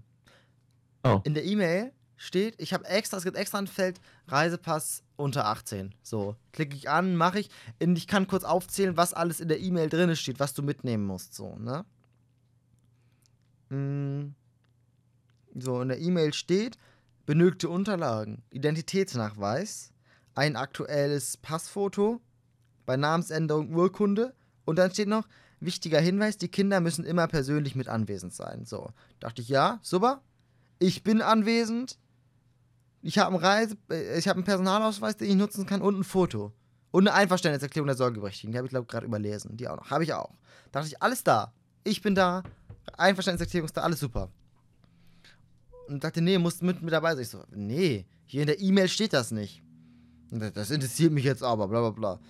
Oh. In der E-Mail steht, ich habe extra, es gibt extra ein Feld Reisepass unter 18. So, klicke ich an, mache ich. Ich kann kurz aufzählen, was alles in der E-Mail drin steht, was du mitnehmen musst. So, ne? Mm. So, in der E-Mail steht, benötigte Unterlagen, Identitätsnachweis, ein aktuelles Passfoto, bei Namensänderung Urkunde und dann steht noch, wichtiger Hinweis, die Kinder müssen immer persönlich mit anwesend sein. So, dachte ich, ja, super, ich bin anwesend, ich habe einen, Reise, äh, ich hab einen Personalausweis, den ich nutzen kann und ein Foto. Und eine Einverständniserklärung der Sorgeberechtigten, die habe ich, glaube ich, gerade überlesen. Die auch noch. Habe ich auch. Da dachte ich, alles da. Ich bin da. Einverständniserklärung ist da, alles super. Und sagte, nee, musst mit, mit dabei sein. Ich so, nee, hier in der E-Mail steht das nicht. Das, das interessiert mich jetzt aber, bla bla bla.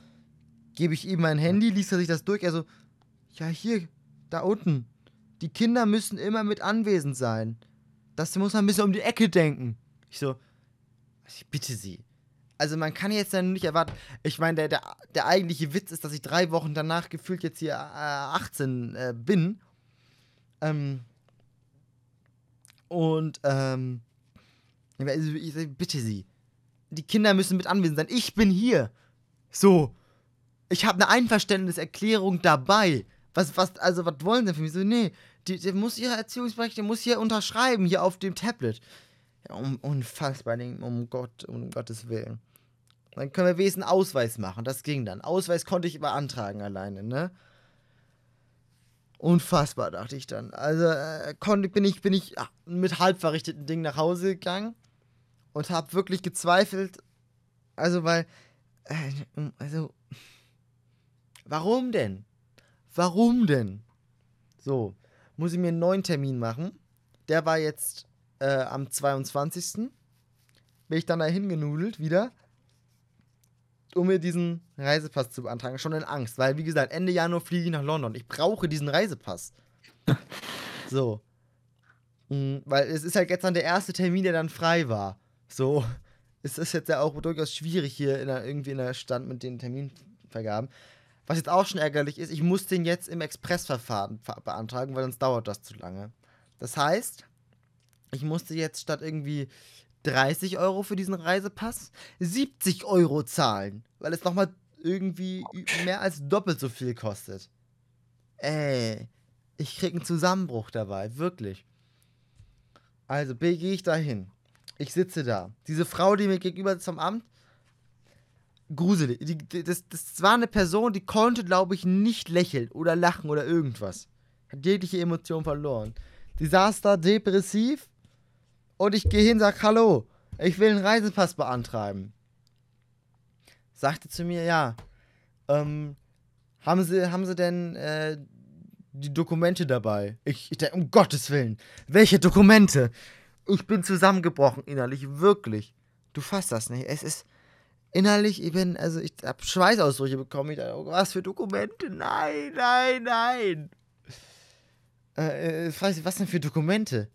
Gebe ich ihm mein Handy, liest er sich das durch. Er so, ja, hier, da unten. Die Kinder müssen immer mit anwesend sein. Das muss man ein bisschen um die Ecke denken. Ich so, ich bitte Sie. Also man kann jetzt dann nicht erwarten, ich meine, der, der, der eigentliche Witz ist, dass ich drei Wochen danach gefühlt jetzt hier äh, 18 äh, bin. Ähm, und, ähm, ich, bitte Sie. Die Kinder müssen mit anwesend sein. Ich bin hier. So. Ich habe eine Einverständniserklärung dabei. Was, was, also, was wollen sie für mich? So, nee, die, die muss ihre Erziehungsberechtigte muss hier unterschreiben, hier auf dem Tablet. Ja, um, unfassbar, um Gott, um Gottes Willen. Dann können wir einen Ausweis machen. Das ging dann. Ausweis konnte ich beantragen alleine, ne? Unfassbar, dachte ich dann. Also äh, konnte, bin ich, bin ich mit halb verrichteten Dingen nach Hause gegangen und habe wirklich gezweifelt. Also, weil. Äh, also. Warum denn? Warum denn? So, muss ich mir einen neuen Termin machen. Der war jetzt äh, am 22. Bin ich dann dahin genudelt wieder um mir diesen Reisepass zu beantragen, schon in Angst, weil wie gesagt, Ende Januar fliege ich nach London. Ich brauche diesen Reisepass. so. Mhm, weil es ist halt jetzt dann der erste Termin, der dann frei war. So. Es ist jetzt ja auch durchaus schwierig hier in der, irgendwie in der Stand mit den Terminvergaben. Was jetzt auch schon ärgerlich ist, ich muss den jetzt im Expressverfahren beantragen, weil sonst dauert das zu lange. Das heißt, ich musste jetzt statt irgendwie 30 Euro für diesen Reisepass 70 Euro zahlen, weil es nochmal irgendwie mehr als doppelt so viel kostet. Ey, ich krieg einen Zusammenbruch dabei, wirklich. Also gehe ich da hin. Ich sitze da. Diese Frau, die mir gegenüber vom Amt, gruselig. Die, das, das war eine Person, die konnte, glaube ich, nicht lächeln oder lachen oder irgendwas. Hat jegliche Emotion verloren. Die saß da depressiv und ich gehe hin sage, hallo, ich will einen Reisepass beantragen. Sagte zu mir, ja, ähm, haben Sie, haben Sie denn äh, die Dokumente dabei? Ich, ich denke, um Gottes Willen, welche Dokumente? Ich bin zusammengebrochen innerlich, wirklich. Du fasst das nicht. Es ist innerlich, ich bin, also ich habe Schweißausbrüche bekommen. Ich dachte, oh, was für Dokumente? Nein, nein, nein. Äh, äh, was denn für Dokumente?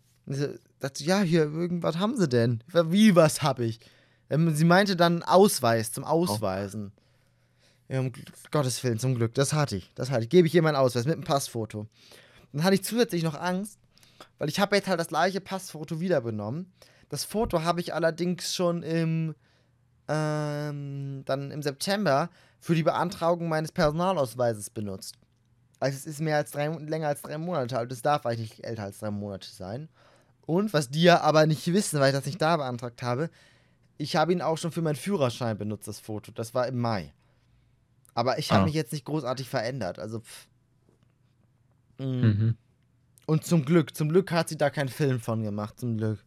Dachte, ja, hier, irgendwas haben sie denn? Wie, was hab ich? Ähm, sie meinte dann Ausweis zum Ausweisen. Oh. Ja, um Gottes Willen, zum Glück. Das hatte ich. Das hatte ich. Gebe ich ihr meinen Ausweis mit einem Passfoto. Dann hatte ich zusätzlich noch Angst, weil ich habe jetzt halt das gleiche Passfoto wieder benommen. Das Foto habe ich allerdings schon im ähm, dann im September für die Beantragung meines Personalausweises benutzt. Also es ist mehr als drei, länger als drei Monate alt. Es darf eigentlich nicht älter als drei Monate sein. Und was die ja aber nicht wissen, weil ich das nicht da beantragt habe, ich habe ihn auch schon für meinen Führerschein benutzt, das Foto. Das war im Mai. Aber ich habe ah. mich jetzt nicht großartig verändert. Also. Mm. Mhm. Und zum Glück, zum Glück hat sie da keinen Film von gemacht, zum Glück.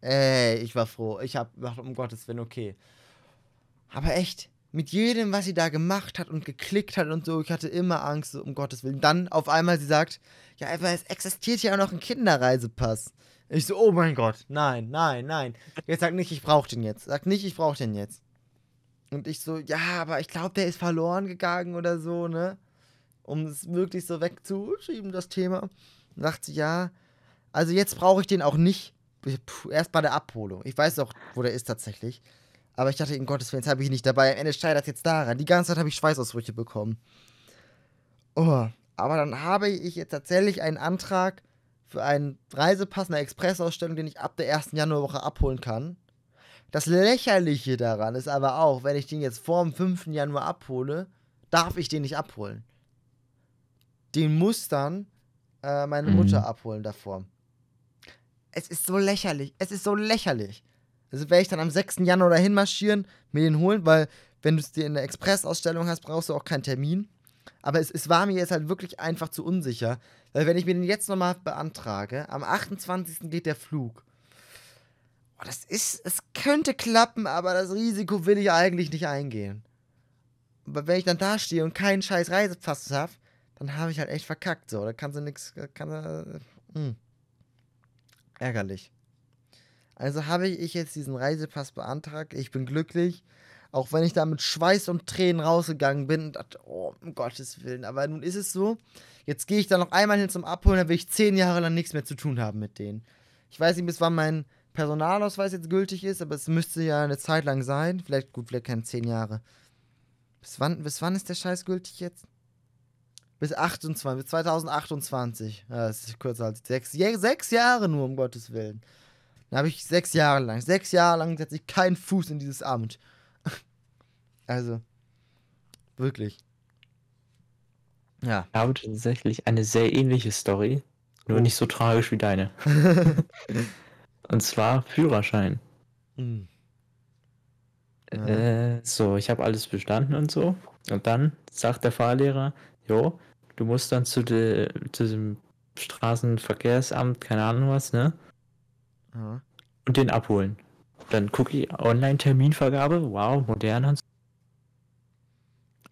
Ey, ich war froh. Ich habe gedacht, um Gottes Willen, okay. Aber echt, mit jedem, was sie da gemacht hat und geklickt hat und so, ich hatte immer Angst, so, um Gottes Willen. Dann auf einmal sie sagt, ja, aber es existiert ja auch noch ein Kinderreisepass. Ich so, oh mein Gott, nein, nein, nein. Jetzt sag nicht, ich brauch den jetzt. Sag nicht, ich brauch den jetzt. Und ich so, ja, aber ich glaube, der ist verloren gegangen oder so, ne? Um es wirklich so wegzuschieben, das Thema. Und sagt sie, ja, also jetzt brauche ich den auch nicht. Puh, erst bei der Abholung. Ich weiß auch, wo der ist tatsächlich. Aber ich dachte, in Gottes Willen, jetzt habe ich ihn nicht dabei. Am Ende scheitert jetzt daran. Die ganze Zeit habe ich Schweißausbrüche bekommen. Oh, aber dann habe ich jetzt tatsächlich einen Antrag für einen Reisepass, eine Expressausstellung, den ich ab der ersten Januarwoche abholen kann. Das Lächerliche daran ist aber auch, wenn ich den jetzt vor dem 5. Januar abhole, darf ich den nicht abholen. Den muss dann äh, meine mhm. Mutter abholen davor. Es ist so lächerlich. Es ist so lächerlich. Also werde ich dann am 6. Januar dahin marschieren, mir den holen, weil wenn du es dir in der Expressausstellung hast, brauchst du auch keinen Termin. Aber es, es war mir jetzt halt wirklich einfach zu unsicher. Weil wenn ich mir den jetzt nochmal beantrage, am 28. geht der Flug. Oh, das ist, es könnte klappen, aber das Risiko will ich eigentlich nicht eingehen. Aber wenn ich dann da stehe und keinen scheiß Reisepass habe, dann habe ich halt echt verkackt. So, da kann sie nichts, kann sie, hm. Ärgerlich. Also habe ich jetzt diesen Reisepass beantragt. Ich bin glücklich. Auch wenn ich da mit Schweiß und Tränen rausgegangen bin und dachte, oh, um Gottes Willen. Aber nun ist es so. Jetzt gehe ich da noch einmal hin zum Abholen, dann will ich zehn Jahre lang nichts mehr zu tun haben mit denen. Ich weiß nicht, bis wann mein Personalausweis jetzt gültig ist, aber es müsste ja eine Zeit lang sein. Vielleicht, gut, vielleicht keine zehn Jahre. Bis wann, bis wann ist der Scheiß gültig jetzt? Bis 28, bis 2028. Ja, das ist kürzer als sechs, sechs Jahre nur, um Gottes Willen. Dann habe ich sechs Jahre lang, sechs Jahre lang setze ich keinen Fuß in dieses Amt. Also, Wirklich. Ja. Ich habe tatsächlich eine sehr ähnliche Story, nur Oh. nicht so tragisch wie deine. Und zwar Führerschein. Hm. Ja. Äh, so, ich habe alles bestanden und so. Und dann sagt der Fahrlehrer, jo, du musst dann zu, de, zu dem Straßenverkehrsamt, keine Ahnung was, ne? Ja. Und den abholen. Dann gucke ich, Online-Terminvergabe, wow, modern und.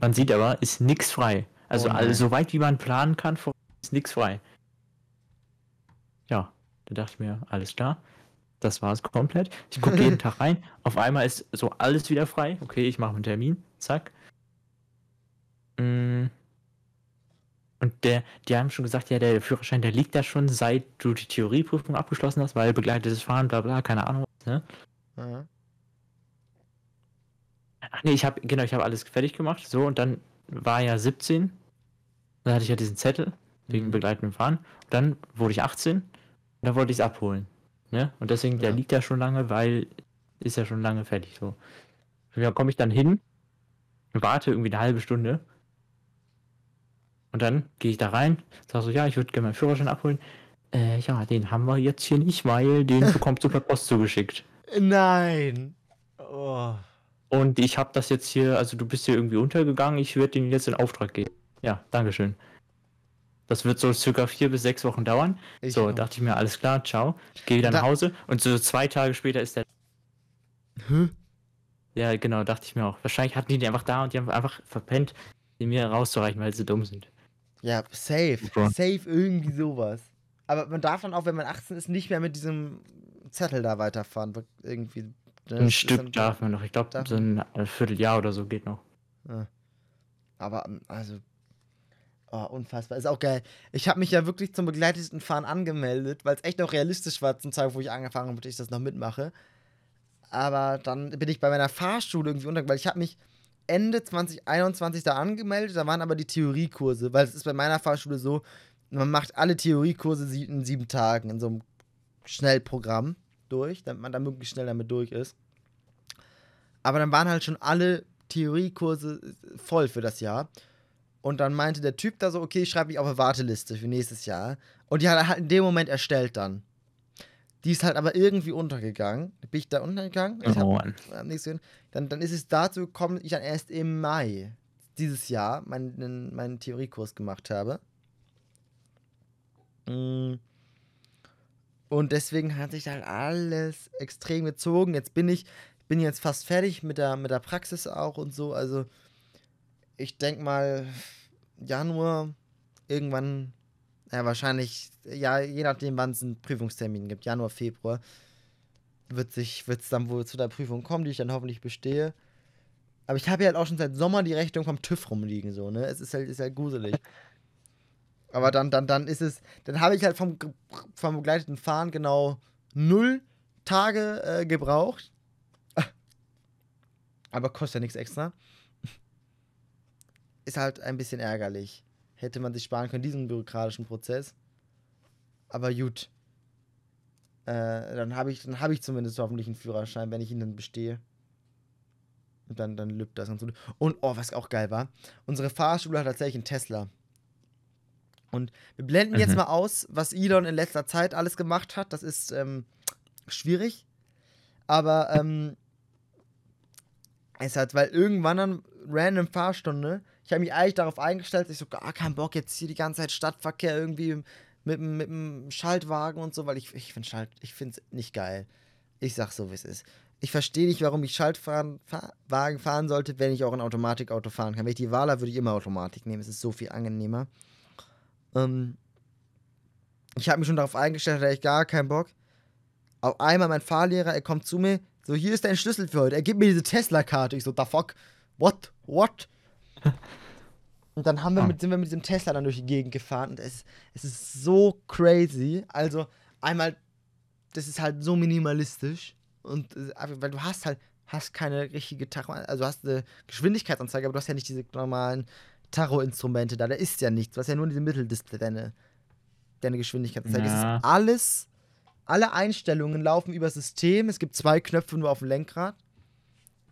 Man sieht aber, ist nix frei. Also Oh alles so weit wie man planen kann, ist nix frei. Ja, da dachte ich mir, alles klar. Das war es komplett. Ich gucke jeden Tag rein. Auf einmal ist so alles wieder frei. Okay, ich mache einen Termin. Zack. Mm. Und der, die haben schon gesagt, ja, der Führerschein, der liegt da schon, seit du die Theorieprüfung abgeschlossen hast, weil begleitetes Fahren, bla bla, keine Ahnung. Ne? Ja. Ach nee, ich habe, genau, ich habe alles fertig gemacht. So, und dann war ja 17. Dann hatte ich ja diesen Zettel wegen Mhm. begleitendem Fahren. Und dann wurde ich 18. Und da wollte ich es abholen. Ne? Und deswegen, der Ja. liegt ja schon lange, weil ist ja schon lange fertig. So. Und da komme ich dann hin, warte irgendwie eine halbe Stunde. Und dann gehe ich da rein, sage so, ja, ich würde gerne meinen Führerschein abholen. Äh, ja, den haben wir jetzt hier nicht, weil den bekommst du per Post zugeschickt. Nein. Oh. Und ich habe das jetzt hier, also du bist hier irgendwie untergegangen, ich werde den jetzt in Auftrag geben. Ja, Dankeschön. Das wird so circa vier bis sechs Wochen dauern. Ich so, auch. dachte ich mir, alles klar, ciao. Ich gehe wieder Da- nach Hause und so zwei Tage später ist der. Hä? Ja, genau, dachte ich mir auch. Wahrscheinlich hatten die den einfach da und die haben einfach verpennt, den mir rauszureichen, weil sie dumm sind. Ja, safe. Bro. Safe irgendwie sowas. Aber man darf dann auch, wenn man 18 ist, nicht mehr mit diesem Zettel da weiterfahren. Irgendwie. Das Ein Stück darf man noch. Ich glaube, so ein Vierteljahr oder so geht noch. Aber, ähm, also. Oh, unfassbar. Ist auch geil. Ich habe mich ja wirklich zum begleiteten Fahren angemeldet, weil es echt noch realistisch war zum Zeitpunkt, wo ich angefangen habe, dass ich das noch mitmache. Aber dann bin ich bei meiner Fahrschule irgendwie unter, weil ich habe mich Ende 2021 da angemeldet, da waren aber die Theoriekurse, weil es ist bei meiner Fahrschule so, man macht alle Theoriekurse in sieben Tagen in so einem Schnellprogramm durch, damit man da möglichst schnell damit durch ist. Aber dann waren halt schon alle Theoriekurse äh, voll für das Jahr. Und dann meinte der Typ da so, okay, ich schreibe mich auf eine Warteliste für nächstes Jahr. Und die hat er halt in dem Moment erstellt dann. Die ist halt aber irgendwie untergegangen. Bin ich da untergegangen? Ich hab, Oh am nächsten, dann, dann ist es dazu gekommen, dass ich dann erst im Mai dieses Jahr meinen, meinen Theoriekurs gemacht habe. Mm. Und deswegen hat sich halt alles extrem gezogen. Jetzt bin ich, bin jetzt fast fertig mit der, mit der Praxis auch und so. Also ich denke mal Januar irgendwann, ja wahrscheinlich, ja je nachdem wann es einen Prüfungstermin gibt, Januar, Februar, wird sich, wird es dann wohl zu der Prüfung kommen, die ich dann hoffentlich bestehe. Aber ich habe ja halt auch schon seit Sommer die Rechnung vom TÜV rumliegen, so, ne? Es ist halt, ist halt gruselig. Aber dann, dann, dann ist es, dann habe ich halt vom, vom begleiteten Fahren genau null Tage äh, gebraucht. Aber kostet ja nichts extra. Ist halt ein bisschen ärgerlich. Hätte man sich sparen können, diesen bürokratischen Prozess. Aber gut. Äh, dann habe ich, habe ich zumindest hoffentlich einen Führerschein, wenn ich ihn dann bestehe. Und dann, dann lübt das ganz gut. Und, oh, was auch geil war, unsere Fahrschule hat tatsächlich einen Tesla. Und wir blenden jetzt Mhm. mal aus, was Elon in letzter Zeit alles gemacht hat. Das ist ähm, schwierig. Aber ähm, es hat, weil irgendwann dann random Fahrstunde, ich habe mich eigentlich darauf eingestellt, dass ich so gar keinen Bock jetzt hier die ganze Zeit Stadtverkehr irgendwie mit, dem- mit dem Schaltwagen und so, weil ich, ich finde Schalt, ich finde es nicht geil. Ich sag so, wie es ist. Ich verstehe nicht, warum ich Schaltwagen fahr, fahren sollte, wenn ich auch ein Automatikauto fahren kann. Wenn ich die Wahl habe, würde ich immer Automatik nehmen. Es ist so viel angenehmer. Ähm, ich habe mich schon darauf eingestellt, hatte ich gar keinen Bock. Auf einmal mein Fahrlehrer, er kommt zu mir, so, hier ist dein Schlüssel für heute. Er gibt mir diese Tesla-Karte. Ich so, the fuck? What? What? Und dann haben wir Ah. mit, sind wir mit diesem Tesla dann durch die Gegend gefahren und es, es ist so crazy. Also, einmal, das ist halt so minimalistisch und äh, weil du hast halt, hast keine richtige Tacho, also hast eine Geschwindigkeitsanzeige, aber du hast ja nicht diese normalen Tacho-Instrumente da. Da ist ja nichts. Hast ja nur diese Mitteldisplay, deine, deine Geschwindigkeitsanzeige. Das Ja. ist alles, alle Einstellungen laufen über System. Es gibt zwei Knöpfe nur auf dem Lenkrad.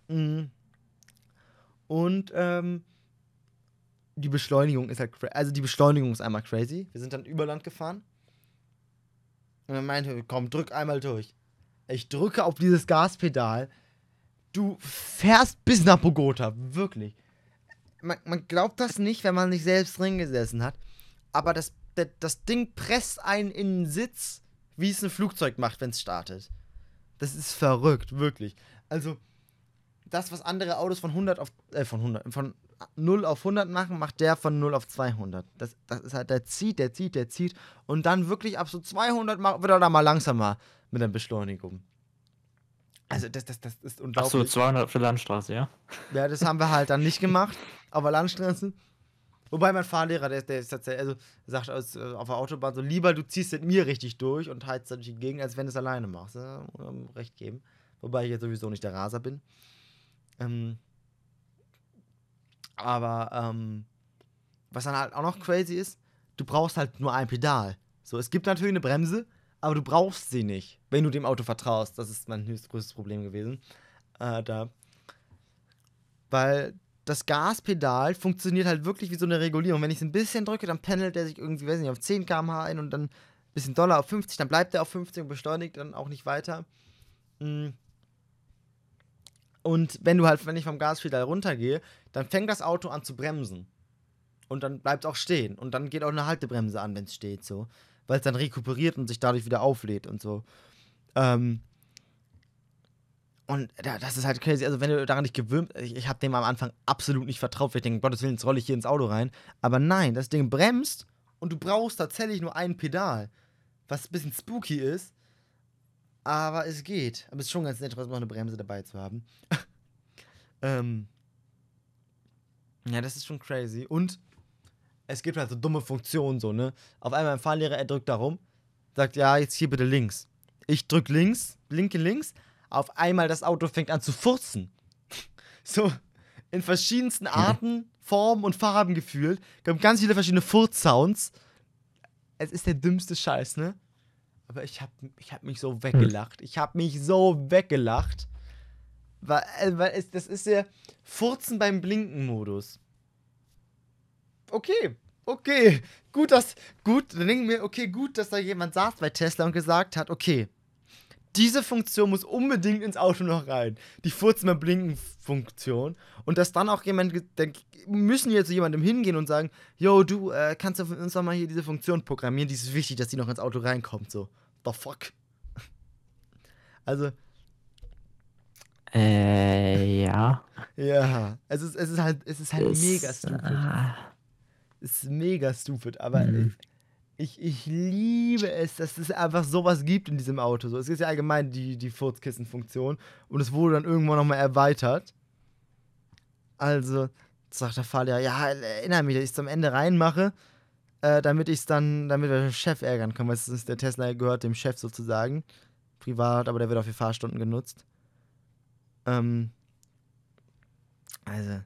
Mhm. Und ähm, die Beschleunigung ist halt crazy. Also die Beschleunigung ist einmal crazy. Wir sind dann über Land gefahren. Und er meinte, komm, drück einmal durch. Ich drücke auf dieses Gaspedal. Du fährst bis nach Bogota, wirklich. Man, man glaubt das nicht, wenn man nicht selbst drin gesessen hat. Aber das, das, das Ding presst einen in den Sitz, wie es ein Flugzeug macht, wenn es startet. Das ist verrückt, wirklich. Also, das, was andere Autos von 100 auf, äh, von 100, von 0 auf 100 machen, macht der von 0 auf 200. Das, das ist halt, der zieht, der zieht, der zieht. Und dann wirklich ab so 200 macht, wird er da mal langsamer mit der Beschleunigung. Also, das, das, das ist unglaublich. so, 200 auf der Landstraße, ja? Ja, das haben wir halt dann nicht gemacht, aber Landstraßen. Wobei mein Fahrlehrer, der, der ist tatsächlich, also sagt aus, äh, auf der Autobahn so, lieber du ziehst mit mir richtig durch und heizt dann die Gegend, als wenn du es alleine machst. Ja, recht geben. Wobei ich jetzt sowieso nicht der Raser bin. Ähm, aber ähm, was dann halt auch noch crazy ist, du brauchst halt nur ein Pedal. So, es gibt natürlich eine Bremse, aber du brauchst sie nicht, wenn du dem Auto vertraust. Das ist mein höchst größtes Problem gewesen. Äh, da. Weil das Gaspedal funktioniert halt wirklich wie so eine Regulierung. Wenn ich es ein bisschen drücke, dann pendelt er sich irgendwie, weiß nicht, auf 10 km/h ein und dann ein bisschen Dollar auf 50, dann bleibt er auf 50 und beschleunigt dann auch nicht weiter. Mm. Und wenn du halt, wenn ich vom Gaspedal runtergehe, dann fängt das Auto an zu bremsen. Und dann bleibt es auch stehen. Und dann geht auch eine Haltebremse an, wenn es steht, so. Weil es dann rekuperiert und sich dadurch wieder auflädt und so. Ähm. Und da- das ist halt crazy. Also, wenn du daran nicht gewöhnt, ich, ich habe dem am Anfang absolut nicht vertraut, weil ich denke, Gottes Willen, jetzt rolle ich hier ins Auto rein. Aber nein, das Ding bremst und du brauchst tatsächlich nur ein Pedal. Was ein bisschen spooky ist. Aber es geht. Aber es ist schon ganz nett, trotzdem noch eine Bremse dabei zu haben. ähm. Ja, das ist schon crazy. Und es gibt halt so dumme Funktionen, so, ne? Auf einmal ein Fahrlehrer, er drückt da rum, sagt, ja, jetzt hier bitte links. Ich drück links, blinke links, auf einmal das Auto fängt an zu furzen. So, in verschiedensten Arten, Formen und Farben gefühlt. Kommt ganz viele verschiedene Furz-Sounds. Es ist der dümmste Scheiß, ne? Aber ich hab, ich hab mich so weggelacht. Ich hab mich so weggelacht. Weil, äh, weil es, das ist der Furzen beim Blinken-Modus. Okay, okay. Gut, dass, gut, dann denken wir, okay, gut, dass da jemand saß bei Tesla und gesagt hat, okay, diese Funktion muss unbedingt ins Auto noch rein. Die Furzen beim Blinken-Funktion. Und dass dann auch jemand, dann müssen wir zu jemandem hingehen und sagen, yo, du, äh, kannst du für uns doch mal hier diese Funktion programmieren, die ist wichtig, dass die noch ins Auto reinkommt, so. The fuck? Also, Äh, ja. ja, es ist, es ist halt, es ist halt Das, mega stupid. ah, ist mega stupid, aber Mhm. ich, ich liebe es, dass es einfach sowas gibt in diesem Auto. So, es ist ja allgemein die, die Furzkissen-Funktion und es wurde dann irgendwann nochmal erweitert. Also, sagt der Fahrlehrer, ja, erinnere mich, dass ich es am Ende reinmache, äh, damit ich es dann, damit wir den Chef ärgern können, weil es ist der Tesla gehört dem Chef sozusagen. Privat, aber der wird auch für Fahrstunden genutzt. Ähm, also,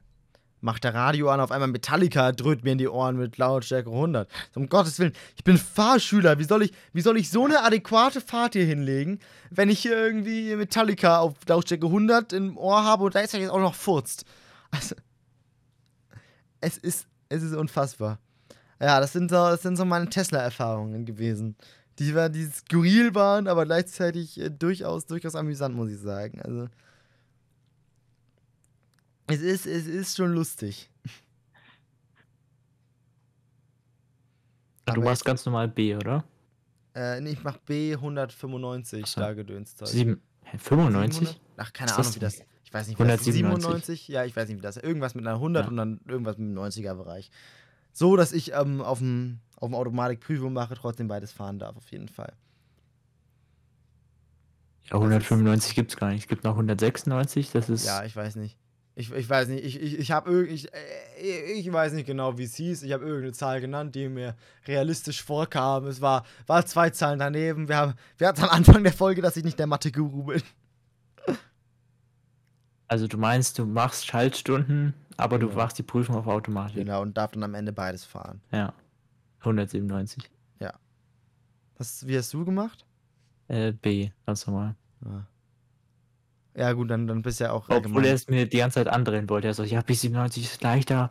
macht der Radio an, auf einmal Metallica dröhnt mir in die Ohren mit Lautstärke 100. So, um Gottes Willen, ich bin Fahrschüler. Wie soll ich, wie soll ich so eine adäquate Fahrt hier hinlegen, wenn ich hier irgendwie Metallica auf Lautstärke 100 im Ohr habe und da ist ja jetzt auch noch furzt? Also, es ist, es ist unfassbar. Ja, das sind so, das sind so meine Tesla-Erfahrungen gewesen. Die, war, die skurril waren, aber gleichzeitig äh, durchaus, durchaus amüsant, muss ich sagen. Also, es ist, es ist schon lustig. du Aber machst ganz normal B, oder? Äh, nee, ich mach B 195, Ach so. da hä, 95? 700? Ach, keine Ahnung, wie das. Ich weiß nicht, wie das 197. 97? Ja, ich weiß nicht, wie das. Irgendwas mit einer 100 Ja. und dann irgendwas mit dem 90er-Bereich. So, dass ich ähm, auf dem auf dem Automatikprüfung mache, trotzdem beides fahren darf, auf jeden Fall. Ja, 195 gibt's gar nicht. Es gibt noch 196, das ist. Ja, ich weiß nicht. Ich, ich weiß nicht, ich, ich, ich habe ich, äh, ich weiß nicht genau, wie es hieß. Ich habe irgendeine Zahl genannt, die mir realistisch vorkam. Es war, war zwei Zahlen daneben. Wir, haben, wir hatten am Anfang der Folge, dass ich nicht der Mathe-Guru bin. Also du meinst, du machst Schaltstunden, aber du Genau. machst die Prüfung auf Automatik. Genau, und darf dann am Ende beides fahren. Ja. 197. Was, wie hast du gemacht? Äh, B, ganz normal. Ja, ja gut, dann, dann bist du ja auch Obwohl er es mir die ganze Zeit andrehen wollte. Er so, ja, B97 ist leichter.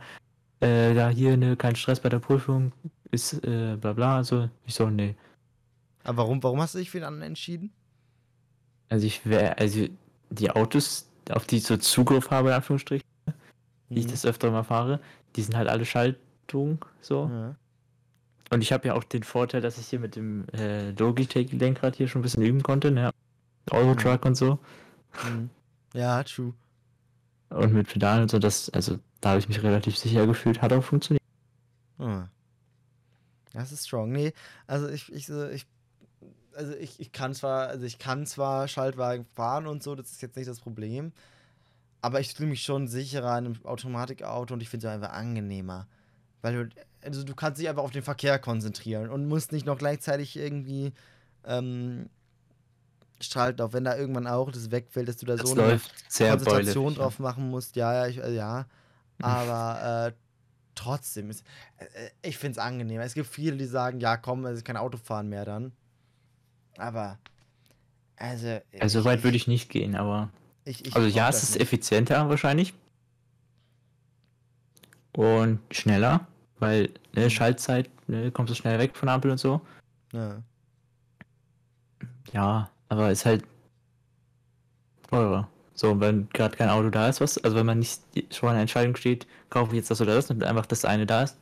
äh, da hier, ne, kein Stress bei der Prüfung, ist, äh, bla bla, so. Ich so, nee. Aber warum, warum hast du dich für den anderen entschieden? Also ich wäre, also die Autos, auf die ich so Zugriff habe, in Anführungsstrichen, ich Mhm. das öfter mal fahre, die sind halt alle Schaltung, so. Ja. Und ich habe ja auch den Vorteil, dass ich hier mit dem äh, Logitech-Lenkrad hier schon ein bisschen üben konnte, ne? Eurotruck und so. Mhm. Ja, true. Und mit Pedalen und so, das, also da habe ich mich relativ sicher gefühlt, hat auch funktioniert. Ah. Das ist strong. Nee, also ich, ich, ich, also ich, ich kann zwar, also ich kann zwar Schaltwagen fahren und so, das ist jetzt nicht das Problem. Aber ich fühle mich schon sicherer in einem Automatikauto und ich finde es einfach angenehmer. Weil du, also du kannst dich einfach auf den Verkehr konzentrieren und musst nicht noch gleichzeitig irgendwie ähm, schalten, auch wenn da irgendwann auch das wegfällt, dass du da Das so eine Konzentration ja. drauf machen musst. Ja, ja, ich, ja. Aber äh, trotzdem, ist, äh, äh, ich finde es angenehm. Es gibt viele, die sagen, ja, komm, es ist kein Autofahren mehr dann. Aber, also. Also so weit würde ich nicht gehen, aber. ich, ich Also ja, es ist nicht. effizienter wahrscheinlich. Und schneller, weil ne, Schaltzeit, ne, kommst du schnell weg von der Ampel und so. Ja. Ja, aber ist halt teurer. So, wenn gerade kein Auto da ist, was, also wenn man nicht schon an der Entscheidung steht, kaufe ich jetzt das oder das und einfach das eine da ist,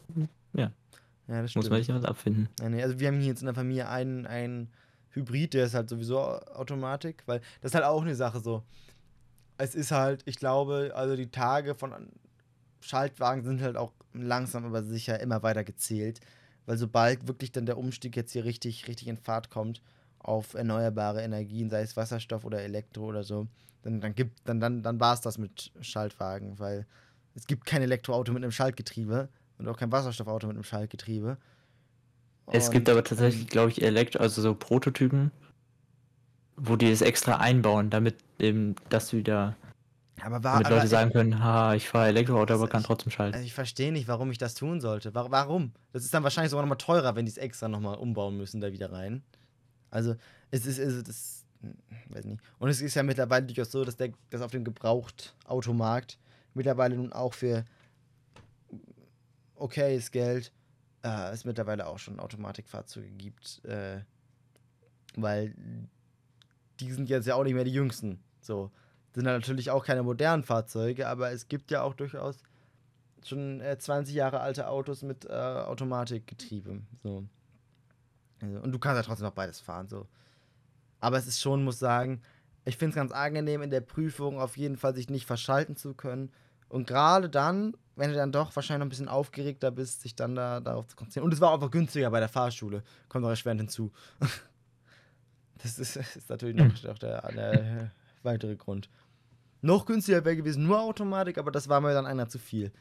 ja, das muss man sich was abfinden. Ja, nee, also wir haben hier jetzt in der Familie einen, einen Hybrid, der ist halt sowieso Automatik, weil das ist halt auch eine Sache so. Es ist halt, ich glaube, also die Tage von Schaltwagen sind halt auch langsam aber sicher immer weiter gezählt, weil sobald wirklich dann der Umstieg jetzt hier richtig, richtig in Fahrt kommt auf erneuerbare Energien, sei es Wasserstoff oder Elektro oder so, dann, dann gibt, dann, dann, dann war es das mit Schaltwagen, weil es gibt kein Elektroauto mit einem Schaltgetriebe und auch kein Wasserstoffauto mit einem Schaltgetriebe. Es gibt Und, aber tatsächlich, glaube ich, Elektro, also so Prototypen, wo die es extra einbauen, damit eben das wieder, Aber war, damit aber Leute sagen können, ha, ich fahre Elektroauto, aber Also kann ich- trotzdem schalten. Also ich verstehe nicht, warum ich das tun sollte. Wa- Warum? Das ist dann wahrscheinlich sogar nochmal teurer, wenn die es extra nochmal umbauen müssen, da wieder rein. Also, es ist, also das, hm, weiß nicht. Und es ist ja mittlerweile durchaus so, dass, der, dass auf dem Gebrauchtautomarkt mittlerweile nun auch für okayes Geld äh, es mittlerweile auch schon Automatikfahrzeuge gibt. Äh, weil die sind jetzt ja auch nicht mehr die jüngsten. So. Sind halt natürlich auch keine modernen Fahrzeuge, aber es gibt ja auch durchaus schon äh, 20 Jahre alte Autos mit äh, Automatikgetriebe. So. Also, und du kannst ja trotzdem noch beides fahren. So. Aber es ist schon, muss sagen, ich finde es ganz angenehm in der Prüfung auf jeden Fall sich nicht verschalten zu können. Und gerade dann, wenn du dann doch wahrscheinlich noch ein bisschen aufgeregter bist, sich dann da darauf zu konzentrieren. Und es war auch einfach günstiger bei der Fahrschule. Kommt noch erschwerend hinzu. Das ist, ist natürlich noch, der, der weitere Grund. Noch günstiger wäre gewesen nur Automatik, aber das war mir dann einer zu viel.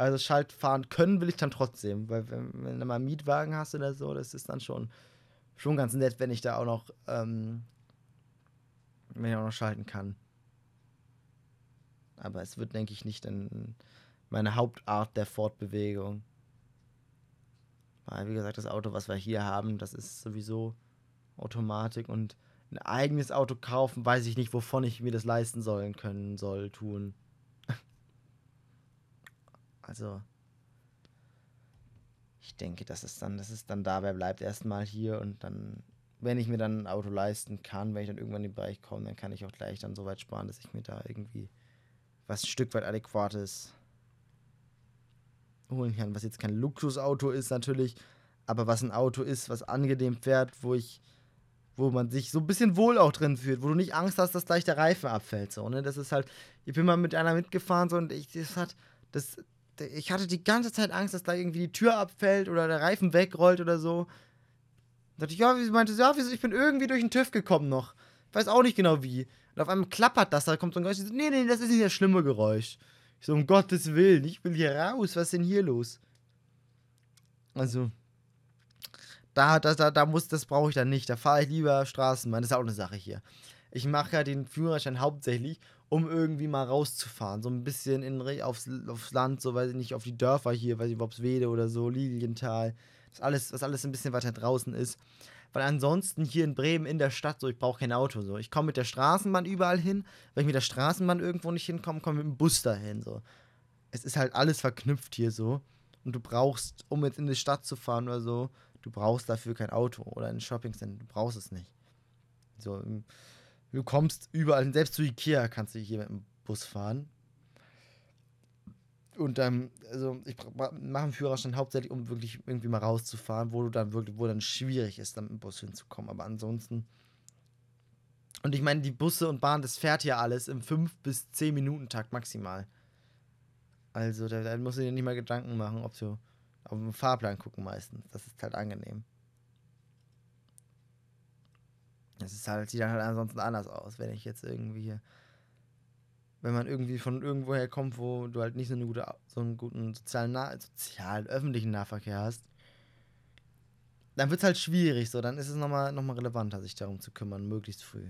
Also Schaltfahren können will ich dann trotzdem, weil wenn, wenn du mal einen Mietwagen hast oder so, das ist dann schon, schon ganz nett, wenn ich da auch noch, ähm, wenn ich auch noch schalten kann. Aber es wird, denke ich, nicht dann meine Hauptart der Fortbewegung. Weil, wie gesagt, das Auto, was wir hier haben, das ist sowieso Automatik und ein eigenes Auto kaufen, weiß ich nicht, wovon ich mir das leisten sollen können soll, tun. Also, ich denke, dass es dann, dass es dann dabei bleibt, erstmal hier und dann, wenn ich mir dann ein Auto leisten kann, wenn ich dann irgendwann in den Bereich komme, dann kann ich auch gleich dann so weit sparen, dass ich mir da irgendwie was ein Stück weit adäquates holen kann, was jetzt kein Luxusauto ist natürlich, aber was ein Auto ist, was angenehm fährt, wo ich, wo man sich so ein bisschen wohl auch drin fühlt, wo du nicht Angst hast, dass gleich der Reifen abfällt, so, ne? Das ist halt, ich bin mal mit einer mitgefahren, so, und ich, das hat, das, ich hatte die ganze Zeit Angst, dass da irgendwie die Tür abfällt oder der Reifen wegrollt oder so. Da dachte ich, ja, wie sie meinte, ja, wieso, ich bin irgendwie durch den TÜV gekommen noch. Ich weiß auch nicht genau wie. Und auf einmal klappert das, da kommt so ein Geräusch, so, nee, nee, das ist nicht das schlimme Geräusch. Ich so, um Gottes Willen, ich will hier raus, was ist denn hier los? Also, da, da, da, da muss, das brauche ich dann nicht. Da fahre ich lieber Straßenbahn. Das ist auch eine Sache hier. Ich mache ja den Führerschein hauptsächlich, um irgendwie mal rauszufahren. So ein bisschen in, aufs, aufs Land, so weiß ich nicht, auf die Dörfer hier, weiß ich, Wobswede oder so, Lilienthal. Das alles, was alles ein bisschen weiter draußen ist. Weil ansonsten hier in Bremen in der Stadt, so, ich brauche kein Auto. So. Ich komme mit der Straßenbahn überall hin. Wenn ich mit der Straßenbahn irgendwo nicht hinkomme, komme ich mit dem Bus dahin. So. es ist halt alles verknüpft hier so. Und du brauchst, um jetzt in die Stadt zu fahren oder so, du brauchst dafür kein Auto oder ein Shoppingcenter. Du brauchst es nicht. So, du kommst überall, selbst zu Ikea kannst du hier mit dem Bus fahren. Und dann, also ich mache einen Führerschein hauptsächlich, um wirklich irgendwie mal rauszufahren, wo du dann wirklich, wo dann schwierig ist, dann mit dem Bus hinzukommen. Aber ansonsten. Und ich meine, die Busse und Bahn, das fährt ja alles im 5 bis 10 Minuten Takt maximal. Also da, da musst du dir nicht mal Gedanken machen, ob du auf den Fahrplan gucken meistens. Das ist halt angenehm. Das ist halt, sieht dann halt ansonsten anders aus, wenn ich jetzt irgendwie wenn man irgendwie von irgendwoher kommt, wo du halt nicht so, eine gute, so einen guten sozialen, sozialen, öffentlichen Nahverkehr hast, dann wird es halt schwierig, so, dann ist es nochmal noch mal relevanter, sich darum zu kümmern, möglichst früh.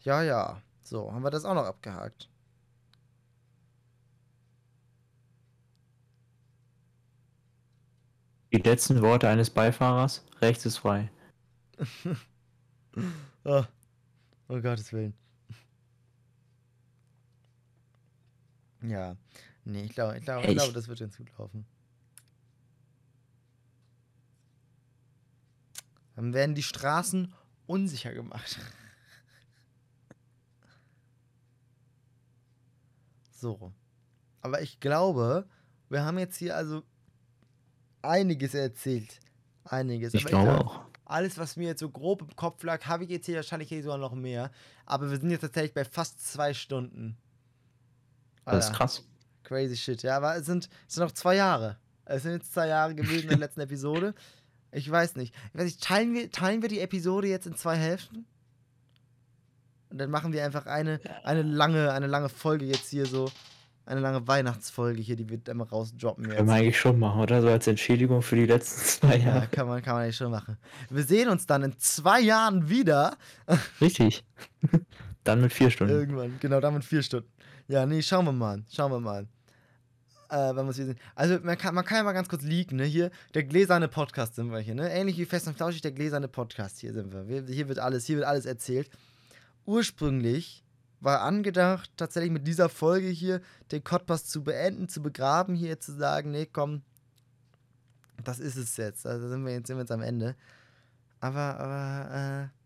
Ja, ja. So, haben wir das auch noch abgehakt. Die letzten Worte eines Beifahrers, rechts ist frei. oh, oh Gottes Willen. Ja. Nee, ich glaube, ich glaube, ich glaube, das wird ganz gut laufen. Dann werden die Straßen unsicher gemacht. so. Aber ich glaube, wir haben jetzt hier also einiges erzählt. Einiges. Ich glaube auch. Alles, was mir jetzt so grob im Kopf lag, habe ich jetzt hier wahrscheinlich hier sogar noch mehr. Aber wir sind jetzt tatsächlich bei fast zwei Stunden. Das ist krass. Crazy shit. Ja, aber es sind, es sind noch zwei Jahre. Es sind jetzt zwei Jahre gewesen in der letzten Episode. Ich weiß nicht. Ich weiß nicht, teilen wir, teilen wir die Episode jetzt in zwei Hälften? Und dann machen wir einfach eine, eine lange, eine lange Folge jetzt hier so. Eine lange Weihnachtsfolge hier, die wird immer rausdroppen jetzt. Können wir eigentlich schon machen, oder? So als Entschädigung für die letzten zwei Jahre. Ja, kann man, kann man eigentlich schon machen. Wir sehen uns dann in zwei Jahren wieder. Richtig. dann mit vier Stunden. Irgendwann, genau, dann mit vier Stunden. Ja, nee, schauen wir mal. Schauen wir mal. Äh, wenn sehen. Also, man kann, man kann ja mal ganz kurz liegen, ne? Hier, der gläserne Podcast sind wir hier, ne? Ähnlich wie Fest und Flauschig, der gläserne Podcast, hier sind wir. wir. Hier wird alles, hier wird alles erzählt. Ursprünglich war angedacht, tatsächlich mit dieser Folge hier den Podcast zu beenden, zu begraben, hier zu sagen, nee, komm, das ist es jetzt. Also sind wir jetzt, sind wir jetzt am Ende. Aber, aber, äh,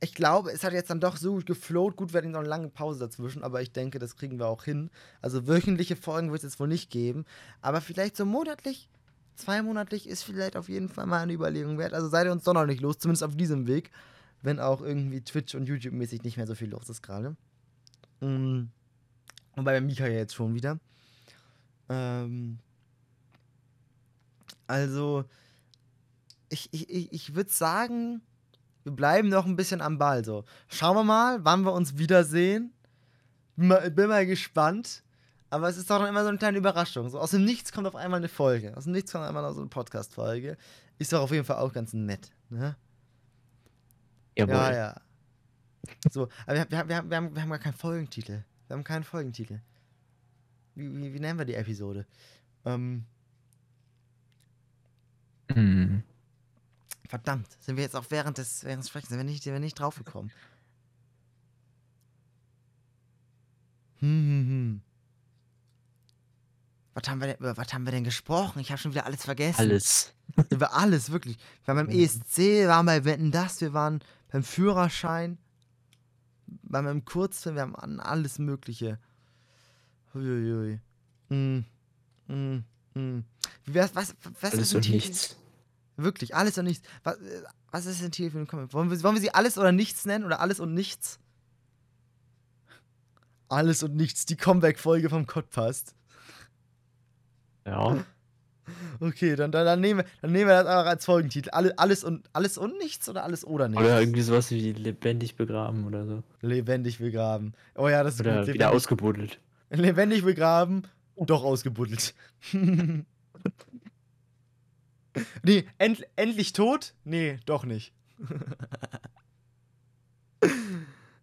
ich glaube, es hat jetzt dann doch so gut gefloht. Gut, wir hatten noch eine lange Pause dazwischen, aber ich denke, das kriegen wir auch hin. Also wöchentliche Folgen wird es jetzt wohl nicht geben. Aber vielleicht so monatlich, zweimonatlich ist vielleicht auf jeden Fall mal eine Überlegung wert. Also seid ihr uns doch noch nicht los, zumindest auf diesem Weg. Wenn auch irgendwie Twitch und YouTube-mäßig nicht mehr so viel los ist gerade. Mhm. Und bei Mika ja jetzt schon wieder. Ähm, also, ich, ich, ich, würde sagen, wir bleiben noch ein bisschen am Ball. So. Schauen wir mal, wann wir uns wiedersehen. Bin mal, bin mal gespannt. Aber es ist doch immer so eine kleine Überraschung. So, aus dem Nichts kommt auf einmal eine Folge. Aus dem Nichts kommt einmal noch so eine Podcast-Folge. Ist doch auf jeden Fall auch ganz nett. Ne? Jawohl. Ja, ja. So, aber wir, wir, wir, haben, wir, haben, gar keinen Folgentitel. Wir haben keinen Folgentitel. Wie, wie, wie nennen wir die Episode? Ähm. Hm. Verdammt, sind wir jetzt auch während des, während des Sprechens, sind wir nicht, sind wir nicht draufgekommen. Hm, hm, hm. Was haben, wir denn, über was haben wir denn gesprochen? Ich habe schon wieder alles vergessen. Alles. Über alles, wirklich. Wir waren beim ESC, wir waren bei Wetten Das, wir waren beim Führerschein, bei meinem Kurzfilm, wir haben an alles Mögliche. Uiuiui. Mm, mm, mm. Was, was, was alles ist und nichts. Wirklich, alles und nichts. Was, äh, was ist denn hier für ein Comic? Wollen wir, wollen wir sie alles oder nichts nennen oder alles und nichts? Alles und nichts, die Comeback-Folge vom Codpast. Ja. Okay, dann, dann, dann, nehmen wir, dann nehmen wir das einfach als Folgentitel. Alle, alles, und, alles und nichts oder alles oder nichts? Oder irgendwie sowas wie lebendig begraben oder so. Lebendig begraben. Oh ja, das ist oder gut. wieder ausgebuddelt. Lebendig begraben, doch ausgebuddelt. Nee, end, endlich tot? Nee, doch nicht.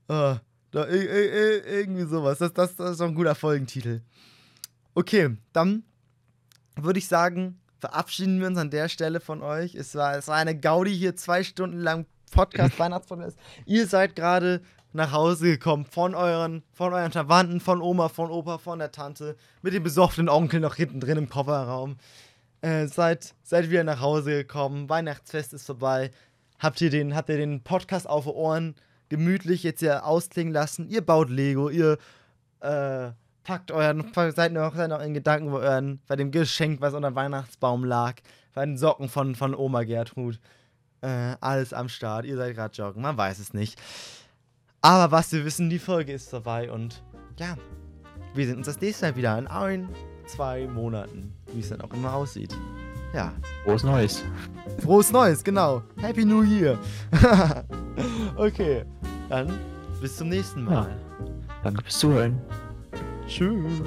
oh, da, irgendwie sowas. Das, das, das ist doch ein guter Folgentitel. Okay, dann würde ich sagen, verabschieden wir uns an der Stelle von euch. Es war, es war eine Gaudi hier, zwei Stunden lang Podcast Weihnachtspodcast. Ihr seid gerade nach Hause gekommen von euren, von euren Verwandten, von Oma, von Opa, von der Tante, mit dem besoffenen Onkel noch hinten drin im Kofferraum. Äh, seid, seid wieder nach Hause gekommen, Weihnachtsfest ist vorbei. Habt ihr den, habt ihr den Podcast auf Ohren gemütlich jetzt ja ausklingen lassen? Ihr baut Lego, ihr äh, packt euren, seid noch, seid noch in Gedanken bei, euren, bei dem Geschenk, was unter dem Weihnachtsbaum lag, bei den Socken von, von Oma Gertrud. Äh, alles am Start. Ihr seid gerade joggen, man weiß es nicht. Aber was wir wissen, die Folge ist vorbei und ja, wir sehen uns das nächste Mal wieder in ein, zwei Monaten, wie es dann auch immer aussieht. Ja. Frohes Neues. Frohes Neues, genau. Happy New Year. okay, dann bis zum nächsten Mal. Danke fürs Zuhören. Tschüss.